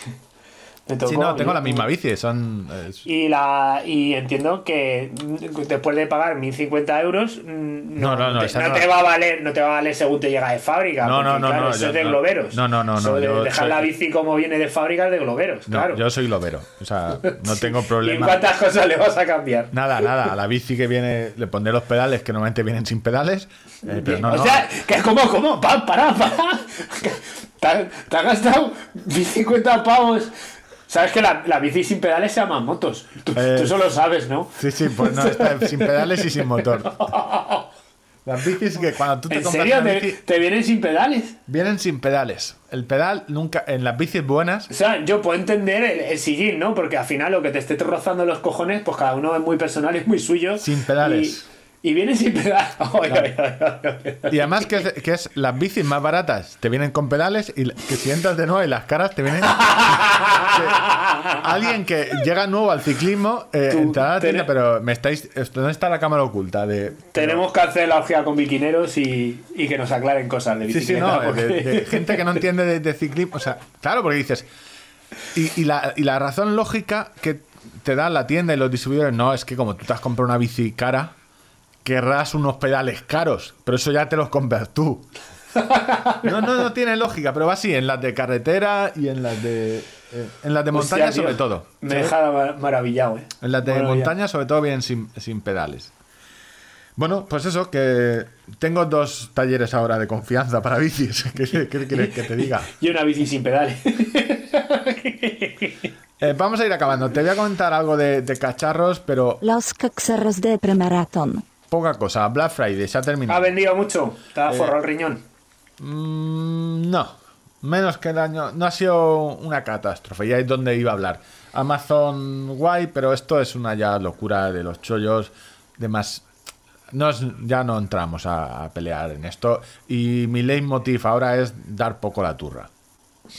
Me Sí, tocó, no, tengo yo- la misma bici, son... es- Y, la, y entiendo que después de pagar 1050 euros, mm, No, no, no, te, no no te va a valer, no te va a valer según te llega de fábrica. No, no, no, claro, no, eso yo es de no. globeros. No, no, no, no, de dejar soy- la bici como viene de fábrica es de globeros, No, claro. yo soy lobero, o sea, no tengo ¿Y problema. cuántas cosas le vas a cambiar? Nada, nada, a la bici que viene le pondré los pedales que normalmente vienen sin pedales, eh, pero no, o no. sea, que como, como, pa, para, para. Te, ha- te has gastado 50 pavos. Sabes que la, la bici sin pedales se llaman motos. Tú, Eh, tú eso lo sabes, ¿no? Sí, sí, pues no, está sin pedales y sin motor. Las bicis que cuando tú te ¿En compras serio? una ¿Te, bici, te vienen sin pedales? vienen sin pedales. El pedal nunca, en las bicis buenas, O sea, yo puedo entender el, el sillín, ¿no? Porque al final lo que te esté rozando los cojones, pues cada uno es muy personal, es muy suyo. Sin pedales. Y viene sin pedal. Ay, ay. Y además que es, que es las bicis más baratas te vienen con pedales y que si entras de nuevo y las caras te vienen... alguien que llega nuevo al ciclismo eh, entrará a la tienda, pero me estáis... ¿Dónde está la cámara oculta? De, Tenemos que hacer la orgía con biquineros y, y que nos aclaren cosas de Sí, sí, bicicleta. no, porque- de, de gente que no entiende de, de ciclismo. O sea, claro, porque dices. Y, y la, y la razón lógica que te da la tienda y los distribuidores, no, es que como tú te has comprado una bici cara, querrás unos pedales caros, pero eso ya te los compras tú. No, no, no tiene lógica, pero va así, en las de carretera y en las de. eh, en las de montaña sobre todo. Me deja mar- maravillado, eh. En las de montaña, sobre todo, bien sin, sin pedales. Bueno, pues eso, que tengo dos talleres ahora de confianza para bicis. ¿Qué, quieres que te diga? Y una bici sin pedales. Eh, vamos a ir acabando. Te voy a comentar algo de, de cacharros, pero Los caxeros de premaraton. Poca cosa. Black Friday se ha ¿Ha terminado. vendido mucho? ¿Te Eh, ha forrado el riñón? Mm, no, menos que el año. No ha sido una catástrofe. Y ahí es donde iba a hablar. Amazon guay, pero esto es una ya locura de los chollos. De más. No es- ya no entramos a, a pelear en esto. Y mi leitmotiv ahora es dar poco la turra.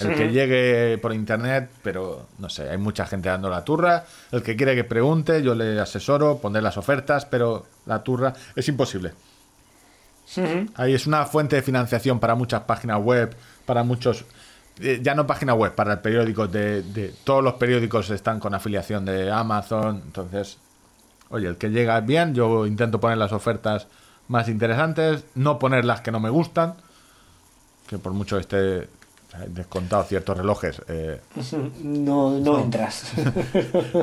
El que llegue por internet, pero no sé, hay mucha gente dando la turra. El que quiere que pregunte, yo le asesoro, poner las ofertas, pero la turra es imposible. Ahí es una fuente de financiación para muchas páginas web, para muchos. eh, ya no páginas web, para periódicos de, de- Todos los periódicos están con afiliación de Amazon. Entonces, oye, el que llega bien, yo intento poner las ofertas más interesantes, no poner las que no me gustan. Que por mucho esté descontado ciertos relojes. eh, No, no entras.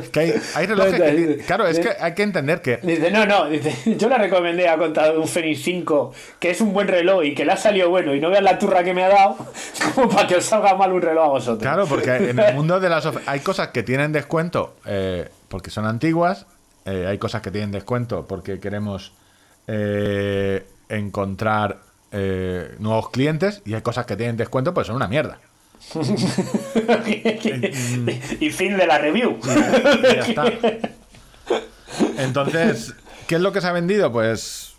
es que hay, hay relojes que. Claro, es que hay que entender que. Dice, no, no, dice, yo le recomendé a contado un Fenix 5, que es un buen reloj y que le ha salido bueno y no veas la turra que me ha dado, como para que os salga mal un reloj a vosotros. Claro, porque en el mundo de las hay cosas que tienen descuento eh, porque son antiguas, eh, hay cosas que tienen descuento porque queremos eh, encontrar eh, nuevos clientes y hay cosas que tienen descuento pues son una mierda. y fin de la review. Y ya está. Entonces, ¿qué es lo que se ha vendido? Pues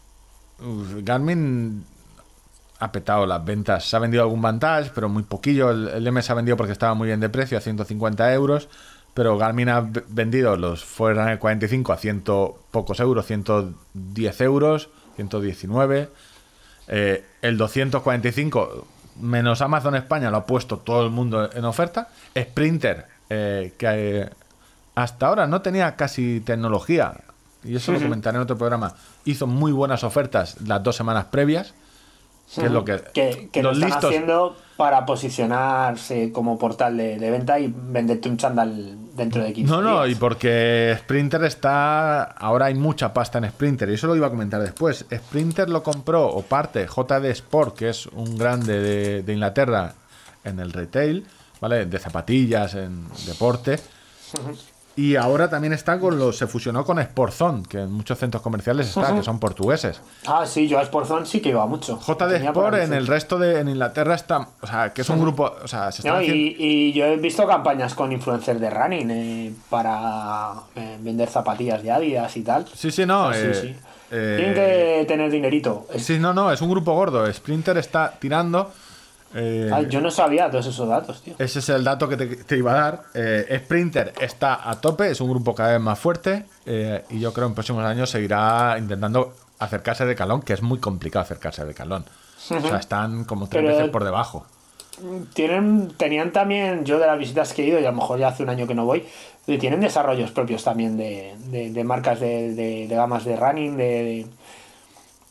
Garmin ha petado las ventas. Se ha vendido algún Vantage, pero muy poquillo. El, el M se ha vendido porque estaba muy bien de precio, a 150 euros. Pero Garmin ha vendido los Forerunner 45 a ciento pocos euros, 110 euros, 119. Eh, el 245 menos Amazon España lo ha puesto todo el mundo en oferta. Sprinter, eh, que eh, hasta ahora no tenía casi tecnología, y eso lo comentaré en otro programa, hizo muy buenas ofertas las dos semanas previas. Que es lo que, que, que lo están listos haciendo para posicionarse como portal de, de venta y venderte un chándal dentro de 15 No, no, y porque Sprinter está. Ahora hay mucha pasta en Sprinter, y eso lo iba a comentar después. Sprinter lo compró, o parte, JD Sport, que es un grande de, de Inglaterra en el retail, ¿vale? De zapatillas, en deporte. Y ahora también está con los. Se fusionó con Sportzone, que en muchos centros comerciales está, que son portugueses. Ah, sí, yo a Sportzone sí que iba mucho. JD Tenía por Sport en el resto de. En Inglaterra está. O sea, que es un grupo. O sea, se están No, haciendo- y, y yo he visto campañas con influencers de running eh, para eh, vender zapatillas de Adidas y tal. Sí, sí, no. Ah, eh, sí. Tienen que tener dinerito. Sí, no, no, es un grupo gordo. Sprinter está tirando. Eh, yo no sabía todos esos datos, tío. Ese es el dato que te, te iba a dar. Eh, Sprinter está a tope, es un grupo cada vez más fuerte. eh, y yo creo en próximos años seguirá intentando acercarse de calón, que es muy complicado acercarse de calón. O sea, están como tres Pero- veces por debajo. Tienen, tenían también, yo de las visitas que he ido, y a lo mejor ya hace un año que no voy, tienen desarrollos propios también de, de- de marcas de, de- gamas de running, de,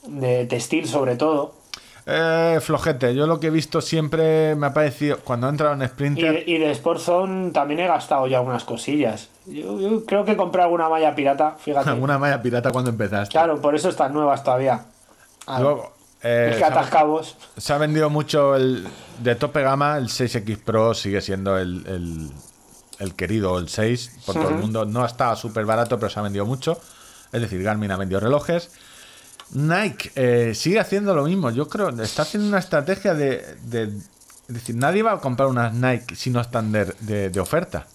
de, de textil sobre todo. Eh, flojete, yo lo que he visto siempre me ha parecido, cuando he entrado en Y, Sprinter, y de Sportzone también he gastado ya algunas cosillas. Yo, yo creo que compré alguna malla pirata, fíjate. una malla pirata cuando empezaste. Claro, por eso están nuevas todavía. Ah, Luego, eh, es que se ha- atascabos. Se ha vendido mucho el de tope gama, el 6X Pro sigue siendo el, el- el querido, el 6 por todo el mundo. No está súper barato, pero se ha vendido mucho. Es decir, Garmin ha vendido relojes. Nike eh, sigue haciendo lo mismo. Yo creo está haciendo una estrategia de, de- decir, nadie va a comprar unas Nike si no están de, oferta.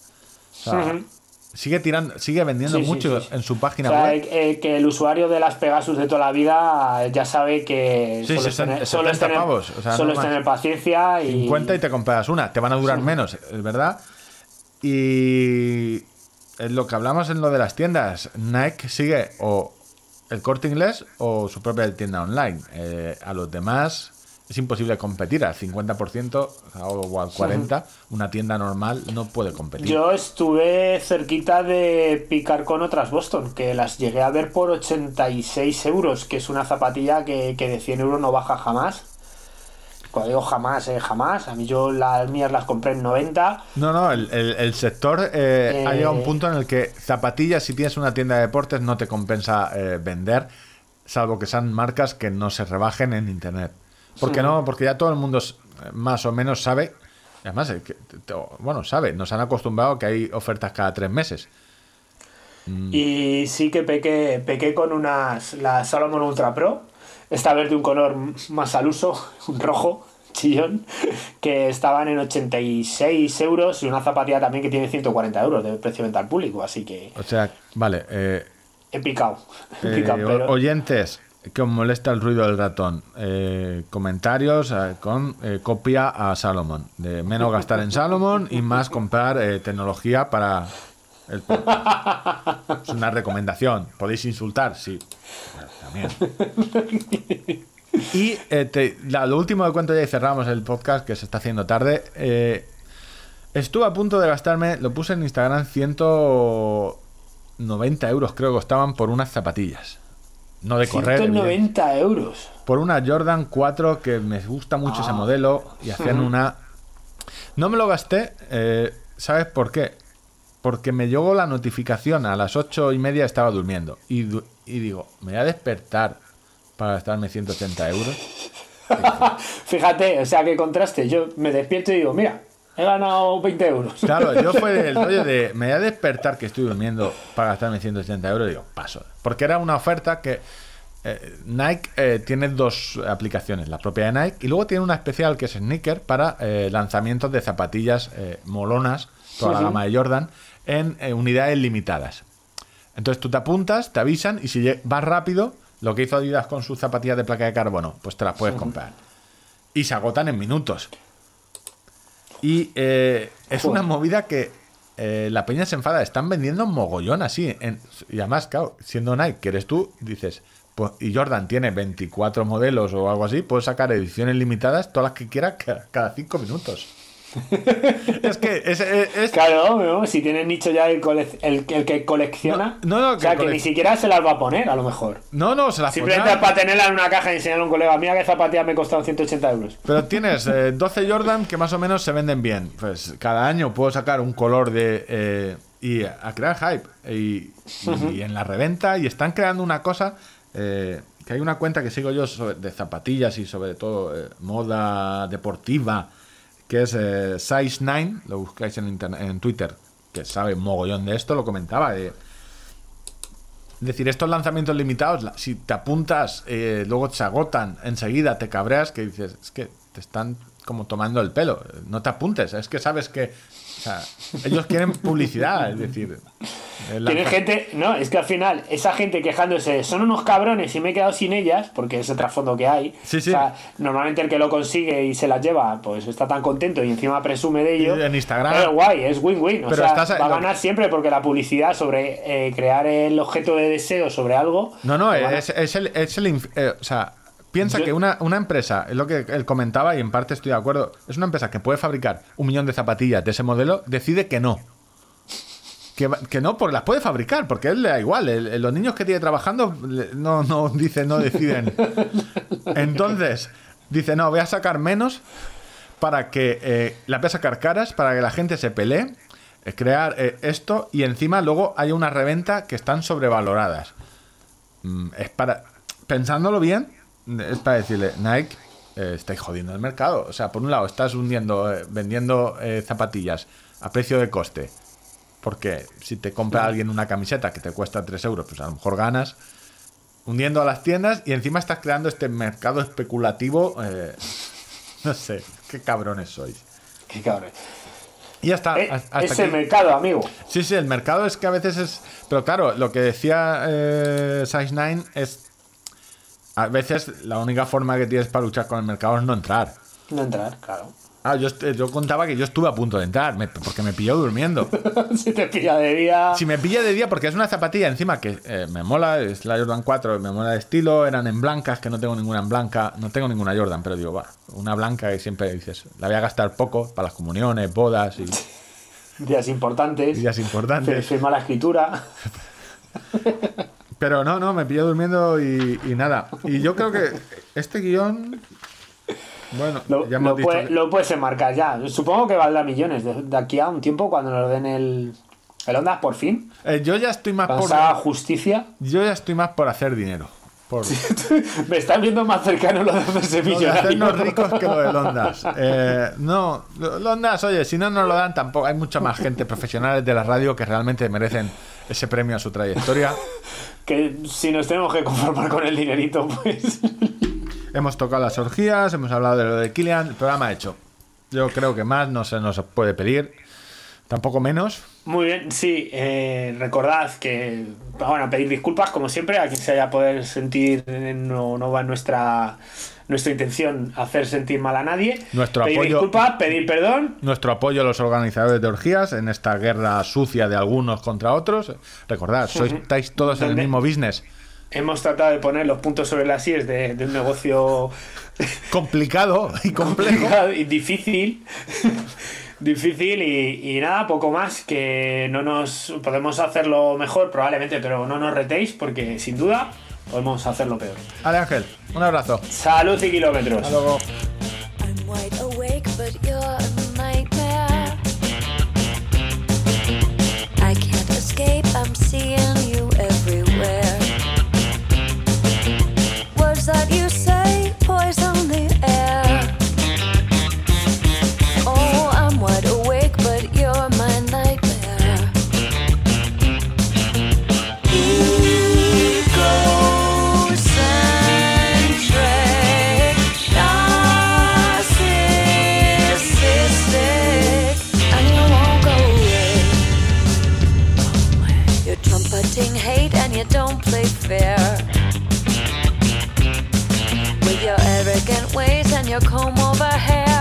O sea, Ujú. sigue tirando, sigue vendiendo Sí, mucho sí, sí. en su página O sea, web. eh, que el usuario de las Pegasus de toda la vida ya sabe que solo, es 60, tener, solo es 70 tener- pavos, o sea, solo no es tener paciencia y 50 y te compras una, te van a durar menos, es verdad. Y es lo que hablamos en lo de las tiendas, Nike sigue o el corte inglés o su propia tienda online. Eh, a los demás es imposible competir al 50% o al 40%, una tienda normal no puede competir. Yo estuve cerquita de picar con otras Boston, que las llegué a ver por 86 euros, que es una zapatilla que, que de 100 euros no baja jamás. Cuando digo jamás, eh, jamás. A mí yo las mías las compré en 90. No, no, el, el- el sector eh, ha Eh. llegado a un punto en el que zapatillas, si tienes una tienda de deportes, no te compensa eh, vender, salvo que sean marcas que no se rebajen en internet. ¿Por qué no? Porque ya todo el mundo más o menos sabe, además, eh, bueno, sabe, nos han acostumbrado que hay ofertas cada tres meses. Mm. Y sí que pequé, pequé con unas, las Salomon Ultra Pro, esta vez de un color más al uso, un rojo, chillón, que estaban en 86 euros y una zapatilla también que tiene 140 euros de precio venta al público, así que O sea, vale, eh, he picado. He Eh, picado, pero- Oyentes que os molesta el ruido del ratón, eh, comentarios eh, con eh, copia a Salomon. De menos gastar en Salomon y más comprar eh, tecnología para el. Es una recomendación. ¿Podéis insultar? Sí. Bueno, también. Y eh, te- la- lo último que cuento ya y cerramos el podcast que se está haciendo tarde. Eh, estuve a punto de gastarme, lo puse en Instagram, 190 euros creo que costaban por unas zapatillas. No de correr. evidente. 190 euros. Por una Jordan 4 que me gusta mucho ese modelo y hacían una... No me lo gasté, eh, ¿sabes por qué? Porque me llegó la notificación a las 8 y media estaba durmiendo y, du- y digo, me voy a despertar para gastarme 180 euros. Fíjate, o sea, que contraste. Yo me despierto y digo, mira, he ganado 20 euros. Claro, yo fue del rollo de me voy a despertar que estoy durmiendo para gastarme 180 euros. Digo, paso. Porque era una oferta que eh, Nike eh, tiene dos aplicaciones, la propia de Nike y luego tiene una especial que es Sneaker para eh, lanzamientos de zapatillas molonas, toda la gama de Jordan, en unidades limitadas. Entonces tú te apuntas, te avisan y si vas rápido, lo que hizo Adidas con sus zapatillas de placa de carbono, pues te las puedes comprar. Y se agotan en minutos. Y es Joder. una movida que eh, la peña se enfada. Están vendiendo mogollón así. en- y además, claro, siendo Nike, que eres tú, dices, pues, y Jordan tiene 24 modelos o algo así, puedes sacar ediciones limitadas, todas las que quieras, ca- cada 5 minutos. es que es, es- es- Claro, ¿no? si tiene nicho ya el, colec- el, el que colecciona. No, no, no, o sea, que ni siquiera se las va a poner, a lo mejor. No, no, se las Simplemente pondrán. para tenerla en una caja y enseñarle a un colega. Mira que zapatilla me costaron 180 euros. Pero tienes eh, 12 Jordan que más o menos se venden bien. Pues cada año puedo sacar un color de. eh, y a crear hype. Y, y en la reventa. Y están creando una cosa. Eh, que hay una cuenta que sigo yo de zapatillas y sobre todo eh, moda deportiva. Que es eh, Size 9. Lo buscáis en, internet, en Twitter. Que sabe mogollón de esto. Lo comentaba. eh, es decir, estos lanzamientos limitados, si te apuntas, luego se agotan, enseguida te cabreas, que dices, es que te están como tomando el pelo. No te apuntes, es que sabes que. Sea, ellos quieren publicidad, es decir. el Tiene gente, no, es que al final, esa gente quejándose, son unos cabrones y me he quedado sin ellas, porque es el trasfondo que hay. Sí, sí. O sea, normalmente el que lo consigue y se las lleva, pues está tan contento y encima presume de ello. Y en Instagram. Es guay, es win-win. O Pero sea, estás- va a ganar siempre porque la publicidad sobre eh, crear el objeto de deseo sobre algo. No, no, es, es el. Es el eh, o sea, piensa Yo- que una, una empresa, es lo que él comentaba y en parte estoy de acuerdo, es una empresa que puede fabricar un millón de zapatillas de ese modelo, decide que no. Que, no, porque las puede fabricar, porque él le da igual. el- los niños que tiene trabajando no, no dice, no deciden. Entonces, dice, no, voy a sacar menos para que eh, la voy a sacar caras, para que la gente se pelee, eh, crear eh, esto y encima luego hay una reventa que están sobrevaloradas. Mm, es para. Pensándolo bien, es para decirle, Nike, eh, estáis jodiendo el mercado. O sea, por un lado, estás hundiendo, eh, vendiendo eh, zapatillas a precio de coste. Porque si te compra alguien una camiseta que te cuesta 3 euros, pues a lo mejor ganas. Hundiendo a las tiendas y encima estás creando este mercado especulativo. eh, no sé, qué cabrones sois. Qué cabrón. Y ya está. Hasta es el mercado, amigo. Sí, sí, el mercado es que a veces es. Pero claro, lo que decía eh, Size 9 es. A veces la única forma que tienes para luchar con el mercado es no entrar. No entrar, claro. Ah, yo, yo contaba que yo estuve a punto de entrar, me- porque me pilló durmiendo. si te pilla de día. Si me pilla de día, porque es una zapatilla encima que eh, me mola, es la Jordan 4, me mola de estilo, eran en blancas, que no tengo ninguna en blanca, no tengo ninguna Jordan, pero digo, va, una blanca que siempre dices, la voy a gastar poco para las comuniones, bodas y Días importantes. días importantes. Firma la escritura. Pero no, no, me pilló durmiendo y, y nada. Y yo creo que este guion, bueno, Lo, ya lo puede- que- lo puedes enmarcar ya. Supongo que valdrá millones de, de aquí a un tiempo cuando nos den el, el Ondas por fin. Eh, yo ya estoy más por justicia. yo ya estoy más por hacer dinero. Por, Me estás viendo más cercano lo de hacerse de millonario. hacernos ricos que lo del Ondas. Eh, no, lo Ondas, oye, si no nos lo dan tampoco. Hay mucha más gente profesionales de la radio que realmente merecen ese premio a su trayectoria. Que si nos tenemos que conformar con el dinerito, pues. Hemos tocado las orgías, hemos hablado de lo de Kilian, el programa hecho. Yo creo que más no se nos puede pedir, tampoco menos. Muy bien, sí. eh, recordad que. Bueno, pedir disculpas, como siempre, a quien se haya poder sentir. No, no va nuestra. Nuestra intención hacer sentir mal a nadie. Nuestro pedir apoyo- disculpas, pedir perdón. Nuestro apoyo a los organizadores de orgías en esta guerra sucia de algunos contra otros. Recordad, sois, estáis todos en el mismo business. Hemos tratado de poner los puntos sobre las IES de, de un negocio Complicado y complejo. complicado y difícil. difícil y, y nada, poco más. Que no nos podemos hacerlo mejor, probablemente, pero no nos retéis porque sin duda podemos hacerlo peor. Vale, Ángel, un abrazo. Salud y kilómetros. Hasta luego. I'm wide don't. With your arrogant ways and your comb over hair.